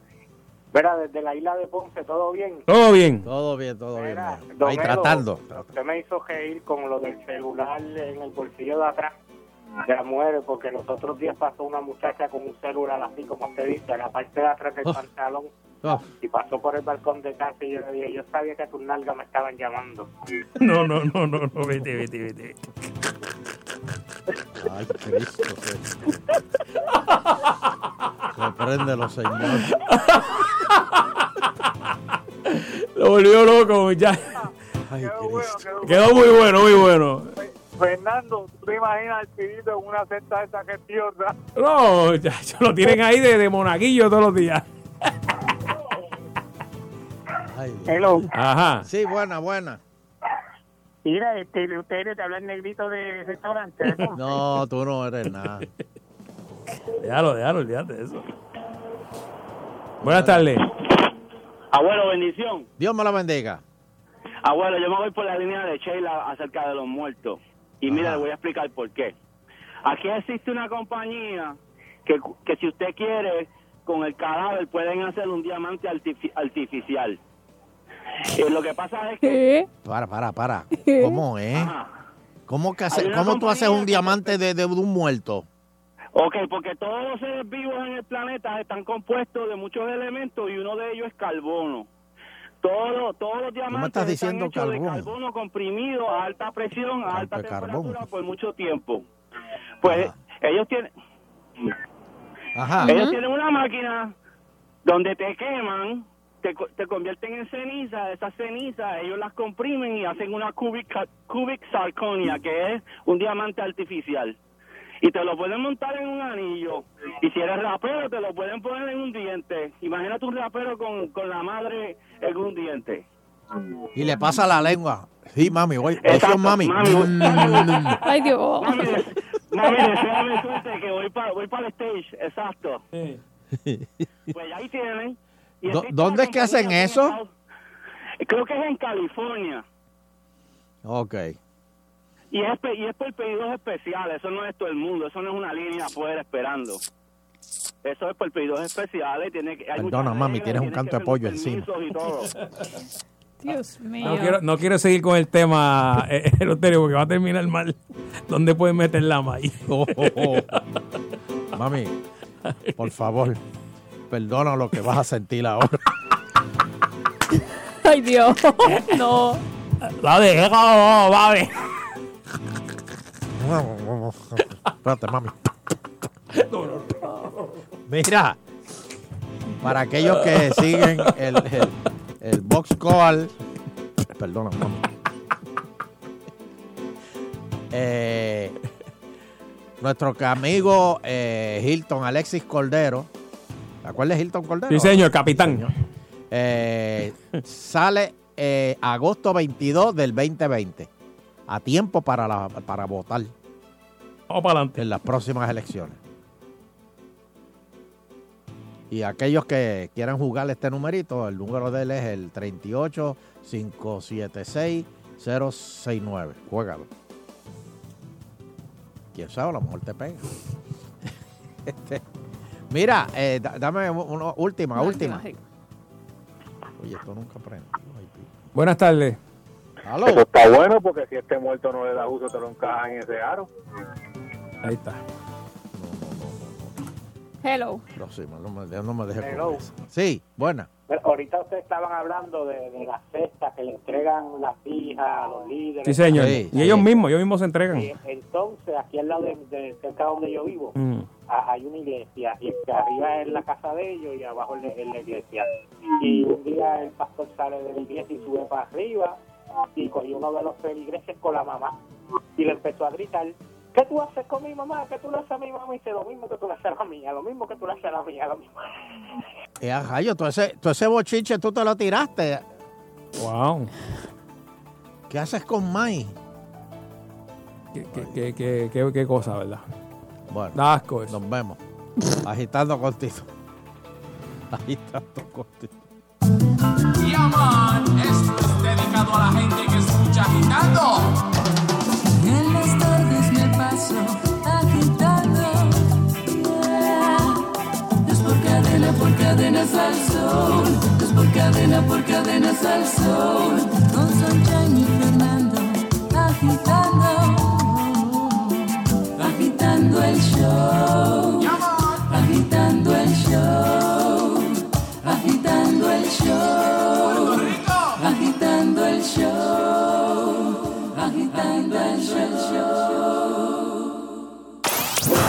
[SPEAKER 6] Verá, desde la isla de Ponce, ¿todo bien?
[SPEAKER 2] Todo bien.
[SPEAKER 3] Todo bien, todo bien.
[SPEAKER 6] Mira,
[SPEAKER 3] Ahí
[SPEAKER 6] Don Elo,
[SPEAKER 3] tratando.
[SPEAKER 6] Usted me hizo reír con lo del celular en el bolsillo de atrás la mujer, porque los otros días pasó una muchacha con un celular así, como usted dice, en la parte de atrás del
[SPEAKER 3] Oh.
[SPEAKER 6] pantalón,
[SPEAKER 3] Oh,
[SPEAKER 6] y pasó por el balcón de casa y yo le dije, yo sabía que tus nalgas me estaban llamando.
[SPEAKER 2] No, no, no, no, no, vete, vete, vete.
[SPEAKER 3] Ay, Cristo. Repréndelo, Señor.
[SPEAKER 2] Lo volvió loco, ya.
[SPEAKER 3] Ay, Cristo.
[SPEAKER 2] Quedó muy bueno, muy bueno.
[SPEAKER 28] Fernando, ¿tú te imaginas al tirito en una cesta de esa gestiosa?
[SPEAKER 2] No, ya, ya lo tienen ahí de, de monaguillo todos los días.
[SPEAKER 6] Hello.
[SPEAKER 2] Ajá.
[SPEAKER 3] Sí, buena, buena.
[SPEAKER 6] Mira, este, ustedes te hablan negrito de restaurante.
[SPEAKER 3] No, tú no eres nada.
[SPEAKER 2] Déjalo, déjalo, olvídate de eso. Buenas tardes.
[SPEAKER 8] Abuelo, bendición.
[SPEAKER 3] Dios me la bendiga.
[SPEAKER 8] Abuelo, yo me voy por la línea de Sheila acerca de los muertos. Y mira, le voy a explicar por qué. Aquí existe una compañía que, que si usted quiere, con el cadáver pueden hacer un diamante artifi- artificial. Eh, lo que pasa es que...
[SPEAKER 3] Para, para, para. ¿Cómo es? ¿Cómo, que hace- ¿Cómo tú haces un diamante de, de un muerto?
[SPEAKER 8] Ok, porque todos los seres vivos en el planeta están compuestos de muchos elementos y uno de ellos es carbono. Todos, todos los diamantes
[SPEAKER 3] estás
[SPEAKER 8] están
[SPEAKER 3] diciendo
[SPEAKER 8] hechos de carbono comprimido a alta presión, a alta
[SPEAKER 3] carbón.
[SPEAKER 8] temperatura por mucho tiempo. Pues ellos tienen
[SPEAKER 3] Ajá.
[SPEAKER 8] ellos tienen una máquina donde te queman, te, co- te convierten en ceniza, esas cenizas ellos las comprimen y hacen una cubic, cubic zirconia, que es un diamante artificial. Y te lo pueden montar en un anillo. Y si eres rapero, te lo pueden poner en un diente. Imagínate un rapero con, con la madre en un diente.
[SPEAKER 3] Y le pasa la lengua. Sí, mami, voy.
[SPEAKER 8] Exacto,
[SPEAKER 3] Eso, mami.
[SPEAKER 8] mami, voy-
[SPEAKER 3] Mm.
[SPEAKER 5] Ay, Dios.
[SPEAKER 8] Mami, mami, deséame suerte que voy para voy para el stage, exacto. Pues ahí tienen. Y
[SPEAKER 3] ¿Dónde es que hacen eso?
[SPEAKER 8] Creo que es en California.
[SPEAKER 3] Ok.
[SPEAKER 8] Y es, pe- y es por pedidos especiales, eso no es todo el mundo, eso no es una línea afuera esperando. Eso es por pedidos especiales. Tiene que, hay
[SPEAKER 3] Perdona, mami, tienes un canto de pollo encima.
[SPEAKER 5] Dios mío.
[SPEAKER 2] No quiero, no quiero seguir con el tema eh, Eleuterio porque va a terminar mal. ¿Dónde pueden meter la maíz?
[SPEAKER 3] Oh, Mami, por favor, perdona lo que vas a sentir ahora.
[SPEAKER 5] Ay, Dios. No.
[SPEAKER 2] La dejé, mami.
[SPEAKER 3] Espérate, mami. Mira, para aquellos que siguen el, el, el box call, perdona, mami. Eh, nuestro amigo eh, Hilton Alexis Cordero, ¿te acuerdas de Hilton Cordero?
[SPEAKER 2] Sí, señor, capitán.
[SPEAKER 3] Eh, sale eh, agosto 22 del 2020. A tiempo para, la, para votar.
[SPEAKER 2] Vamos para adelante.
[SPEAKER 3] En las próximas elecciones. Y aquellos que quieran jugar este numerito, el número de él es el 38 576 069. Juégalo. Quién sabe, a lo mejor te pega. Este, mira, eh, da- dame una última, última. Oye, esto nunca prende.
[SPEAKER 2] Buenas tardes.
[SPEAKER 3] Aló.
[SPEAKER 28] Eso está bueno porque si este muerto no le da uso, te lo encajan en ese aro.
[SPEAKER 2] Ahí está.
[SPEAKER 5] Hello.
[SPEAKER 3] No, sí, no me, no me deje
[SPEAKER 6] Hello.
[SPEAKER 3] Sí, buena.
[SPEAKER 6] Pero ahorita ustedes estaban hablando de, de las cestas que le entregan las hijas a los líderes.
[SPEAKER 2] Sí, señor. y ellos mismos, ellos mismos se entregan.
[SPEAKER 6] Y entonces, aquí al lado de, de cerca donde yo vivo,
[SPEAKER 2] Mm.
[SPEAKER 6] a- hay una iglesia y arriba es la casa de ellos y abajo es la iglesia. Y un día el pastor sale de la iglesia y sube para arriba y cogió uno de los feligreses con la mamá y le empezó a gritar. ¿Qué tú haces con mi mamá? ¿Qué tú le haces a mi mamá? Y dice, lo mismo que tú le haces a la mía, lo mismo que tú le haces a la mía, lo mismo.
[SPEAKER 3] Eh, a rayo, todo ese, todo ese bochinche tú te lo tiraste.
[SPEAKER 2] Wow.
[SPEAKER 3] ¿Qué haces con Mai?
[SPEAKER 2] ¿Qué, qué, qué, qué, qué- qué cosa, verdad?
[SPEAKER 3] Bueno,
[SPEAKER 2] Da asco eso.
[SPEAKER 3] nos vemos. Agitando contigo. Agitando contigo.
[SPEAKER 17] Yaman, es a la gente que escucha agitando.
[SPEAKER 18] En las tardes me paso agitando. Es por cadena, por cadenas al sol. cadena por cadena al sol. Con Sunshine y Fernando agitando, agitando el show,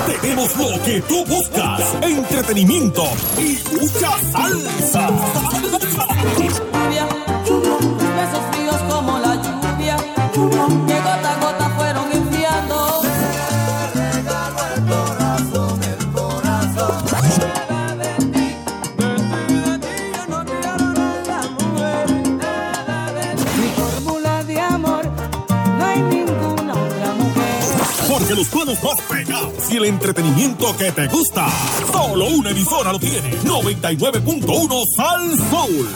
[SPEAKER 22] Tenemos lo que tú buscas. Entretenimiento y mucha salsa. Los planos más pegados y el entretenimiento que te gusta. Solo una emisora lo tiene. 99.1 Sal Soul.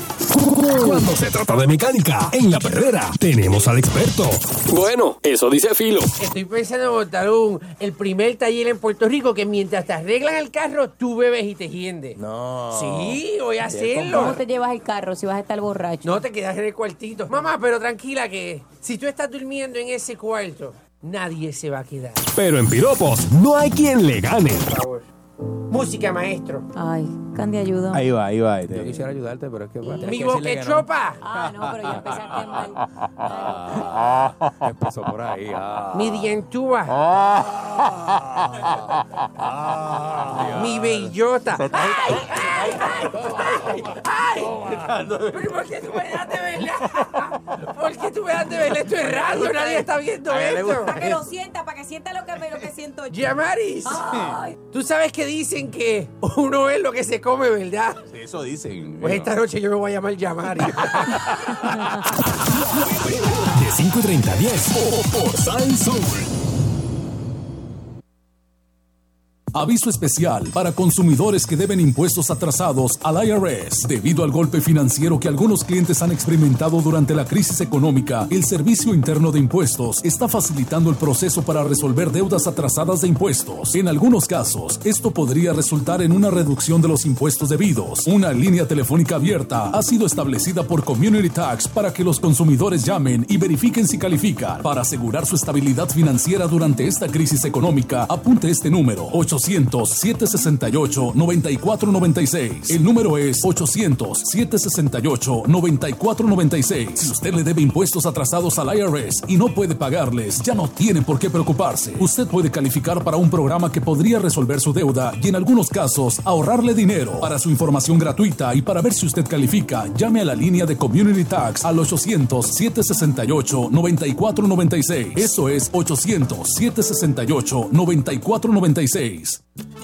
[SPEAKER 22] Cuando se trata de mecánica, en la perrera tenemos al experto.
[SPEAKER 29] Bueno, eso dice Filo.
[SPEAKER 30] Estoy pensando en montar un, el primer taller en Puerto Rico que mientras te arreglan el carro, tú bebes y te hiendes. No. Sí, voy a hacerlo.
[SPEAKER 31] ¿Cómo te llevas el carro si vas a estar borracho?
[SPEAKER 30] No te quedas en el cuartito. Mamá, pero tranquila que si tú estás durmiendo en ese cuarto, nadie se va a quedar.
[SPEAKER 22] Pero en piropos no hay quien le gane.
[SPEAKER 30] Por favor. Música, maestro.
[SPEAKER 31] Ay, Candy, ayuda.
[SPEAKER 3] Ahí va, ahí va.
[SPEAKER 2] Yo quisiera ayudarte, pero es que...
[SPEAKER 30] Mi boquechopa.
[SPEAKER 31] Ah, no, pero ya empezaste mal.
[SPEAKER 2] Empezó por ahí. ah.
[SPEAKER 30] Mi dientúa. Mi bellota. ¡Ay! ¡Ay! ¡Ay! ¡Ay! ¿Pero por qué tú me das de verla? ¿Por qué tú me das de verla? Esto es radio, nadie está viendo esto.
[SPEAKER 31] Para que lo sienta, para que sienta lo que, lo que siento yo.
[SPEAKER 30] Yamaris,
[SPEAKER 31] Ay.
[SPEAKER 30] tú sabes que dicen que uno es lo que se come, ¿verdad?
[SPEAKER 2] Eso dicen.
[SPEAKER 30] Pues esta noche yo me voy a llamar Yamaris.
[SPEAKER 22] De 5 y 30 a 10 por, por Sal Soul.
[SPEAKER 16] Aviso especial para consumidores que deben impuestos atrasados al IRS. Debido al golpe financiero que algunos clientes han experimentado durante la crisis económica, el Servicio Interno de Impuestos está facilitando el proceso para resolver deudas atrasadas de impuestos. En algunos casos, esto podría resultar en una reducción de los impuestos debidos. Una línea telefónica abierta ha sido establecida por Community Tax para que los consumidores llamen y verifiquen si califican. Para asegurar su estabilidad financiera durante esta crisis económica, apunte este número 800-768-9496. El número es 800-768-9496. Si usted le debe impuestos atrasados al IRS y no puede pagarles, ya no tiene por qué preocuparse. Usted puede calificar para un programa que podría resolver su deuda y en algunos casos ahorrarle dinero. Para su información gratuita y para ver si usted califica, llame a la línea de Community Tax al 800-768-9496. Eso es 800-768-9496.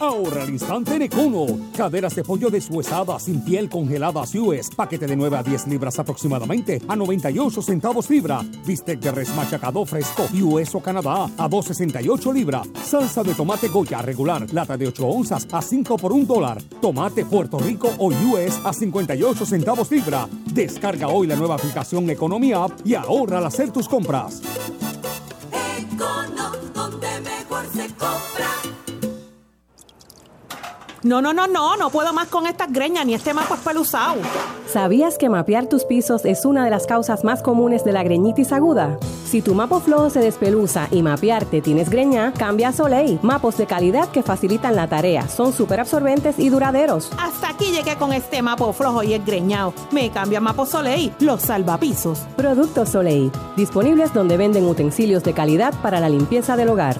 [SPEAKER 32] Ahorra al instante en Econo. Caderas de pollo deshuesada sin piel congeladas US. Paquete de 9 a 10 libras aproximadamente a 98 centavos libra. Bistec de res machacado fresco US o Canadá a 2.68 libra. Salsa de tomate Goya regular. Lata de 8 onzas a 5 por 1 dólar. Tomate Puerto Rico o US a 58 centavos libra. Descarga hoy la nueva aplicación Economía App y ahorra al hacer tus compras.
[SPEAKER 20] No, no, no, no, no puedo más con estas greñas ni este mapa espeluzado.
[SPEAKER 33] ¿Sabías que mapear tus pisos es una de las causas más comunes de la greñitis aguda? Si tu mapo flojo se despeluza y mapearte tienes greña, cambia a Soleil. Mapos de calidad que facilitan la tarea, son súper absorbentes y duraderos.
[SPEAKER 20] Hasta aquí llegué con este mapo flojo y esgreñado. Me cambia Mapo Soleil, los salvapisos.
[SPEAKER 33] Productos Soleil, disponibles donde venden utensilios de calidad para la limpieza del hogar.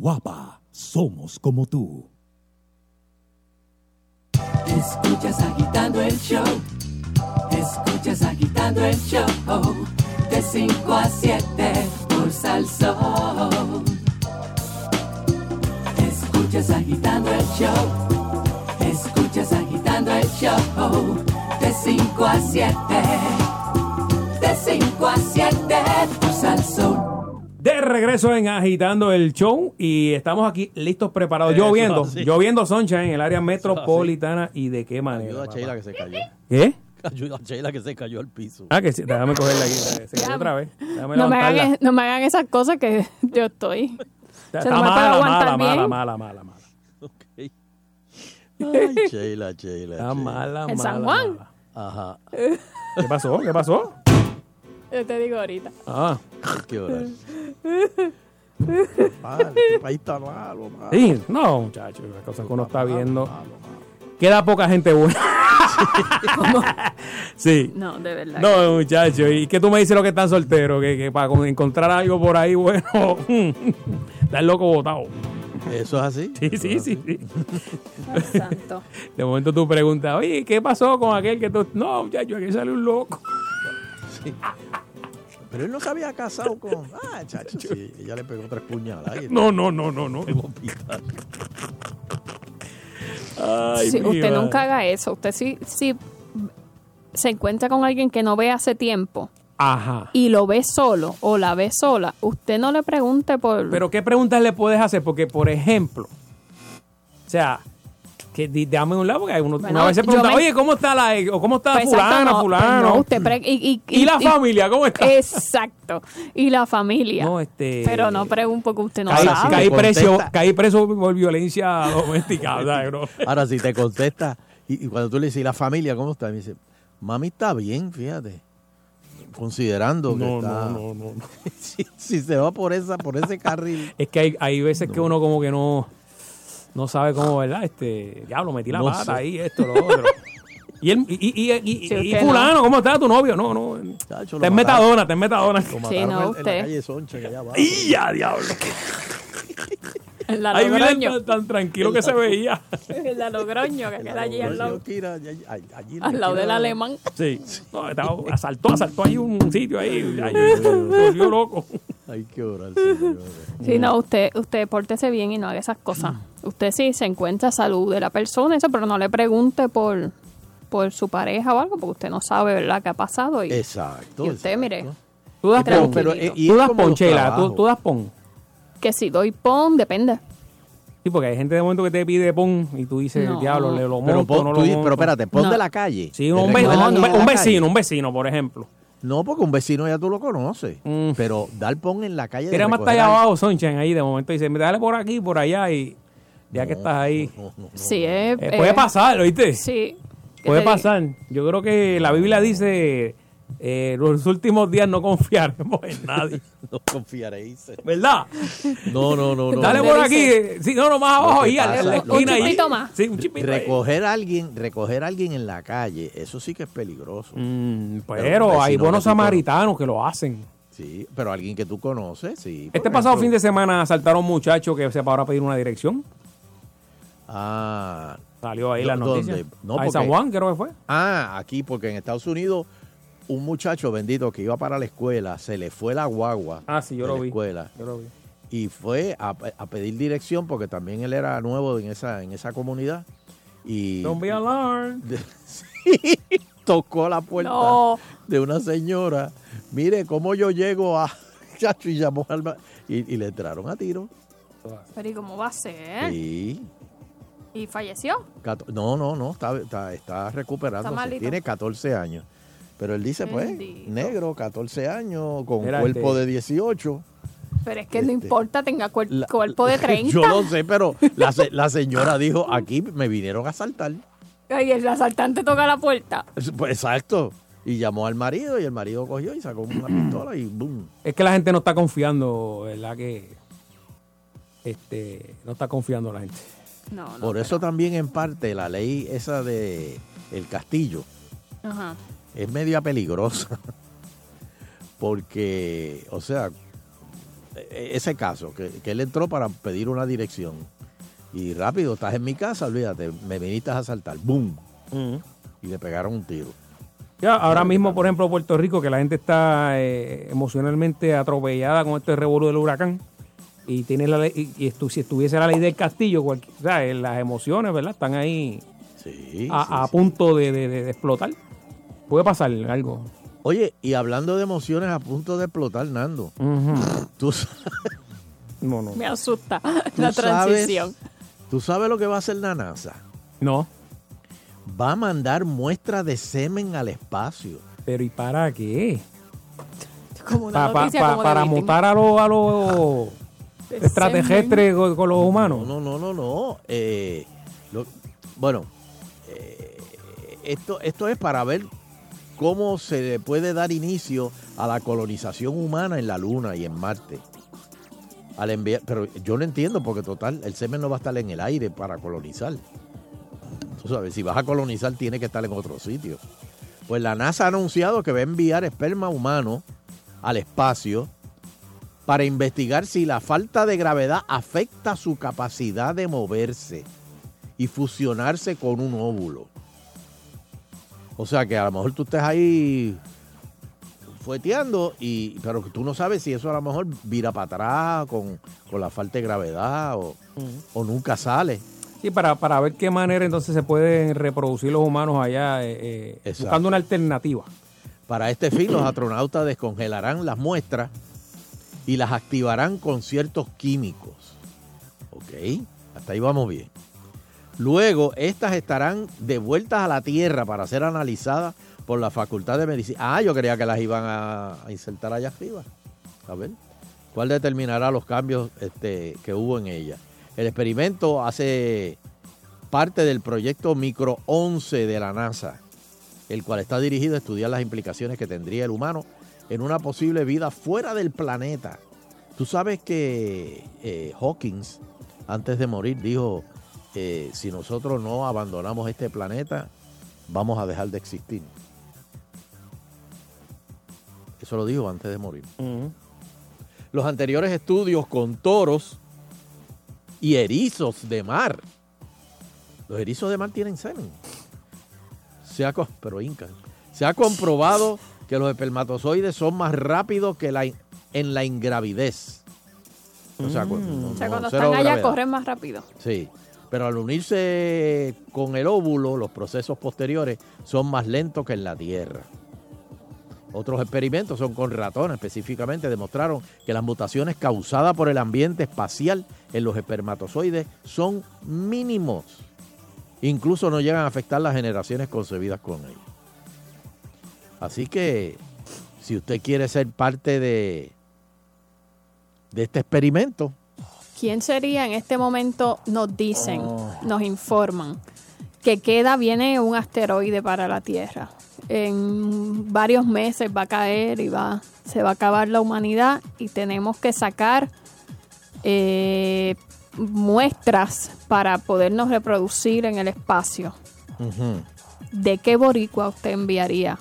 [SPEAKER 22] Guapa, somos como tú.
[SPEAKER 18] Escuchas agitando el show. Escuchas agitando el show. De 5 a 7 por Salsón. Escuchas agitando el show. Escuchas agitando el show. De 5 a 7. De 5 a 7, tu salsón.
[SPEAKER 2] De regreso en Agitando el Show y estamos aquí listos, preparados.
[SPEAKER 3] Eso
[SPEAKER 2] Lloviendo,
[SPEAKER 3] así.
[SPEAKER 2] lloviendo Soncha en el área metropolitana y de qué manera.
[SPEAKER 3] Ayuda a? Sheila que se cayó.
[SPEAKER 2] ¿Qué?
[SPEAKER 3] Ayuda a Sheila que se cayó al piso.
[SPEAKER 2] Ah, que sí, déjame cogerla aquí. Se cayó otra vez. Déjame
[SPEAKER 5] No me, hagan, no me hagan esas cosas que yo estoy.
[SPEAKER 2] Está, mala, mala, mala, mala, mala, mala.
[SPEAKER 3] Ay, Sheila, Sheila.
[SPEAKER 2] Está mala,
[SPEAKER 5] ¿En
[SPEAKER 2] mala,
[SPEAKER 5] San Juan?
[SPEAKER 2] mala.
[SPEAKER 3] Ajá.
[SPEAKER 2] ¿Qué pasó? ¿Qué pasó?
[SPEAKER 5] Yo te digo ahorita.
[SPEAKER 2] Ah,
[SPEAKER 3] que orar. Mal, este país está malo, malo.
[SPEAKER 2] sí, no, muchachos, las cosas que uno está viendo. Queda poca gente buena. sí.
[SPEAKER 5] No, de verdad.
[SPEAKER 2] No, muchachos, y que tú me dices lo que están solteros, que, que para con- encontrar algo por ahí, bueno, está el loco botado.
[SPEAKER 3] ¿Eso es así?
[SPEAKER 2] Sí, sí, sí, sí.
[SPEAKER 5] Santo.
[SPEAKER 2] De momento tú preguntas, oye, ¿qué pasó con aquel que tú.? No, muchacho, aquí sale un loco.
[SPEAKER 3] Pero él no se había casado con. Ah, chacho, sí. Ella le pegó tres puñaladas.
[SPEAKER 2] No, no, no, no, no. Ay,
[SPEAKER 5] Sí, usted nunca haga eso. Usted sí, sí se encuentra con alguien que no ve hace tiempo
[SPEAKER 2] Ajá.
[SPEAKER 5] y lo ve solo o la ve sola, usted no le pregunte por...
[SPEAKER 2] Pero ¿qué preguntas le puedes hacer? Porque, por ejemplo, o sea, que di- dame un lado, porque hay uno,
[SPEAKER 5] Bueno,
[SPEAKER 2] una vez se pregunta,
[SPEAKER 5] me-
[SPEAKER 2] oye, ¿cómo está la o cómo está
[SPEAKER 5] Pues, exacto,
[SPEAKER 2] fulana,
[SPEAKER 5] no,
[SPEAKER 2] fulano?
[SPEAKER 5] pues no, usted pre- y,
[SPEAKER 2] ¿Y la familia? ¿Cómo está?
[SPEAKER 5] Exacto. Y la familia.
[SPEAKER 2] No, este-
[SPEAKER 5] Pero no pregunte porque usted no
[SPEAKER 2] caí,
[SPEAKER 5] sabe.
[SPEAKER 2] caí
[SPEAKER 3] te
[SPEAKER 2] preso, caí preso por violencia doméstica. o sea, bro.
[SPEAKER 3] Ahora, si te contesta, y, y cuando tú le dices, ¿y la familia cómo está? Me dice, mami está bien, fíjate. Considerando que
[SPEAKER 2] No,
[SPEAKER 3] está.
[SPEAKER 2] no, no, no, no.
[SPEAKER 3] si, si se va por esa, por ese carril.
[SPEAKER 2] Es que hay, hay veces que uno como que no, no sabe cómo, ¿verdad? Este, diablo, metí la
[SPEAKER 3] No
[SPEAKER 2] pata
[SPEAKER 3] sé.
[SPEAKER 2] ahí, esto, lo otro. Y, el, y, y, y, y-
[SPEAKER 5] Sí,
[SPEAKER 2] y
[SPEAKER 5] usted
[SPEAKER 2] fulano,
[SPEAKER 5] no.
[SPEAKER 2] ¿cómo está tu novio? No, no.
[SPEAKER 3] Chacho, lo
[SPEAKER 2] Te en
[SPEAKER 3] mataron.
[SPEAKER 2] metadona, te en metadona.
[SPEAKER 5] Sí, no,
[SPEAKER 3] en- en,
[SPEAKER 5] usted.
[SPEAKER 3] la calle Soncha, que allá abajo.
[SPEAKER 2] ¡Y ya, diablo!
[SPEAKER 5] La
[SPEAKER 2] Ay, mira tan, tan tranquilo que se veía.
[SPEAKER 5] La Logroño, que queda allí al lado,
[SPEAKER 3] allí- allí-
[SPEAKER 5] al lado del
[SPEAKER 3] de-
[SPEAKER 5] alemán.
[SPEAKER 2] Sí. No, estaba, asaltó, asaltó ahí un sitio ahí. Se volvió loco.
[SPEAKER 3] Hay que orar, señor.
[SPEAKER 5] Sí, no, usted, usted pórtese bien y no haga esas cosas. Usted sí se encuentra salud de la persona, eso, pero no le pregunte por, por su pareja o algo, porque usted no sabe, ¿verdad?, qué ha pasado. Y,
[SPEAKER 3] Exacto.
[SPEAKER 5] y usted, mire,
[SPEAKER 2] Tú das
[SPEAKER 3] Pero- eh, y
[SPEAKER 2] tú das
[SPEAKER 3] como
[SPEAKER 2] pon,
[SPEAKER 3] los
[SPEAKER 2] Sheila, tú, tú das pon.
[SPEAKER 5] Que si doy pon, depende.
[SPEAKER 2] Sí, porque hay gente de momento que te pide pon y tú dices,
[SPEAKER 5] No.
[SPEAKER 2] diablo, le lo monto,
[SPEAKER 3] Pero, pon-
[SPEAKER 2] no
[SPEAKER 3] tú
[SPEAKER 2] lo monto.
[SPEAKER 3] pero espérate, pon
[SPEAKER 5] No.
[SPEAKER 3] de la calle.
[SPEAKER 2] Sí, un, ve- vecino,
[SPEAKER 3] calle.
[SPEAKER 2] un vecino, por ejemplo.
[SPEAKER 3] No, porque un vecino ya tú lo conoces.
[SPEAKER 2] Mm.
[SPEAKER 3] Pero dar pon en la calle. de
[SPEAKER 2] Tira más
[SPEAKER 3] recoger
[SPEAKER 2] allá
[SPEAKER 3] al-
[SPEAKER 2] abajo, Sunshine, ahí de momento dice, dale por aquí, por allá y ya que estás ahí.
[SPEAKER 3] No, no, no.
[SPEAKER 5] Sí, es,
[SPEAKER 2] Eh, puede
[SPEAKER 5] eh,
[SPEAKER 2] pasar, ¿oíste?
[SPEAKER 5] Sí. ¿Qué
[SPEAKER 2] Puede
[SPEAKER 5] te digo?
[SPEAKER 2] pasar. Yo creo que la Biblia dice, eh, los últimos días no confiaremos en nadie.
[SPEAKER 3] No confiaréis.
[SPEAKER 2] ¿Verdad?
[SPEAKER 3] No, no, no. no.
[SPEAKER 2] Dale por aquí. eh, Sí, no, no, más abajo, ahí, a a la esquina ahí.
[SPEAKER 5] Más.
[SPEAKER 2] Sí, un chipito ahí.
[SPEAKER 3] Recoger a alguien, recoger a alguien en la calle, eso sí que es peligroso.
[SPEAKER 2] Mm,
[SPEAKER 3] Pero
[SPEAKER 2] hay buenos samaritanos que lo hacen.
[SPEAKER 3] Sí, pero alguien que tú conoces, sí.
[SPEAKER 2] Este pasado fin de semana asaltaron a un muchacho que se paró a pedir una dirección.
[SPEAKER 3] Ah,
[SPEAKER 2] Salió ahí la
[SPEAKER 3] ¿Dónde?
[SPEAKER 2] noticia.
[SPEAKER 3] No,
[SPEAKER 2] Ah, en
[SPEAKER 3] porque-
[SPEAKER 2] San Juan, creo que fue.
[SPEAKER 3] ah, aquí, porque en Estados Unidos, un muchacho bendito que iba para la escuela, se le fue la guagua
[SPEAKER 2] Ah, sí, yo
[SPEAKER 3] de
[SPEAKER 2] lo
[SPEAKER 3] la
[SPEAKER 2] vi.
[SPEAKER 3] escuela
[SPEAKER 2] Yo lo vi.
[SPEAKER 3] y fue a, a pedir dirección porque también él era nuevo en esa, en esa comunidad. Y
[SPEAKER 2] Don't be alarmed.
[SPEAKER 3] Sí, tocó la puerta
[SPEAKER 5] No.
[SPEAKER 3] de una señora. Mire cómo yo llego a chacho y llamó al y, y le entraron a tiro.
[SPEAKER 5] Pero ¿y cómo va a ser?
[SPEAKER 3] Sí.
[SPEAKER 5] ¿Y falleció?
[SPEAKER 3] No, no, no, está, está, está recuperándose.
[SPEAKER 5] Está.
[SPEAKER 3] Tiene 14 años. Pero él dice, pues,
[SPEAKER 5] Bendito.
[SPEAKER 3] negro, 14 años, con
[SPEAKER 2] Mira,
[SPEAKER 3] cuerpo de 18.
[SPEAKER 5] Pero es que no
[SPEAKER 3] Este,
[SPEAKER 5] importa, tenga cuer-
[SPEAKER 3] La-
[SPEAKER 5] cuerpo de 30.
[SPEAKER 3] Yo lo sé, pero la señora dijo, aquí me vinieron a asaltar.
[SPEAKER 5] Y el asaltante toca la puerta.
[SPEAKER 3] Pues exacto. Y llamó al marido y el marido cogió y sacó una pistola y boom.
[SPEAKER 2] Es que la gente no está confiando, ¿verdad? Que este, no está confiando la gente.
[SPEAKER 5] No, no.
[SPEAKER 3] Por eso también en parte la ley esa de el castillo
[SPEAKER 5] Ajá.
[SPEAKER 3] Es media peligrosa. Porque, o sea, e- ese caso, que, que él entró para pedir una dirección. Y rápido, estás en mi casa, olvídate, me viniste a asaltar. ¡Boom! Y le pegaron un tiro.
[SPEAKER 2] Ya, ahora mismo, por ejemplo, Puerto Rico, que la gente está eh, emocionalmente atropellada con este revuelo del huracán. Y tiene la ley, y, y estu- si estuviese la ley del castillo, cualqui- o sea, eh, las emociones, ¿verdad? Están ahí
[SPEAKER 3] Sí.
[SPEAKER 2] a,
[SPEAKER 3] sí,
[SPEAKER 2] a
[SPEAKER 3] sí.
[SPEAKER 2] punto de, de- de- de explotar. Puede pasar algo.
[SPEAKER 3] Oye, y hablando de emociones a punto de explotar, Nando. tú, sa-
[SPEAKER 2] No, no.
[SPEAKER 5] Me asusta
[SPEAKER 3] tú
[SPEAKER 5] la
[SPEAKER 3] sabes-
[SPEAKER 5] transición.
[SPEAKER 3] ¿Tú sabes lo que va a hacer la NASA?
[SPEAKER 2] No.
[SPEAKER 3] Va a mandar muestras de semen al espacio.
[SPEAKER 2] Pero ¿y para qué?
[SPEAKER 5] Como una
[SPEAKER 2] Pa- pa-
[SPEAKER 5] noticia
[SPEAKER 2] pa-
[SPEAKER 5] como de
[SPEAKER 2] para mutar a los a los extraterrestres con, con los humanos.
[SPEAKER 3] No, no, no, no. Eh, lo- bueno, eh, esto, esto es para ver cómo se le puede dar inicio a la colonización humana en la Luna y en Marte. Al enviar, pero yo no entiendo porque total, el semen no va a estar en el aire para colonizar. Tú sabes, si vas a colonizar tiene que estar en otro sitio. Pues la NASA ha anunciado que va a enviar esperma humano al espacio para investigar si la falta de gravedad afecta su capacidad de moverse y fusionarse con un óvulo. O sea que a lo mejor tú estés ahí fueteando, y, pero tú no sabes si eso a lo mejor vira para atrás con, con la falta de gravedad o, o nunca sale.
[SPEAKER 2] Sí, para, para ver qué manera entonces se pueden reproducir los humanos allá, eh, eh, buscando una alternativa.
[SPEAKER 3] Para este fin, los astronautas descongelarán las muestras y las activarán con ciertos químicos. ¿Ok? Hasta ahí vamos bien. Luego, estas estarán devueltas a la Tierra para ser analizadas por la Facultad de Medicina. Ah, yo creía que las iban a, insertar allá arriba. A ver. ¿Cuál determinará los cambios este, que hubo en ella? El experimento hace parte del proyecto Micro 11 de la NASA, el cual está dirigido a estudiar las implicaciones que tendría el humano en una posible vida fuera del planeta. Tú sabes que eh, Hawkins, antes de morir, dijo, eh, si nosotros no abandonamos este planeta, vamos a dejar de existir. Eso lo dijo antes de morir. Los anteriores estudios con toros y erizos de mar. Los erizos de mar tienen semen. Se ha, pero inca. Se ha comprobado que los espermatozoides son más rápidos que la en la ingravidez. O sea, cu- no-
[SPEAKER 5] O sea,
[SPEAKER 3] no,
[SPEAKER 5] cuando están allá
[SPEAKER 3] gravedad.
[SPEAKER 5] corren más rápido.
[SPEAKER 3] Sí, pero al unirse con el óvulo, los procesos posteriores son más lentos que en la Tierra. Otros experimentos son con ratones, específicamente demostraron que las mutaciones causadas por el ambiente espacial en los espermatozoides son mínimos. Incluso no llegan a afectar las generaciones concebidas con ellos. Así que, si usted quiere ser parte de, de este experimento,
[SPEAKER 5] ¿Quién sería en este momento? Nos dicen,
[SPEAKER 3] Oh.
[SPEAKER 5] nos informan que queda, viene un asteroide para la Tierra. En varios meses va a caer y va, se va a acabar la humanidad y tenemos que sacar eh, muestras para podernos reproducir en el espacio. ¿De qué boricua usted enviaría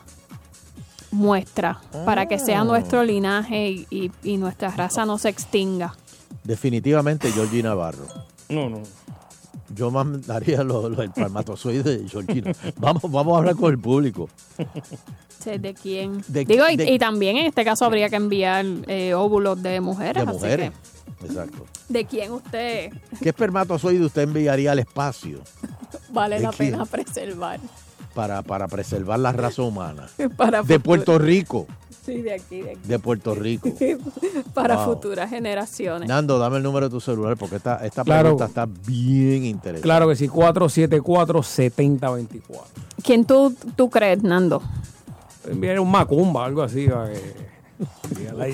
[SPEAKER 5] muestra para que sea
[SPEAKER 3] Ah.
[SPEAKER 5] nuestro linaje y, y- y nuestra raza no se extinga?
[SPEAKER 3] Definitivamente Georgie Navarro.
[SPEAKER 2] No, no.
[SPEAKER 3] Yo mandaría los, los espermatozoides de Georgina. Vamos, vamos a hablar con el público.
[SPEAKER 5] ¿De quién?
[SPEAKER 3] De-
[SPEAKER 5] Digo, y,
[SPEAKER 3] de-
[SPEAKER 5] y también en este caso habría que enviar eh, óvulos de mujeres.
[SPEAKER 3] De
[SPEAKER 5] así
[SPEAKER 3] mujeres. Exacto.
[SPEAKER 5] que, ¿De quién usted
[SPEAKER 3] ¿Qué espermatozoide usted enviaría al espacio
[SPEAKER 5] vale
[SPEAKER 3] ¿De
[SPEAKER 5] la
[SPEAKER 3] quién?
[SPEAKER 5] pena preservar?
[SPEAKER 3] para, para preservar la raza humana?
[SPEAKER 5] Para
[SPEAKER 3] De Puerto Rico.
[SPEAKER 5] Sí, de aquí, de aquí.
[SPEAKER 3] De Puerto Rico.
[SPEAKER 5] Para
[SPEAKER 3] Wow.
[SPEAKER 5] futuras generaciones.
[SPEAKER 3] Nando, dame el número de tu celular porque esta, esta
[SPEAKER 2] Claro.
[SPEAKER 3] pregunta está bien interesante.
[SPEAKER 2] Claro que sí, 474-7024.
[SPEAKER 5] ¿Quién tú, tú crees, Nando?
[SPEAKER 2] Enviar un macumba, algo así.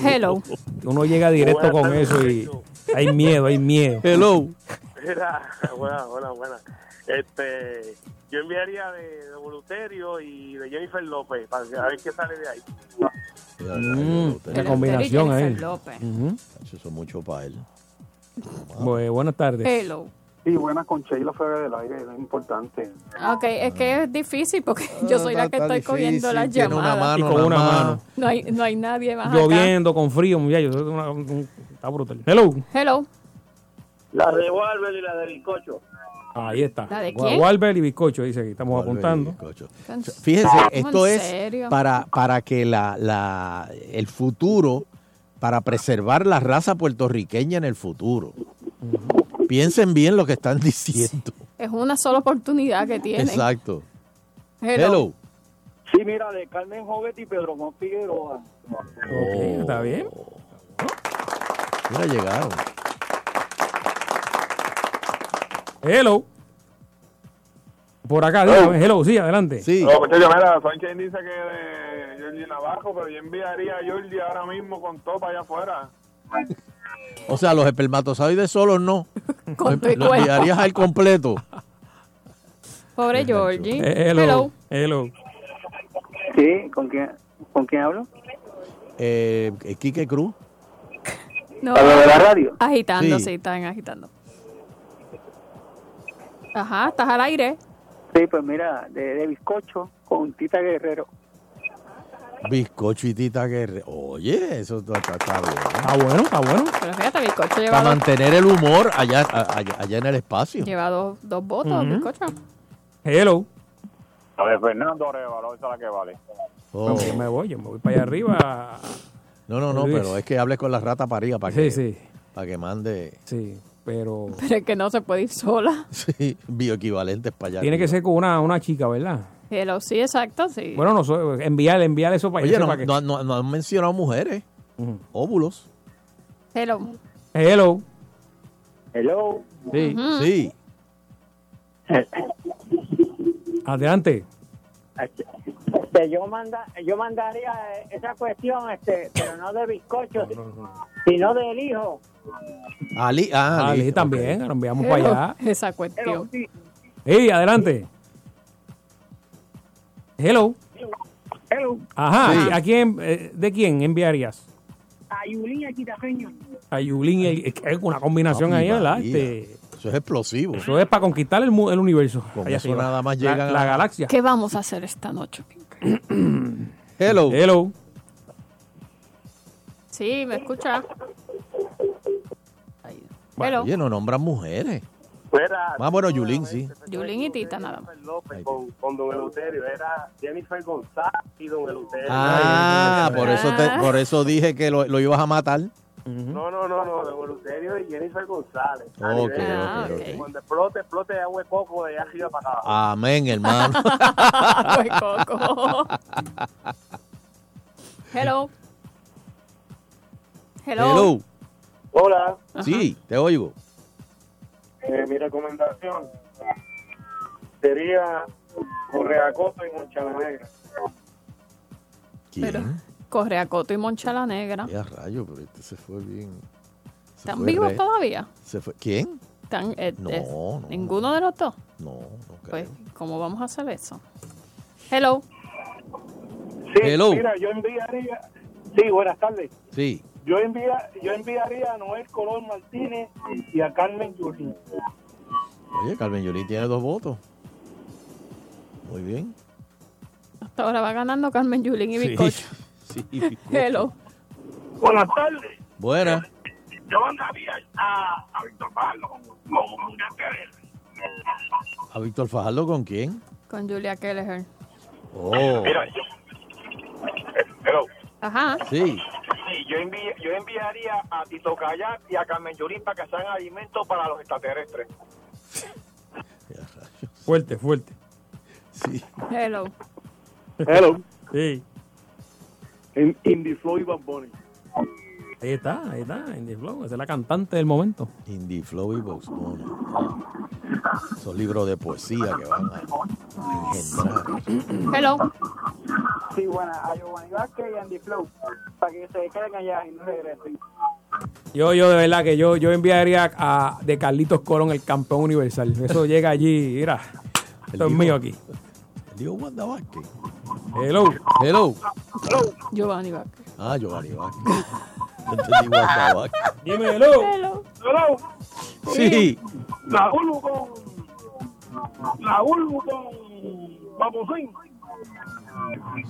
[SPEAKER 5] Hello.
[SPEAKER 2] Uno llega directo con eso y hay miedo, hay miedo.
[SPEAKER 3] Hello.
[SPEAKER 28] Mira, buena, buena, buena. Este, yo enviaría de, de Voluterio y de Jennifer López para a ver qué sale de ahí.
[SPEAKER 2] Mm, la combinación ahí.
[SPEAKER 5] López.
[SPEAKER 2] Ujú.
[SPEAKER 3] Eso es mucho para él.
[SPEAKER 2] Bu- buenas tardes.
[SPEAKER 5] Hello.
[SPEAKER 9] Sí, buena con Sheila fuera del aire, es importante.
[SPEAKER 5] Ok, es que es difícil porque yo soy la que estoy cogiendo
[SPEAKER 3] difícil,
[SPEAKER 5] las
[SPEAKER 3] tiene una
[SPEAKER 5] llamadas.
[SPEAKER 3] mano
[SPEAKER 2] Y con una mano.
[SPEAKER 5] No hay, no hay nadie más acá.
[SPEAKER 2] Lloviendo, con frío, muchachos. una- un- Está brutal. Hello.
[SPEAKER 5] Hello.
[SPEAKER 28] La de Walver y la de Bizcocho.
[SPEAKER 2] Ahí está.
[SPEAKER 5] ¿La de quién?
[SPEAKER 2] Walber y bizcocho, dice que estamos apuntando.
[SPEAKER 3] bizcocho.
[SPEAKER 5] ¿En
[SPEAKER 3] Fíjense, esto es para, para que la, la, el futuro, para preservar la raza puertorriqueña en el futuro. Piensen bien lo que están diciendo.
[SPEAKER 5] Es una sola oportunidad que tienen.
[SPEAKER 3] Exacto.
[SPEAKER 5] Hello.
[SPEAKER 3] Hello.
[SPEAKER 8] Sí, mira, de Carmen Jovet y Pedro Juan Figueroa.
[SPEAKER 2] Ok, está bien.
[SPEAKER 3] Mira, llegaron.
[SPEAKER 2] Hello. Por acá, dígame. Hello, sí, adelante.
[SPEAKER 3] Sí.
[SPEAKER 9] No, muchachos, mira, Sánchez dice que de Jordi Navajo, pero yo enviaría a Jordi ahora mismo con todo para allá afuera.
[SPEAKER 3] O sea, los espermatozoides solos no.
[SPEAKER 5] Con tu
[SPEAKER 3] Lo enviarías al completo.
[SPEAKER 5] Pobre Georgie.
[SPEAKER 3] Eh,
[SPEAKER 2] hello. Hello.
[SPEAKER 8] Sí, ¿con quién, ¿con quién hablo?
[SPEAKER 3] Eh, Quique Cruz.
[SPEAKER 5] No.
[SPEAKER 8] ¿A lo de la radio?
[SPEAKER 5] Agitando,
[SPEAKER 3] Sí.
[SPEAKER 5] sí, están agitando. Ajá, estás al aire.
[SPEAKER 8] Sí, pues mira, de, de bizcocho con Tita Guerrero.
[SPEAKER 3] Bizcocho y Tita Guerrero. Oye, eso está, está- está bien.
[SPEAKER 2] Está bueno, está bueno.
[SPEAKER 5] Pero fíjate, bizcocho lleva
[SPEAKER 3] Para
[SPEAKER 5] dos,
[SPEAKER 3] mantener el humor allá, allá, allá en el espacio.
[SPEAKER 5] lleva dos, dos votos,
[SPEAKER 2] Ujú.
[SPEAKER 5] bizcocho.
[SPEAKER 2] Hello.
[SPEAKER 9] A ver, Fernando Arevalo, esa es la que vale.
[SPEAKER 3] Oh.
[SPEAKER 2] No, yo me voy, yo me voy para allá arriba.
[SPEAKER 3] No, no, no,
[SPEAKER 2] Luis.
[SPEAKER 3] pero es que hables con la rata paría para
[SPEAKER 2] Sí,
[SPEAKER 3] que,
[SPEAKER 2] sí.
[SPEAKER 3] para que mande
[SPEAKER 2] Sí, pero
[SPEAKER 5] Pero es que no se puede ir sola.
[SPEAKER 3] sí, bioequivalentes para allá.
[SPEAKER 2] tiene que ser con una, una chica, ¿verdad?
[SPEAKER 5] Hello, sí, exacto, sí.
[SPEAKER 2] Bueno, no sé, enviar, enviar eso para
[SPEAKER 3] Oye,
[SPEAKER 2] allá.
[SPEAKER 3] no,
[SPEAKER 2] para que-
[SPEAKER 3] no, no- no han mencionado mujeres. Óvulos.
[SPEAKER 5] Hello.
[SPEAKER 2] Hello.
[SPEAKER 8] Hello.
[SPEAKER 3] Sí, sí.
[SPEAKER 2] Adelante.
[SPEAKER 8] Este, yo manda, yo mandaría eh, esa cuestión, este, pero no de bizcocho, sino del hijo.
[SPEAKER 3] Ali, ah,
[SPEAKER 2] Ali
[SPEAKER 3] Ali,
[SPEAKER 2] también, lo enviamos
[SPEAKER 5] Hello,
[SPEAKER 2] para allá.
[SPEAKER 5] Esa cuestión.
[SPEAKER 2] Sí, adelante. Hello.
[SPEAKER 8] Hello.
[SPEAKER 2] Ajá,
[SPEAKER 3] Sí.
[SPEAKER 2] ¿a quién, eh, ¿de quién enviarías?
[SPEAKER 8] A Yulín Quitajeño.
[SPEAKER 2] A Yulín, y- es una combinación ahí, ¿verdad? Este,
[SPEAKER 3] Eso es explosivo.
[SPEAKER 2] eso es para conquistar el, universo.
[SPEAKER 3] Con
[SPEAKER 2] allá
[SPEAKER 3] eso
[SPEAKER 2] arriba.
[SPEAKER 3] nada más
[SPEAKER 2] La-
[SPEAKER 3] llegan
[SPEAKER 2] la,
[SPEAKER 3] a-
[SPEAKER 2] galaxia.
[SPEAKER 5] ¿Qué vamos a hacer esta noche?
[SPEAKER 3] Hello.
[SPEAKER 2] Hello.
[SPEAKER 5] Sí, me escucha. Hello.
[SPEAKER 3] Oye, no nombran mujeres.
[SPEAKER 28] Fuera,
[SPEAKER 3] Más bueno, Yulín, sí.
[SPEAKER 5] Yulín y Tita nada más.
[SPEAKER 28] López con, con Don Eleuterio, era Jennifer González y Don Eleuterio.
[SPEAKER 3] Ah, por eso, te,
[SPEAKER 5] Ah.
[SPEAKER 3] por eso dije que lo, lo ibas a matar.
[SPEAKER 28] No, no, no, no, Don Eleuterio y Jennifer González.
[SPEAKER 3] Ok,
[SPEAKER 5] Ah,
[SPEAKER 3] ok,
[SPEAKER 5] ok.
[SPEAKER 3] ok.
[SPEAKER 28] Cuando explote, explote agua de coco de allá arriba para acá.
[SPEAKER 3] Amén, hermano.
[SPEAKER 5] Pues, Coco. Hello. Hello.
[SPEAKER 3] Hello.
[SPEAKER 28] Hola,
[SPEAKER 3] Sí, te oigo.
[SPEAKER 28] eh, mi recomendación sería Correa Coto y Monchana Negra.
[SPEAKER 3] ¿Quién?
[SPEAKER 5] Correa Coto y Moncha la Negra.
[SPEAKER 3] Ya rayo, pero este se fue bien. se
[SPEAKER 5] ¿Están
[SPEAKER 3] fue
[SPEAKER 5] vivos
[SPEAKER 3] re-
[SPEAKER 5] todavía?
[SPEAKER 3] Se fue. ¿Quién?
[SPEAKER 5] ¿Están, eh,
[SPEAKER 3] No,
[SPEAKER 5] eh,
[SPEAKER 3] no,
[SPEAKER 5] ¿Ninguno de los dos?
[SPEAKER 3] No, no
[SPEAKER 5] Pues,
[SPEAKER 3] creo.
[SPEAKER 5] ¿cómo vamos a hacer eso? Hello.
[SPEAKER 8] Sí,
[SPEAKER 3] Hello.
[SPEAKER 8] mira, yo enviaría, sí, buenas tardes.
[SPEAKER 3] Sí.
[SPEAKER 8] Yo envía, yo enviaría a Noel Colón Martínez y a Carmen Yulín.
[SPEAKER 3] Oye, Carmen Yulín tiene dos votos. Muy bien.
[SPEAKER 5] Hasta ahora va ganando Carmen Yulín y
[SPEAKER 3] Sí,
[SPEAKER 5] Bizcocho.
[SPEAKER 3] sí, bizcocho.
[SPEAKER 5] Hello.
[SPEAKER 8] Buenas tardes.
[SPEAKER 3] Buena.
[SPEAKER 8] Yo mandaría a, a Víctor Pablo con, con una
[SPEAKER 3] ¿A Víctor Fajardo con quién?
[SPEAKER 5] Con Julia Kelleher.
[SPEAKER 3] Oh,
[SPEAKER 9] Mira, yo.
[SPEAKER 5] Ajá.
[SPEAKER 3] sí.
[SPEAKER 9] Sí, yo, envi- yo enviaría a Tito Kayak y a Carmen Yulín para que sean alimentos para los extraterrestres.
[SPEAKER 2] Fuerte, fuerte.
[SPEAKER 3] Sí.
[SPEAKER 5] Hello.
[SPEAKER 8] Hello.
[SPEAKER 2] Sí.
[SPEAKER 8] In, Indie Flow y Bad Bunny.
[SPEAKER 2] Ahí está, ahí está, Indie Flow. Esa es la cantante del momento.
[SPEAKER 3] Indie Flow y Box Bunny. Son libros de poesía que van a engendrar.
[SPEAKER 5] Hello.
[SPEAKER 8] Sí, bueno, a Giovanni Vázquez y Andy Flow, para que se queden allá y no regresen.
[SPEAKER 2] Yo, yo de verdad que yo, yo enviaría a de Carlitos Colón el campeón universal. Eso llega allí, mira. Esto es mío aquí.
[SPEAKER 3] Digo Wanda Vázquez.
[SPEAKER 2] Hello.
[SPEAKER 3] Hello.
[SPEAKER 5] Giovanni Vázquez.
[SPEAKER 3] Ah, Giovanni Vázquez.
[SPEAKER 2] Hello.
[SPEAKER 5] Hello.
[SPEAKER 3] Sí.
[SPEAKER 8] La Ulbu con. La Ulbu con. Vamos,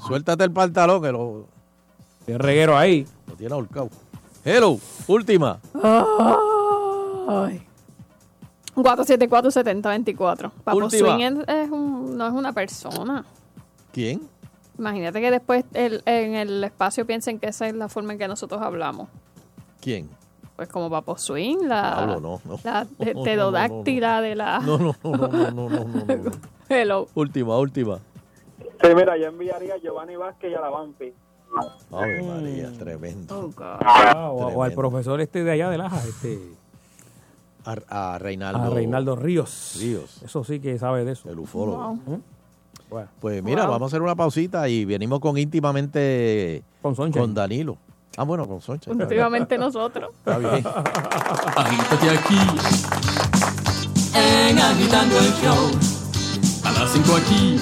[SPEAKER 3] Suéltate el pantalón que lo,
[SPEAKER 2] El reguero ahí.
[SPEAKER 3] lo tiene ahorcado. Hello. Última.
[SPEAKER 5] Ay. 474-7024. Papo
[SPEAKER 3] Última.
[SPEAKER 5] Swing es, es un- no es una persona.
[SPEAKER 3] ¿Quién?
[SPEAKER 5] Imagínate que después en el espacio piensen que esa es la forma en que nosotros hablamos.
[SPEAKER 3] ¿Quién?
[SPEAKER 5] Pues como Papo Swing, la,
[SPEAKER 3] Pablo, no, no.
[SPEAKER 5] la
[SPEAKER 3] no,
[SPEAKER 5] tedodáctila de la...
[SPEAKER 3] No, no, no, no, no, no,
[SPEAKER 5] Hello.
[SPEAKER 3] Última, última.
[SPEAKER 28] Sí, mira, yo enviaría a Giovanni Vázquez y a la Bampi.
[SPEAKER 3] Ay, María, tremendo.
[SPEAKER 2] Oh, o, ah, tremendo. al profesor este de allá de Laja, este...
[SPEAKER 3] A, a Reinaldo...
[SPEAKER 2] A Reinaldo Ríos.
[SPEAKER 3] Ríos.
[SPEAKER 2] Eso sí que sabe de eso.
[SPEAKER 3] El ufólogo.
[SPEAKER 2] ¿Eh? Bueno.
[SPEAKER 3] Pues mira,
[SPEAKER 2] Wow.
[SPEAKER 3] vamos a hacer una pausita y venimos con íntimamente con, Danilo. Ah, bueno, con Soncha.
[SPEAKER 5] Últimamente nosotros.
[SPEAKER 3] Está bien.
[SPEAKER 17] Agítate aquí en Agitando el Show. A las 5 aquí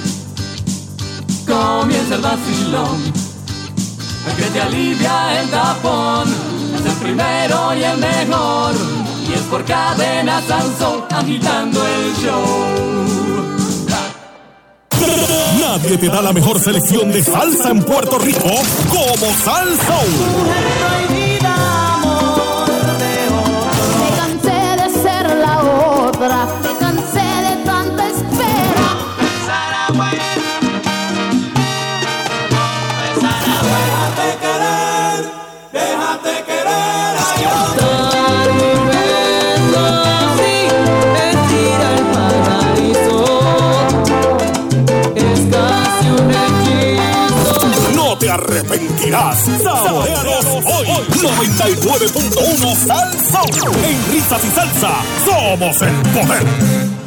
[SPEAKER 17] comienza el vacilón. El que te alivia el tapón. Es el primero y el mejor. Y es por cadena Sansón agitando el show.
[SPEAKER 16] Nadie te da la mejor selección de salsa en Puerto Rico como Salsa.
[SPEAKER 31] Me cansé de ser la otra, me cansé de tanta espera.
[SPEAKER 16] Saboreanos hoy. 99.1 Salsa. En risas y salsa somos el poder.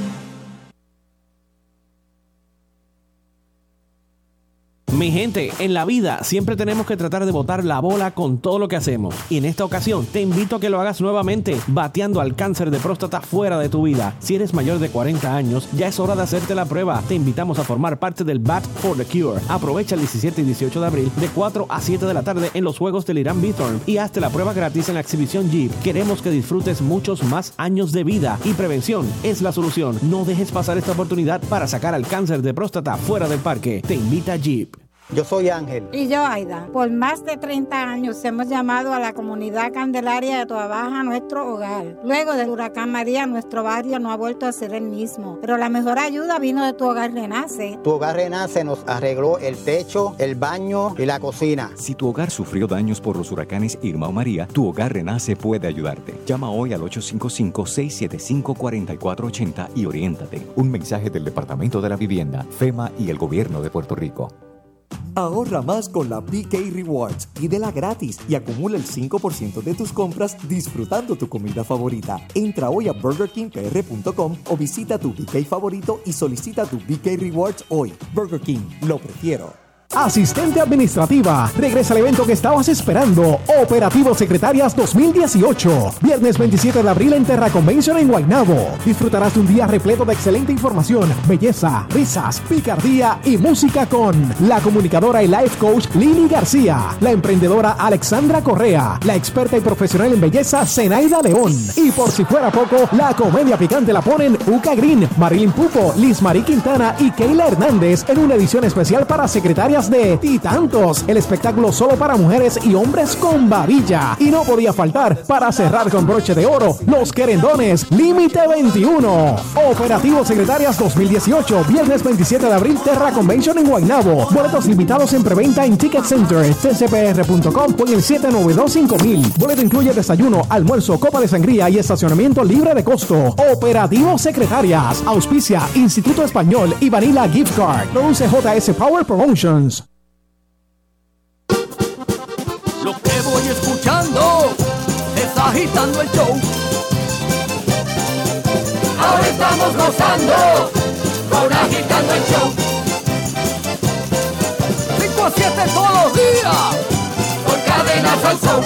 [SPEAKER 34] Mi gente, en la vida siempre tenemos que tratar de botar la bola con todo lo que hacemos. Y en esta ocasión te invito a que lo hagas nuevamente, bateando al cáncer de próstata fuera de tu vida. Si eres mayor de 40 años, ya es hora de hacerte la prueba. Te invitamos a formar parte del Bat for the Cure. Aprovecha el 17 y 18 de abril de 4 a 7 de la tarde en los Juegos del Irán Bithorn y hazte la prueba gratis en la exhibición Jeep. Queremos que disfrutes muchos más años de vida y prevención es la solución. No dejes pasar esta oportunidad para sacar al cáncer de próstata fuera del parque. Te invita Jeep.
[SPEAKER 35] Yo soy Ángel.
[SPEAKER 36] Y yo, Aida, por más de 30 años hemos llamado a la comunidad candelaria de Toa Baja nuestro hogar. Luego del huracán María, nuestro barrio no ha vuelto a ser el mismo. Pero la mejor ayuda vino de Tu Hogar Renace.
[SPEAKER 35] Tu hogar renace nos arregló el techo, el baño y la cocina.
[SPEAKER 13] Si tu hogar sufrió daños por los huracanes Irma o María, tu hogar renace puede ayudarte. Llama hoy al 855-675-4480 y oriéntate. Un mensaje del Departamento de la Vivienda, FEMA y el Gobierno de Puerto Rico.
[SPEAKER 37] Ahorra más con la BK Rewards. Pídela gratis y acumula el 5% de tus compras disfrutando tu comida favorita. Entra hoy a burgerkingpr.com o visita tu BK favorito y solicita tu BK Rewards hoy. Burger King, lo prefiero.
[SPEAKER 15] Asistente administrativa. Regresa al evento que estabas esperando. Operativo Secretarias 2018. Viernes 27 de abril en Terra Convention en Guaynabo. Disfrutarás de un día repleto de excelente información, belleza, risas, picardía y música con la comunicadora y life coach Lili García, la emprendedora Alexandra Correa, la experta y profesional en belleza Zenaida León. Y por si fuera poco, la comedia picante la ponen Uca Green, Marilyn Pupo, Liz Marie Quintana y Keila Hernández en una edición especial para secretarias de Titantos, el espectáculo solo para mujeres y hombres con babilla. Y no podía faltar, para cerrar con broche de oro, los querendones Límite 21. Operativo Secretarias 2018, viernes 27 de abril, Terra Convention en Guaynabo. Boletos limitados en preventa en Ticket Center, ccpr.com o en el 792-5000. Boleto incluye desayuno, almuerzo, copa de sangría y estacionamiento libre de costo. Operativo Secretarias, auspicia Instituto Español y Vanilla Gift Card. Produce JS Power Promotions.
[SPEAKER 18] Escuchando es agitando el show. Ahora estamos gozando con agitando el show. 5 a 7 todos los días por cadenas al show.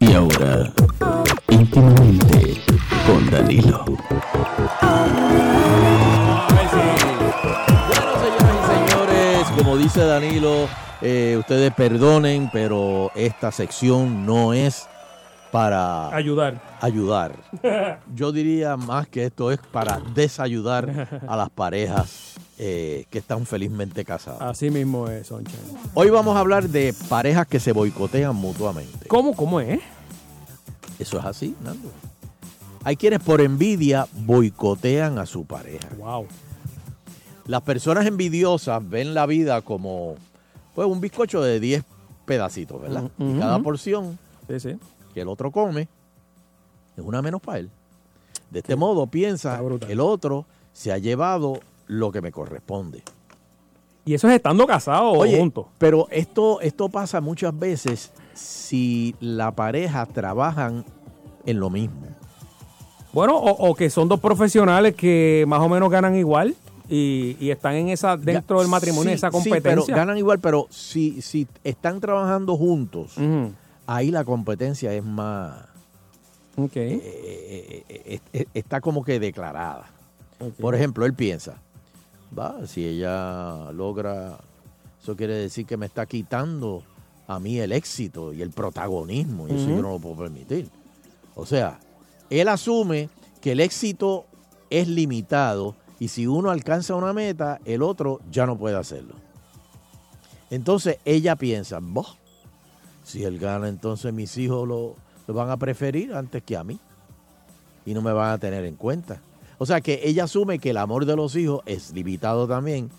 [SPEAKER 38] Y ahora, íntimamente con Danilo.
[SPEAKER 3] Señores, como dice Danilo, eh, ustedes perdonen, pero esta sección no es para
[SPEAKER 2] Ayudar.
[SPEAKER 3] ayudar. Yo diría más que esto es para desayudar a las parejas eh, que están felizmente casadas.
[SPEAKER 2] Así mismo es, Soncha.
[SPEAKER 3] Hoy vamos a hablar de parejas que se boicotean mutuamente.
[SPEAKER 2] ¿Cómo, cómo es?
[SPEAKER 3] Eso es así, Nando. Hay quienes por envidia boicotean a su pareja.
[SPEAKER 2] Wow.
[SPEAKER 3] Las personas envidiosas ven la vida como pues un bizcocho de 10 pedacitos, ¿verdad? Y cada porción
[SPEAKER 2] Sí, sí.
[SPEAKER 3] que el otro come es una menos para él. De este modo piensa, el otro se ha llevado lo que me corresponde.
[SPEAKER 2] Y eso es estando casados o juntos.
[SPEAKER 3] pero esto, esto pasa muchas veces si la pareja trabajan en lo mismo.
[SPEAKER 2] Bueno, o, o que son dos profesionales que más o menos ganan igual y, y están en esa dentro del matrimonio,
[SPEAKER 3] Sí,
[SPEAKER 2] esa
[SPEAKER 3] sí,
[SPEAKER 2] competencia.
[SPEAKER 3] pero ganan igual, pero si, si están trabajando juntos, ahí la competencia es más... eh, eh, eh, eh, está como que declarada. Por ejemplo, él piensa, va, si ella logra, eso quiere decir que me está quitando a mí el éxito y el protagonismo, y eso yo no lo puedo permitir. O sea, él asume que el éxito es limitado y si uno alcanza una meta, el otro ya no puede hacerlo. Entonces ella piensa, "Boh, si él gana, entonces mis hijos lo, lo van a preferir antes que a mí y no me van a tener en cuenta. O sea que ella asume que el amor de los hijos es limitado también.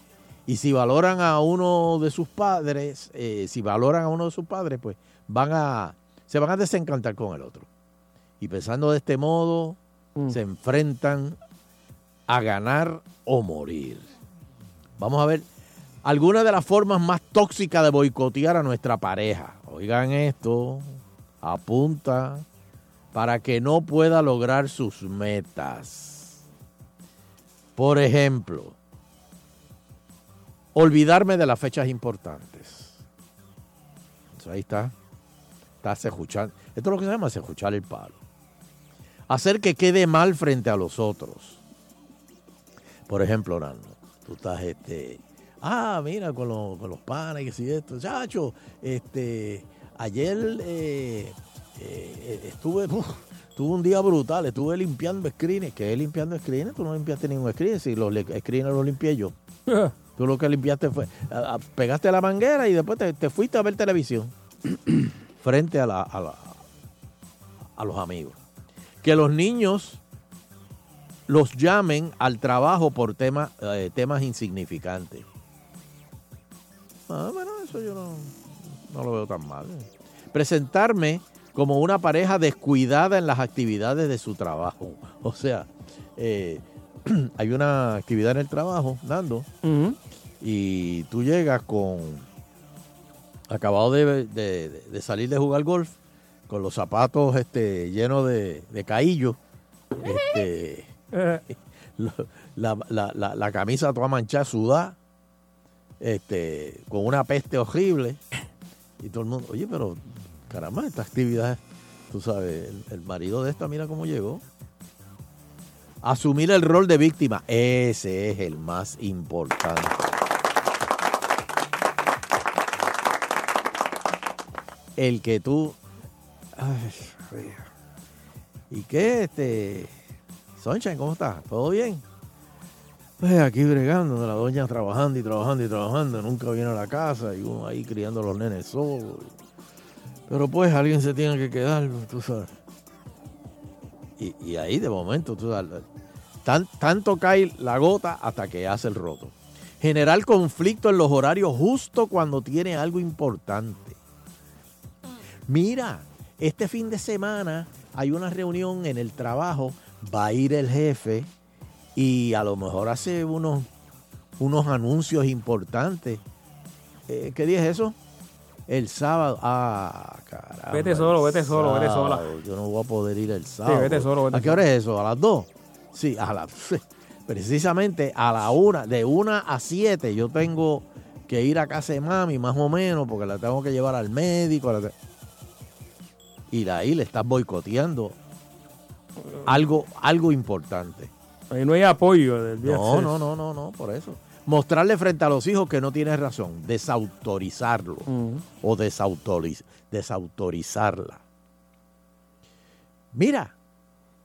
[SPEAKER 3] Y si valoran a uno de sus padres, eh, si valoran a uno de sus padres, pues van a, se van a desencantar con el otro. Y pensando de este modo, se enfrentan a ganar o morir. Vamos a ver algunas de las formas más tóxicas de boicotear a nuestra pareja. Oigan esto, apunta para que no pueda lograr sus metas. Por ejemplo, olvidarme de las fechas importantes. Ahí está. Está escuchando. Esto es lo que se llama escuchar el palo. Hacer que quede mal frente a los otros. Por ejemplo, Orlando, tú estás este. Ah, mira, con, los- con los panes y que si esto. Chacho, este. Ayer eh, eh, estuve. tuve un día brutal. Estuve limpiando screens. ¿Qué es limpiando screens? Tú no limpiaste ningún screen. Si los screens los limpié yo. Tú lo que limpiaste fue. a- a- pegaste la manguera y después te, te fuiste a ver televisión. frente a, la, a, la- a los amigos. Que los niños los llamen al trabajo por tema- eh, temas insignificantes. Ah, bueno, eso yo no, no lo veo tan mal. Presentarme como una pareja descuidada en las actividades de su trabajo. O sea, eh, hay una actividad en el trabajo, Nando, y tú llegas con acabado de, de- de salir de jugar golf, con los zapatos este, llenos de, de caillo, este, la, la- la- la camisa toda manchada, sudada, este, con una peste horrible. Y todo el mundo, oye, pero caramba, esta actividad, tú sabes, el, el marido de esta, mira cómo llegó. Asumir el rol de víctima, ese es el más importante. El que tú. Ay. ¿Y qué, este? Sunshine, ¿cómo estás? ¿Todo bien? Pues aquí bregando, la doña trabajando y trabajando y trabajando, nunca viene a la casa y uno ahí criando a los nenes solo. Pero pues alguien se tiene que quedar, tú sabes. Y, ahí de momento, tú sabes, tan- tanto cae la gota hasta que hace el roto. Generar conflicto en los horarios justo cuando tiene algo importante. Mira, este fin de semana hay una reunión en el trabajo, va a ir el jefe y a lo mejor hace unos, unos anuncios importantes. Eh, ¿Qué día es eso? El sábado. Ah, caramba.
[SPEAKER 2] Vete solo, vete solo, vete sola.
[SPEAKER 3] Yo no voy a poder ir el sábado.
[SPEAKER 2] vete solo, vete
[SPEAKER 3] ¿A qué hora es eso? ¿A las dos? Sí, a las... Precisamente a la una, de una a siete yo tengo que ir a casa de mami más o menos porque la tengo que llevar al médico. la Y de ahí le estás boicoteando algo, algo importante.
[SPEAKER 2] Ahí no hay apoyo del día
[SPEAKER 3] No, no, no, no, no, por eso. Mostrarle frente a los hijos que no tienes razón, desautorizarlo o desautoriz- desautorizarla. Mira,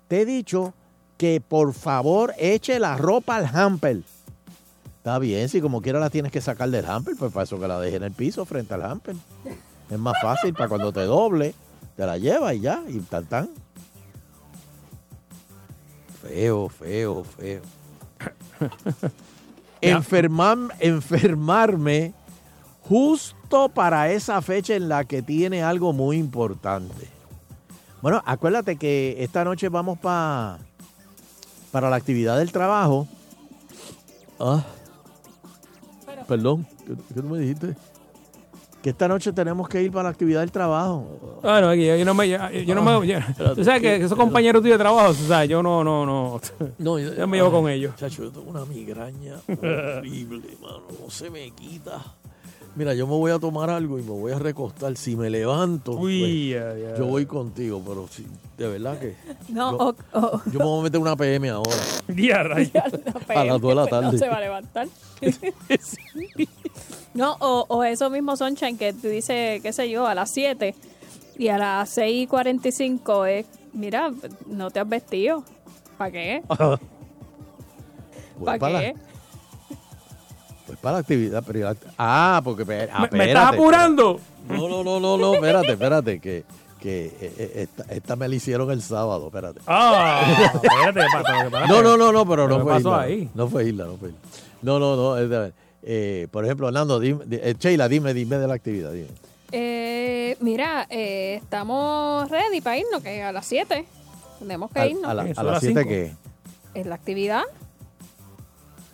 [SPEAKER 3] te he dicho que por favor eche la ropa al hamper. Está bien, si como quiera la tienes que sacar del hamper, pues para eso que la deje en el piso frente al hamper. Es más fácil para cuando te doble, te la llevas y ya, y tan tan. Feo, feo, feo. Enfermar- enfermarme justo para esa fecha en la que tiene algo muy importante. Bueno, acuérdate que esta noche vamos pa- para la actividad del trabajo. Ah, perdón, ¿qué, qué tú me dijiste? Que esta noche tenemos que ir para la actividad del trabajo.
[SPEAKER 2] Ah, no, yo, yo no me. Yo, yo no me yo- tú sabes que esos compañeros tuyos de trabajo, o sea, yo no, no, no.
[SPEAKER 3] No,
[SPEAKER 2] yo me llevo con ellos.
[SPEAKER 3] Chacho, yo tengo una migraña horrible, mano. No se me quita. Mira, yo me voy a tomar algo y me voy a recostar. Si me levanto,
[SPEAKER 2] Uy,
[SPEAKER 3] pues,
[SPEAKER 2] ya, ya.
[SPEAKER 3] yo voy contigo, pero sí, de verdad que.
[SPEAKER 5] No,
[SPEAKER 3] yo,
[SPEAKER 5] o- o-
[SPEAKER 3] yo me voy a meter una PM ahora.
[SPEAKER 2] Día.
[SPEAKER 3] A las 2 de la
[SPEAKER 5] Pues
[SPEAKER 3] tarde.
[SPEAKER 5] No se va a levantar. No, o, o eso mismo, Sunshine, que tú dices, qué sé yo, a las 7 y a las 6 y 45 es, mira, no te has vestido. ¿Para qué?
[SPEAKER 3] Voy
[SPEAKER 5] ¿Para
[SPEAKER 3] para
[SPEAKER 5] qué?
[SPEAKER 3] Pues para la actividad. pero la- ah, porque. ah,
[SPEAKER 2] ¿Me- me estás apurando?
[SPEAKER 3] No, no, no, no, no, espérate, espérate. Que, que eh, eh, esta, esta me la hicieron el sábado, espérate.
[SPEAKER 2] Ah, espérate, espérate, espérate.
[SPEAKER 3] No, no, no, no, pero no
[SPEAKER 2] ¿Qué
[SPEAKER 3] fue Isla.
[SPEAKER 2] ahí?
[SPEAKER 3] No fue Isla, no fue Isla. No, no, no. es de- eh, por ejemplo, Hernando, dime, di- eh, Sheila, dime, dime de la actividad. Dime.
[SPEAKER 5] Eh, mira, eh, estamos ready para irnos, que a las 7 tenemos que
[SPEAKER 3] A,
[SPEAKER 5] irnos.
[SPEAKER 3] a la-
[SPEAKER 2] Eso
[SPEAKER 3] a
[SPEAKER 2] a
[SPEAKER 3] las
[SPEAKER 2] las
[SPEAKER 3] 7
[SPEAKER 2] cinco.
[SPEAKER 3] que.
[SPEAKER 5] Es la actividad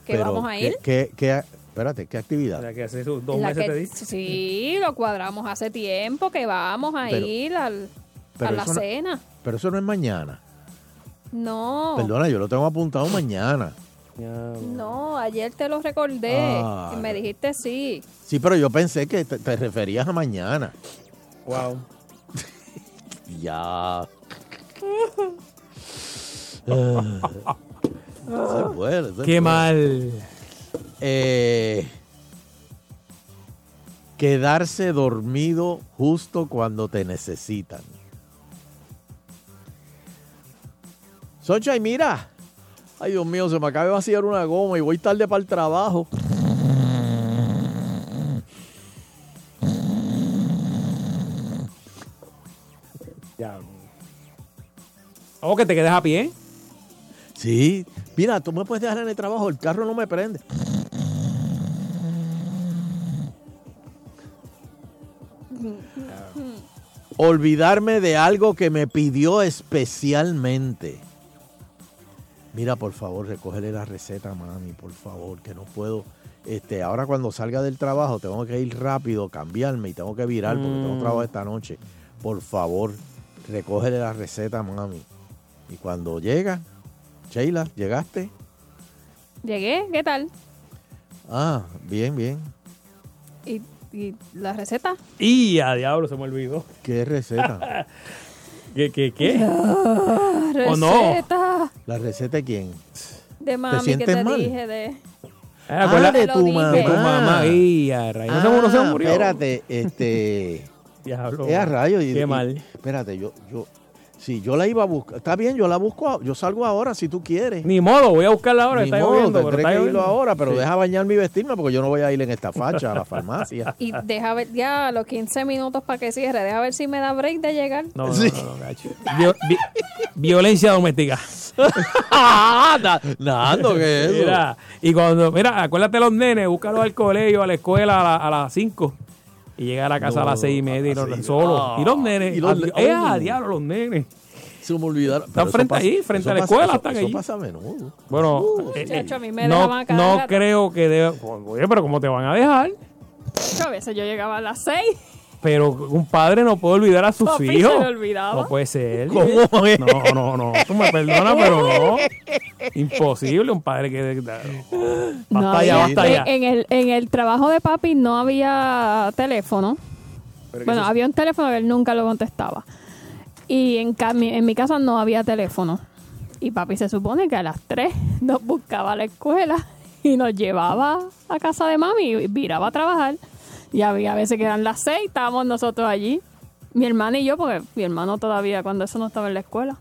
[SPEAKER 5] que
[SPEAKER 3] pero,
[SPEAKER 5] vamos a
[SPEAKER 3] ¿qué-
[SPEAKER 5] ir.
[SPEAKER 3] qué- qué- espérate, ¿qué actividad?
[SPEAKER 2] La que hace dos
[SPEAKER 5] La
[SPEAKER 2] meses
[SPEAKER 5] que-
[SPEAKER 2] te dice.
[SPEAKER 5] Sí, lo cuadramos hace tiempo que vamos a
[SPEAKER 3] Pero-
[SPEAKER 5] ir al,
[SPEAKER 3] pero
[SPEAKER 5] a la
[SPEAKER 3] no-
[SPEAKER 5] cena.
[SPEAKER 3] Pero eso no es mañana.
[SPEAKER 5] No,
[SPEAKER 3] Perdona, yo lo tengo apuntado mañana.
[SPEAKER 5] No, ayer te lo recordé
[SPEAKER 3] Ah.
[SPEAKER 5] y me dijiste sí.
[SPEAKER 3] Sí, pero yo pensé que te, te referías a mañana.
[SPEAKER 2] Wow.
[SPEAKER 3] Ya. Ah. Eso es
[SPEAKER 2] Qué mal.
[SPEAKER 3] Eh, quedarse dormido justo cuando te necesitan. Soncha, y mira. Ay, Dios mío, se me acaba de vaciar una goma y voy tarde para el trabajo.
[SPEAKER 2] Ya. ¿O que te quedes a pie?
[SPEAKER 3] Sí. Mira, tú me puedes dejar en el trabajo, el carro no me prende. Olvidarme de algo que me pidió especialmente. Mira, por favor, recógele la receta, mami, por favor, que no puedo. Este, ahora cuando salga del trabajo tengo que ir rápido, cambiarme y tengo que virar porque tengo
[SPEAKER 2] Mm.
[SPEAKER 3] trabajo esta noche. Por favor, recógele la receta, mami. Y cuando llega, Sheila, ¿llegaste?
[SPEAKER 5] Llegué, ¿qué tal?
[SPEAKER 3] Ah, bien, bien.
[SPEAKER 5] ¿Y, y la receta?
[SPEAKER 2] Y a diablo, se me olvidó.
[SPEAKER 3] ¿Qué receta?
[SPEAKER 2] ¿Qué, qué, qué?
[SPEAKER 5] Ah,
[SPEAKER 2] ¿O no?
[SPEAKER 5] receta
[SPEAKER 3] ¿La receta de quién?
[SPEAKER 5] de mami que
[SPEAKER 3] sientes
[SPEAKER 5] te
[SPEAKER 3] mal?
[SPEAKER 5] dije de...
[SPEAKER 2] Ah,
[SPEAKER 3] de
[SPEAKER 5] Te
[SPEAKER 3] tu mamá.
[SPEAKER 2] de tu mamá. Y a rayos. No se murió,
[SPEAKER 3] Ah. Espérate, este.
[SPEAKER 2] Diablo.
[SPEAKER 3] Es a rayos. y-
[SPEAKER 2] Qué
[SPEAKER 3] y-
[SPEAKER 2] mal.
[SPEAKER 3] Espérate, yo, yo. Si yo la iba a buscar. Está bien, yo la busco. Yo salgo ahora si tú quieres.
[SPEAKER 2] Ni modo, voy a buscarla ahora.
[SPEAKER 3] Ni
[SPEAKER 2] está
[SPEAKER 3] modo,
[SPEAKER 2] lloviendo, pero está
[SPEAKER 3] que irlo ahora, pero
[SPEAKER 2] Sí.
[SPEAKER 3] deja bañarme y vestirme porque yo no voy a ir en esta facha a la farmacia.
[SPEAKER 5] Y deja ver ya los 15 minutos para que cierre. Deja ver si me da break de llegar.
[SPEAKER 2] No, no, no, no, gacho. Vio- vi- violencia doméstica.
[SPEAKER 3] Na- Nando, ¿qué es eso?
[SPEAKER 2] Mira, y cuando, mira, acuérdate los nenes, búscalos al colegio, a la escuela a, la- a las 5. Y llega a la casa
[SPEAKER 3] No,
[SPEAKER 2] a las 6 y media y los
[SPEAKER 3] seis.
[SPEAKER 2] solos.
[SPEAKER 3] Ah.
[SPEAKER 2] y los nenes.
[SPEAKER 3] Y los
[SPEAKER 2] a- ¡Eh, a diablo, los nenes!
[SPEAKER 3] Se me olvidaron.
[SPEAKER 2] Están
[SPEAKER 3] eso
[SPEAKER 2] frente
[SPEAKER 3] pasa-
[SPEAKER 2] ahí, frente
[SPEAKER 3] eso
[SPEAKER 2] a la
[SPEAKER 3] pasa-
[SPEAKER 2] escuela,
[SPEAKER 3] eso-
[SPEAKER 2] están
[SPEAKER 3] eso
[SPEAKER 2] allí.
[SPEAKER 3] pasa a menudo.
[SPEAKER 2] Bueno,
[SPEAKER 3] Uh,
[SPEAKER 2] eh,
[SPEAKER 5] a mí me
[SPEAKER 2] no,
[SPEAKER 5] dejaban a
[SPEAKER 2] no creo que deba. Oye, pero ¿cómo te van a dejar?
[SPEAKER 5] A veces yo llegaba a las 6.
[SPEAKER 2] Pero un padre no puede olvidar a sus
[SPEAKER 5] Papi,
[SPEAKER 2] hijos.
[SPEAKER 5] se le olvidaba.
[SPEAKER 2] No puede ser.
[SPEAKER 3] ¿Cómo es?
[SPEAKER 2] No, no, no. Tú me perdonas, pero no. Imposible un padre que.
[SPEAKER 5] No
[SPEAKER 2] Basta ya, basta ya.
[SPEAKER 5] En, el, en el trabajo de papi no había teléfono. Bueno, había un teléfono que él nunca lo contestaba. Y en, en mi casa no había teléfono. Y papi se supone que a las 3 nos buscaba a la escuela y nos llevaba a casa de mami y viraba a trabajar. Y había veces que eran las 6, estábamos nosotros allí. Mi hermana y yo, porque mi hermano todavía cuando eso no estaba en la escuela.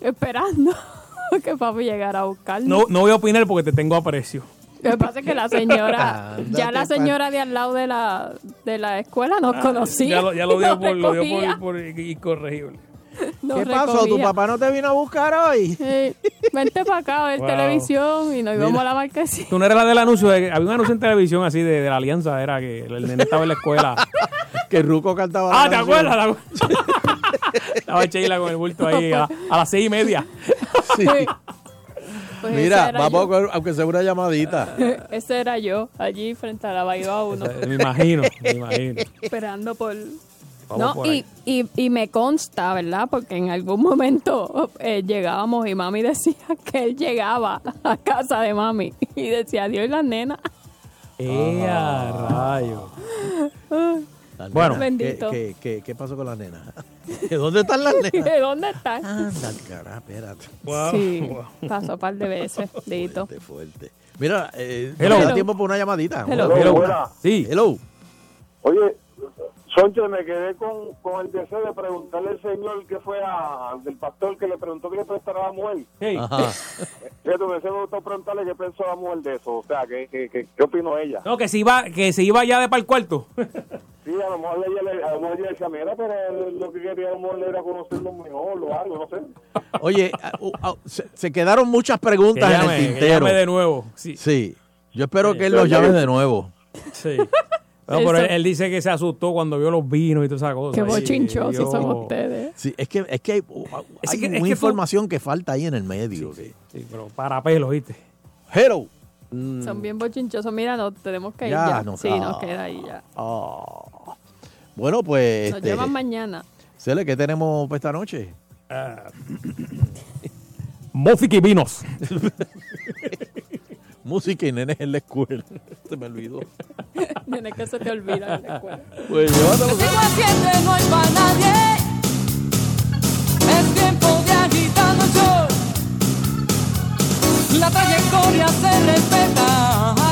[SPEAKER 5] Esperando que papi llegara a buscarnos.
[SPEAKER 2] No, no voy a opinar porque te tengo aprecio.
[SPEAKER 5] Lo que pasa es que la señora,
[SPEAKER 3] Ándate
[SPEAKER 5] ya la señora de al lado de la, de la escuela nos conocía.
[SPEAKER 2] Ah, Ya lo, ya lo dio por, lo dio por incorregible.
[SPEAKER 5] nos
[SPEAKER 3] ¿Qué pasó? ¿Tu papá no te vino a buscar hoy?
[SPEAKER 5] Sí. Vente para acá a ver
[SPEAKER 2] Wow.
[SPEAKER 5] televisión y nos íbamos
[SPEAKER 2] Mira.
[SPEAKER 5] a la marquesina.
[SPEAKER 2] Tú no eras la del anuncio, de- había un anuncio en televisión así de, de la alianza, era que el nene estaba en la escuela.
[SPEAKER 3] que Ruco cantaba.
[SPEAKER 2] Ah,
[SPEAKER 3] la
[SPEAKER 2] ¿te
[SPEAKER 3] canción.
[SPEAKER 2] acuerdas? ¿Te acuerdas? estaba Sheila con el bulto ahí a, a las seis y media.
[SPEAKER 3] Sí.
[SPEAKER 5] Pues ese
[SPEAKER 3] Mira, vamos,
[SPEAKER 5] yo.
[SPEAKER 3] aunque sea una llamadita.
[SPEAKER 5] Ese era yo, allí frente a la Baiba uno.
[SPEAKER 2] Me imagino, me imagino.
[SPEAKER 5] Esperando por...
[SPEAKER 2] Vamos
[SPEAKER 5] No, y, y, y me consta, ¿verdad? Porque en algún momento eh, llegábamos y mami decía que él llegaba a casa de mami y decía, adiós las nenas.
[SPEAKER 2] ¡Eh, a rayo!
[SPEAKER 3] Las
[SPEAKER 2] Bueno.
[SPEAKER 5] Bendito.
[SPEAKER 3] ¿Qué, qué, qué, qué pasó con las nenas? ¿Dónde están las nenas?
[SPEAKER 5] ¿De dónde están?
[SPEAKER 3] Anda, carajo, espérate.
[SPEAKER 5] sí, pasó un par de veces, Dito.
[SPEAKER 3] Fuerte, fuerte. Mira, eh,
[SPEAKER 2] Hello.
[SPEAKER 3] ¿me da tiempo para una llamadita?
[SPEAKER 5] Hello.
[SPEAKER 2] Sí.
[SPEAKER 3] Hello.
[SPEAKER 28] Oye, Sonche, me quedé con, con el deseo de preguntarle al señor que fue a, del pastor que le preguntó que le prestara a la mujer.
[SPEAKER 2] Hey.
[SPEAKER 3] Ajá.
[SPEAKER 28] Me deseo me gustó preguntarle qué pensó la mujer de eso. O sea, ¿qué, qué, qué, qué opinó ella?
[SPEAKER 2] No, que se iba, que se iba ya de para el cuarto.
[SPEAKER 28] Sí, a lo mejor ella, le- a lo mejor ella decía, mira, pero lo que quería a lo mejor era conocerlo mejor o algo, no sé.
[SPEAKER 3] Oye, se, se quedaron muchas preguntas
[SPEAKER 2] Que
[SPEAKER 3] en
[SPEAKER 2] llame,
[SPEAKER 3] el
[SPEAKER 2] que
[SPEAKER 3] tintero.
[SPEAKER 2] llame de nuevo. Sí.
[SPEAKER 3] Sí. Yo espero que él los llame de nuevo.
[SPEAKER 2] Sí. No, pero él, él dice que se asustó cuando vio los vinos y todas esas cosas.
[SPEAKER 5] Qué
[SPEAKER 2] Sí,
[SPEAKER 5] bochinchosos son ustedes.
[SPEAKER 3] Sí, es que, es que hay, uh,
[SPEAKER 2] Es
[SPEAKER 3] hay
[SPEAKER 2] que- es
[SPEAKER 3] una
[SPEAKER 2] que
[SPEAKER 3] información que falta ahí en el medio.
[SPEAKER 2] Sí, pero para pelos, ¿viste?
[SPEAKER 3] Hello.
[SPEAKER 5] Son bien bochinchosos. Mira, nos tenemos que ir
[SPEAKER 3] Ya,
[SPEAKER 5] ya.
[SPEAKER 3] no,
[SPEAKER 5] sí,
[SPEAKER 3] ah.
[SPEAKER 5] nos queda ahí ya.
[SPEAKER 3] Ah. Bueno, pues.
[SPEAKER 5] Nos
[SPEAKER 3] este,
[SPEAKER 5] llevan mañana.
[SPEAKER 3] Cele, ¿qué tenemos para esta noche?
[SPEAKER 2] Música y vinos.
[SPEAKER 3] música y nenes en la escuela. se me olvidó.
[SPEAKER 5] nenes que se te olvida en la escuela.
[SPEAKER 3] Pues llévatelo.
[SPEAKER 18] Sigo haciendo no hay para nadie. Es tiempo de agitar los shows. La trayectoria se respeta.